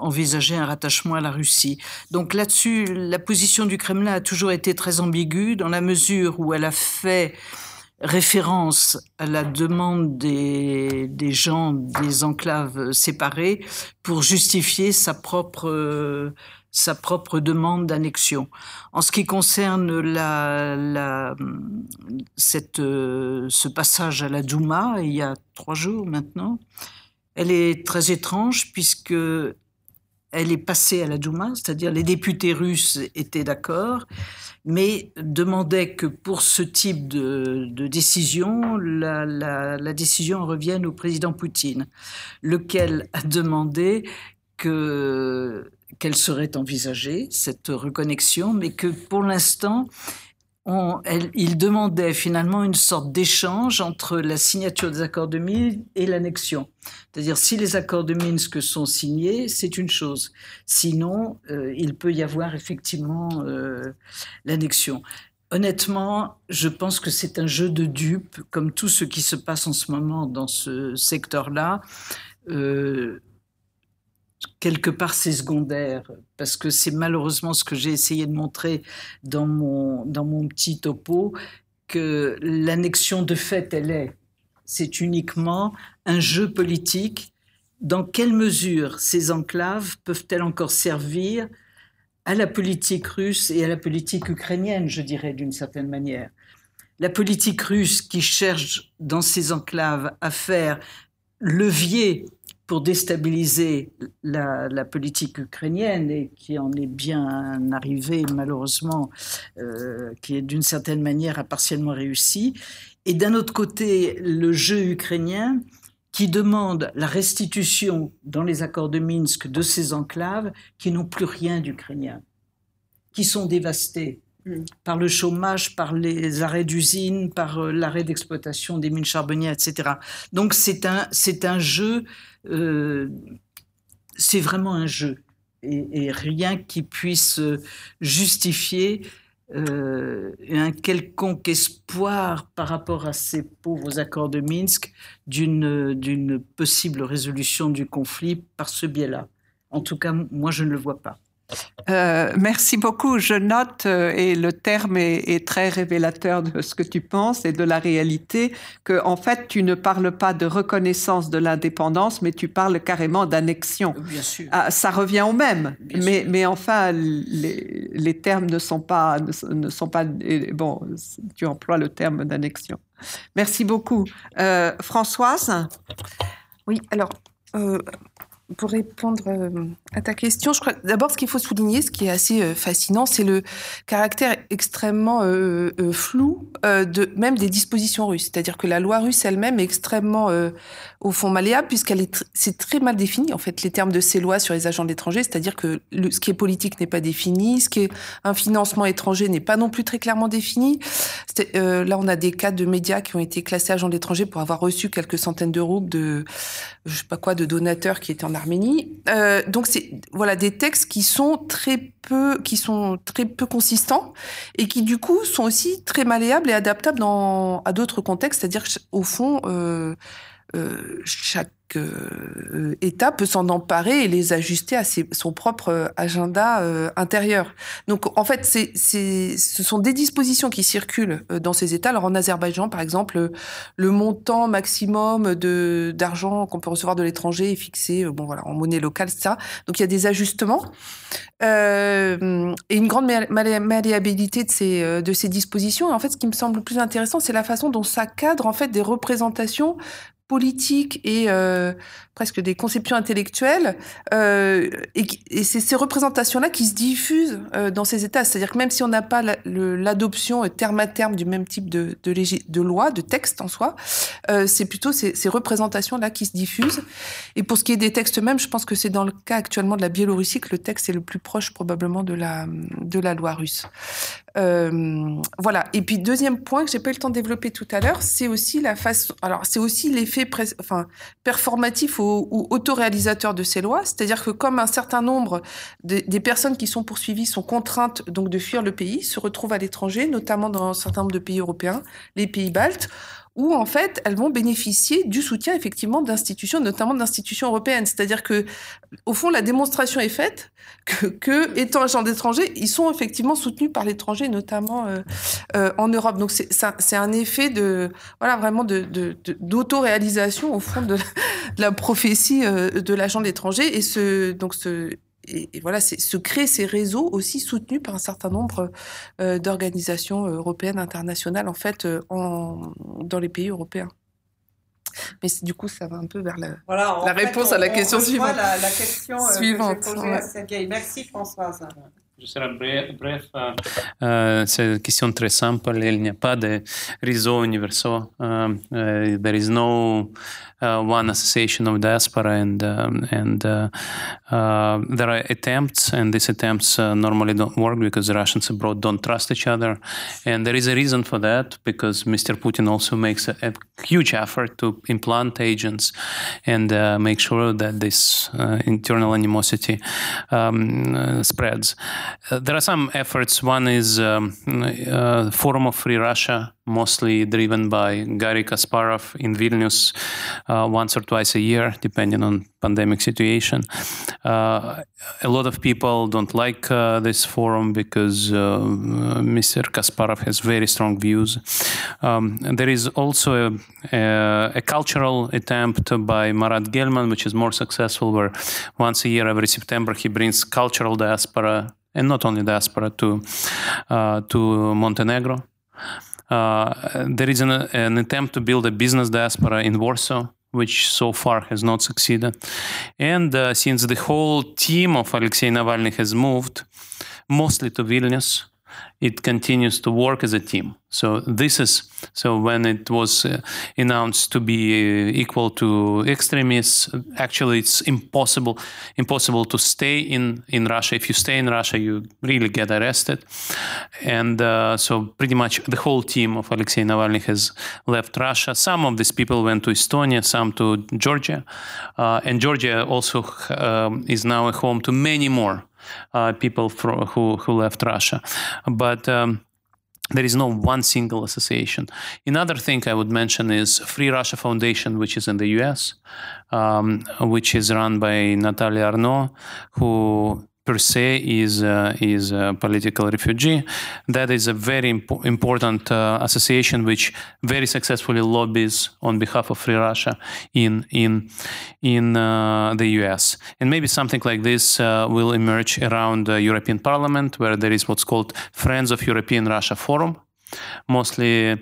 S2: envisager un rattachement à la Russie. Donc là-dessus, la position du Kremlin a toujours été très ambiguë dans la mesure où elle a fait référence à la demande des, gens des enclaves séparées pour justifier sa propre, sa propre demande d'annexion. En ce qui concerne la, cette, ce passage à la Douma, il y a trois jours maintenant, elle est très étrange puisque elle est passée à la Douma, c'est-à-dire les députés russes étaient d'accord, mais demandaient que pour ce type de, décision, la, décision revienne au président Poutine, lequel a demandé que qu'elle serait envisagée, cette reconnexion, mais que pour l'instant, il demandait finalement une sorte d'échange entre la signature des accords de Minsk et l'annexion. C'est-à-dire, si les accords de Minsk sont signés, c'est une chose. Sinon, euh, il peut y avoir effectivement euh, l'annexion. Honnêtement, je pense que c'est un jeu de dupes, comme tout ce qui se passe en ce moment dans ce secteur-là. Euh, quelque part c'est secondaire, parce que c'est malheureusement ce que j'ai essayé de montrer dans mon, dans mon petit topo, que l'annexion de fait, elle est. C'est uniquement un jeu politique. Dans quelle mesure ces enclaves peuvent-elles encore servir à la politique russe et à la politique ukrainienne, je dirais d'une certaine manière? La politique russe qui cherche dans ces enclaves à faire levier pour déstabiliser la, politique ukrainienne et qui en est bien arrivé malheureusement, euh, qui est d'une certaine manière a partiellement réussi. Et d'un autre côté, le jeu ukrainien qui demande la restitution dans les accords de Minsk de ces enclaves qui n'ont plus rien d'ukrainien, qui sont dévastées Mm. par le chômage, par les arrêts d'usines, par euh, l'arrêt d'exploitation des mines charbonnières, etc. Donc c'est un, c'est un jeu, euh, c'est vraiment un jeu. Et, rien qui puisse euh, justifier un quelconque espoir par rapport à ces pauvres accords de Minsk d'une, d'une possible résolution du conflit par ce biais-là. En tout cas, moi, je ne le vois pas.
S1: Euh, merci beaucoup. Je note, euh, et le terme est, très révélateur de ce que tu penses et de la réalité, que en fait, tu ne parles pas de reconnaissance de l'indépendance, mais tu parles carrément d'annexion.
S2: Bien sûr.
S1: Ah, ça revient au même, mais, mais enfin, les, les, termes ne sont pas, ne, sont pas. Bon, tu emploies le terme d'annexion. Merci beaucoup. Euh, Françoise?
S4: Oui, alors pour répondre euh, à ta question, je crois d'abord ce qu'il faut souligner, ce qui est assez euh, fascinant, c'est le caractère extrêmement euh, flou de même des dispositions russes. C'est-à-dire que la loi russe elle-même est extrêmement au fond malléable puisqu'elle est c'est très mal défini en fait les termes de ces lois sur les agents de l'étranger. C'est-à-dire que ce qui est politique n'est pas défini, ce qui est un financement étranger n'est pas non plus très clairement défini. là, on a des cas de médias qui ont été classés agents de l'étranger pour avoir reçu quelques centaines d'euros de je sais pas quoi de donateurs qui étaient en Arménie. Euh, donc c'est voilà des textes qui sont très peu qui sont très peu consistants et qui du coup sont aussi très malléables et adaptables dans à d'autres contextes, c'est-à-dire au fond euh, euh, chaque euh, État peut s'en emparer et les ajuster à son propre euh, agenda euh, intérieur. Donc en fait, ce sont des dispositions qui circulent dans ces États. Alors en Azerbaïdjan, par exemple, le montant maximum d'argent qu'on peut recevoir de l'étranger est fixé bon, voilà, en monnaie locale, ça. Donc il y a des ajustements euh, et une grande malléabilité de ces, de ces dispositions. Et en fait, ce qui me semble le plus intéressant, c'est la façon dont ça cadre en fait des représentations politiques et euh, presque des conceptions intellectuelles. Euh, et, c'est ces représentations-là qui se diffusent euh, dans ces États. C'est-à-dire que même si on n'a pas l'adoption terme à terme du même type de, de, de loi, de texte en soi, c'est plutôt ces, représentations-là qui se diffusent. Et pour ce qui est des textes même, je pense que c'est dans le cas actuellement de la Biélorussie que le texte est le plus proche probablement de la, loi russe. voilà. Et puis deuxième point que j'ai pas eu le temps de développer tout à l'heure, c'est aussi la façon. Alors c'est aussi l'effet performatif ou, ou autoréalisateur de ces lois. C'est-à-dire que comme un certain nombre des personnes qui sont poursuivies sont contraintes de fuir le pays, se retrouvent à l'étranger, notamment dans un certain nombre de pays européens, les pays baltes, où en fait elles vont bénéficier du soutien effectivement d'institutions, notamment d'institutions européennes. C'est-à-dire que au fond la démonstration est faite que, étant agents d'étrangers, ils sont effectivement soutenus par l'étranger, notamment euh, euh, en Europe. Donc c'est c'est un effet de voilà vraiment de d'auto-réalisation au fond de la, de la prophétie euh, de l'agent d'étranger et ce donc ce et, voilà, se créent ces réseaux aussi soutenus par un certain nombre euh, d'organisations européennes, internationales, en fait, euh, en, dans les pays européens. Mais du coup, ça va un peu vers la, la réponse à la question suivante.
S1: La, la question euh, suivante. Que posée à Merci Françoise.
S5: Je serai bref. Euh, c'est une question très simple. Il n'y a pas de réseau universaux. Uh, uh, there is no uh, one association of diaspora, and um, and uh, uh, there are attempts, and these attempts uh, normally don't work because the Russians abroad don't trust each other, and there is a reason for that because Mr. Putin also makes a, a huge effort to implant agents and make sure that this internal animosity um, spreads. There are some efforts. One is um, Forum of Free Russia, mostly driven by Gary Kasparov in Vilnius, uh, once or twice a year, depending on pandemic situation. Uh, a lot of people don't like uh, this forum because uh, Mr. Kasparov has very strong views. Um, there is also a, a, a, cultural attempt by Marat Gelman, which is more successful, where once a year, every September, he brings cultural diaspora and not only diaspora to uh, to Montenegro. Uh, there is an, an, attempt to build a business diaspora in Warsaw, which so far has not succeeded. And uh, since the whole team of Alexei Navalny has moved mostly to Vilnius, it continues to work as a team. So this is so when it was uh, announced to be uh, equal to extremists, actually it's impossible impossible to stay in in Russia. If you stay in Russia, you really get arrested. And uh, so pretty much the whole team of Alexei Navalny has left Russia. Some of these people went to Estonia, some to Georgia, uh, and Georgia also um, is now a home to many more uh, people who who left Russia, but. Um, there is no one single association. Another thing I would mention is Free Russia Foundation, which is in the US, um, which is run by Natalia Arnaud, who per se is uh, is a political refugee. That is a very impo- important uh, association which very successfully lobbies on behalf of Free Russia in in in uh, the U.S. And maybe something like this uh, will emerge around the European Parliament, where there is what's called Friends of European Russia Forum mostly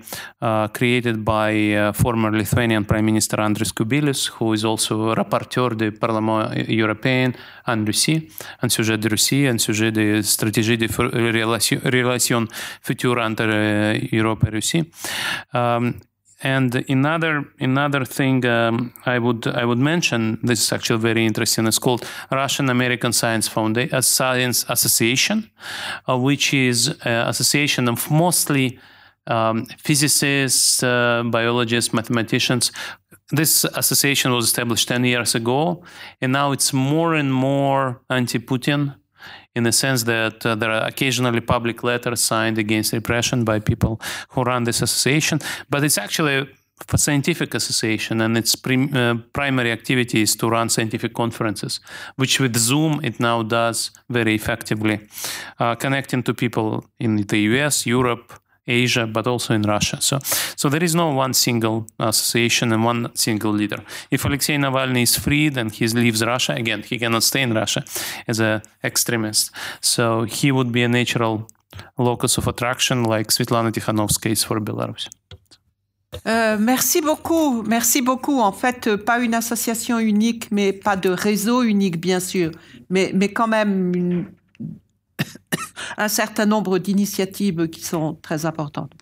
S5: uh, created by uh, former Lithuanian Prime Minister Andris Kubilius, who is also rapporteur du Parlement européen en Russie, un sujet de Russie, un sujet de stratégie de relations futures entre euh, Europe et Russie. Um, and another another thing um, I would I would mention this is actually very interesting. It's called Russian American Science Foundation uh, Science Association, uh, which is an association of mostly um, physicists, uh, biologists, mathematicians. This association was established 10 years ago, and now it's more and more anti-Putin in the sense that uh, there are occasionally public letters signed against repression by people who run this association, but it's actually a scientific association and its prim, uh, primary activity is to run scientific conferences, which with Zoom it now does very effectively, uh, connecting to people in the US, Europe, Asia, but also in Russia. So, so there is no one single association and one single leader. If Alexei Navalny is freed and he leaves Russia, again, he cannot stay in Russia as an extremist. So he would be a natural locus of attraction like Svetlana Tikhanovskaya is for Belarus.
S1: Euh, merci beaucoup, merci beaucoup. En fait, pas une association unique, mais pas de réseau unique, bien sûr, mais, mais quand même une, un certain nombre d'initiatives qui sont très importantes.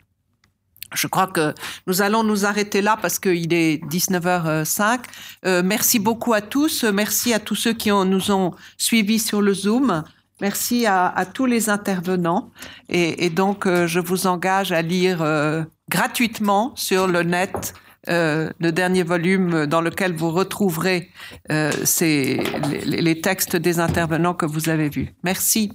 S1: Je crois que nous allons nous arrêter là parce qu'il est 19h05. Euh, merci beaucoup à tous. Merci à tous ceux qui nous ont suivis sur le Zoom. Merci à, tous les intervenants. Et, donc, euh, je vous engage à lire euh, gratuitement sur le net le dernier volume dans lequel vous retrouverez les, les textes des intervenants que vous avez vus. Merci.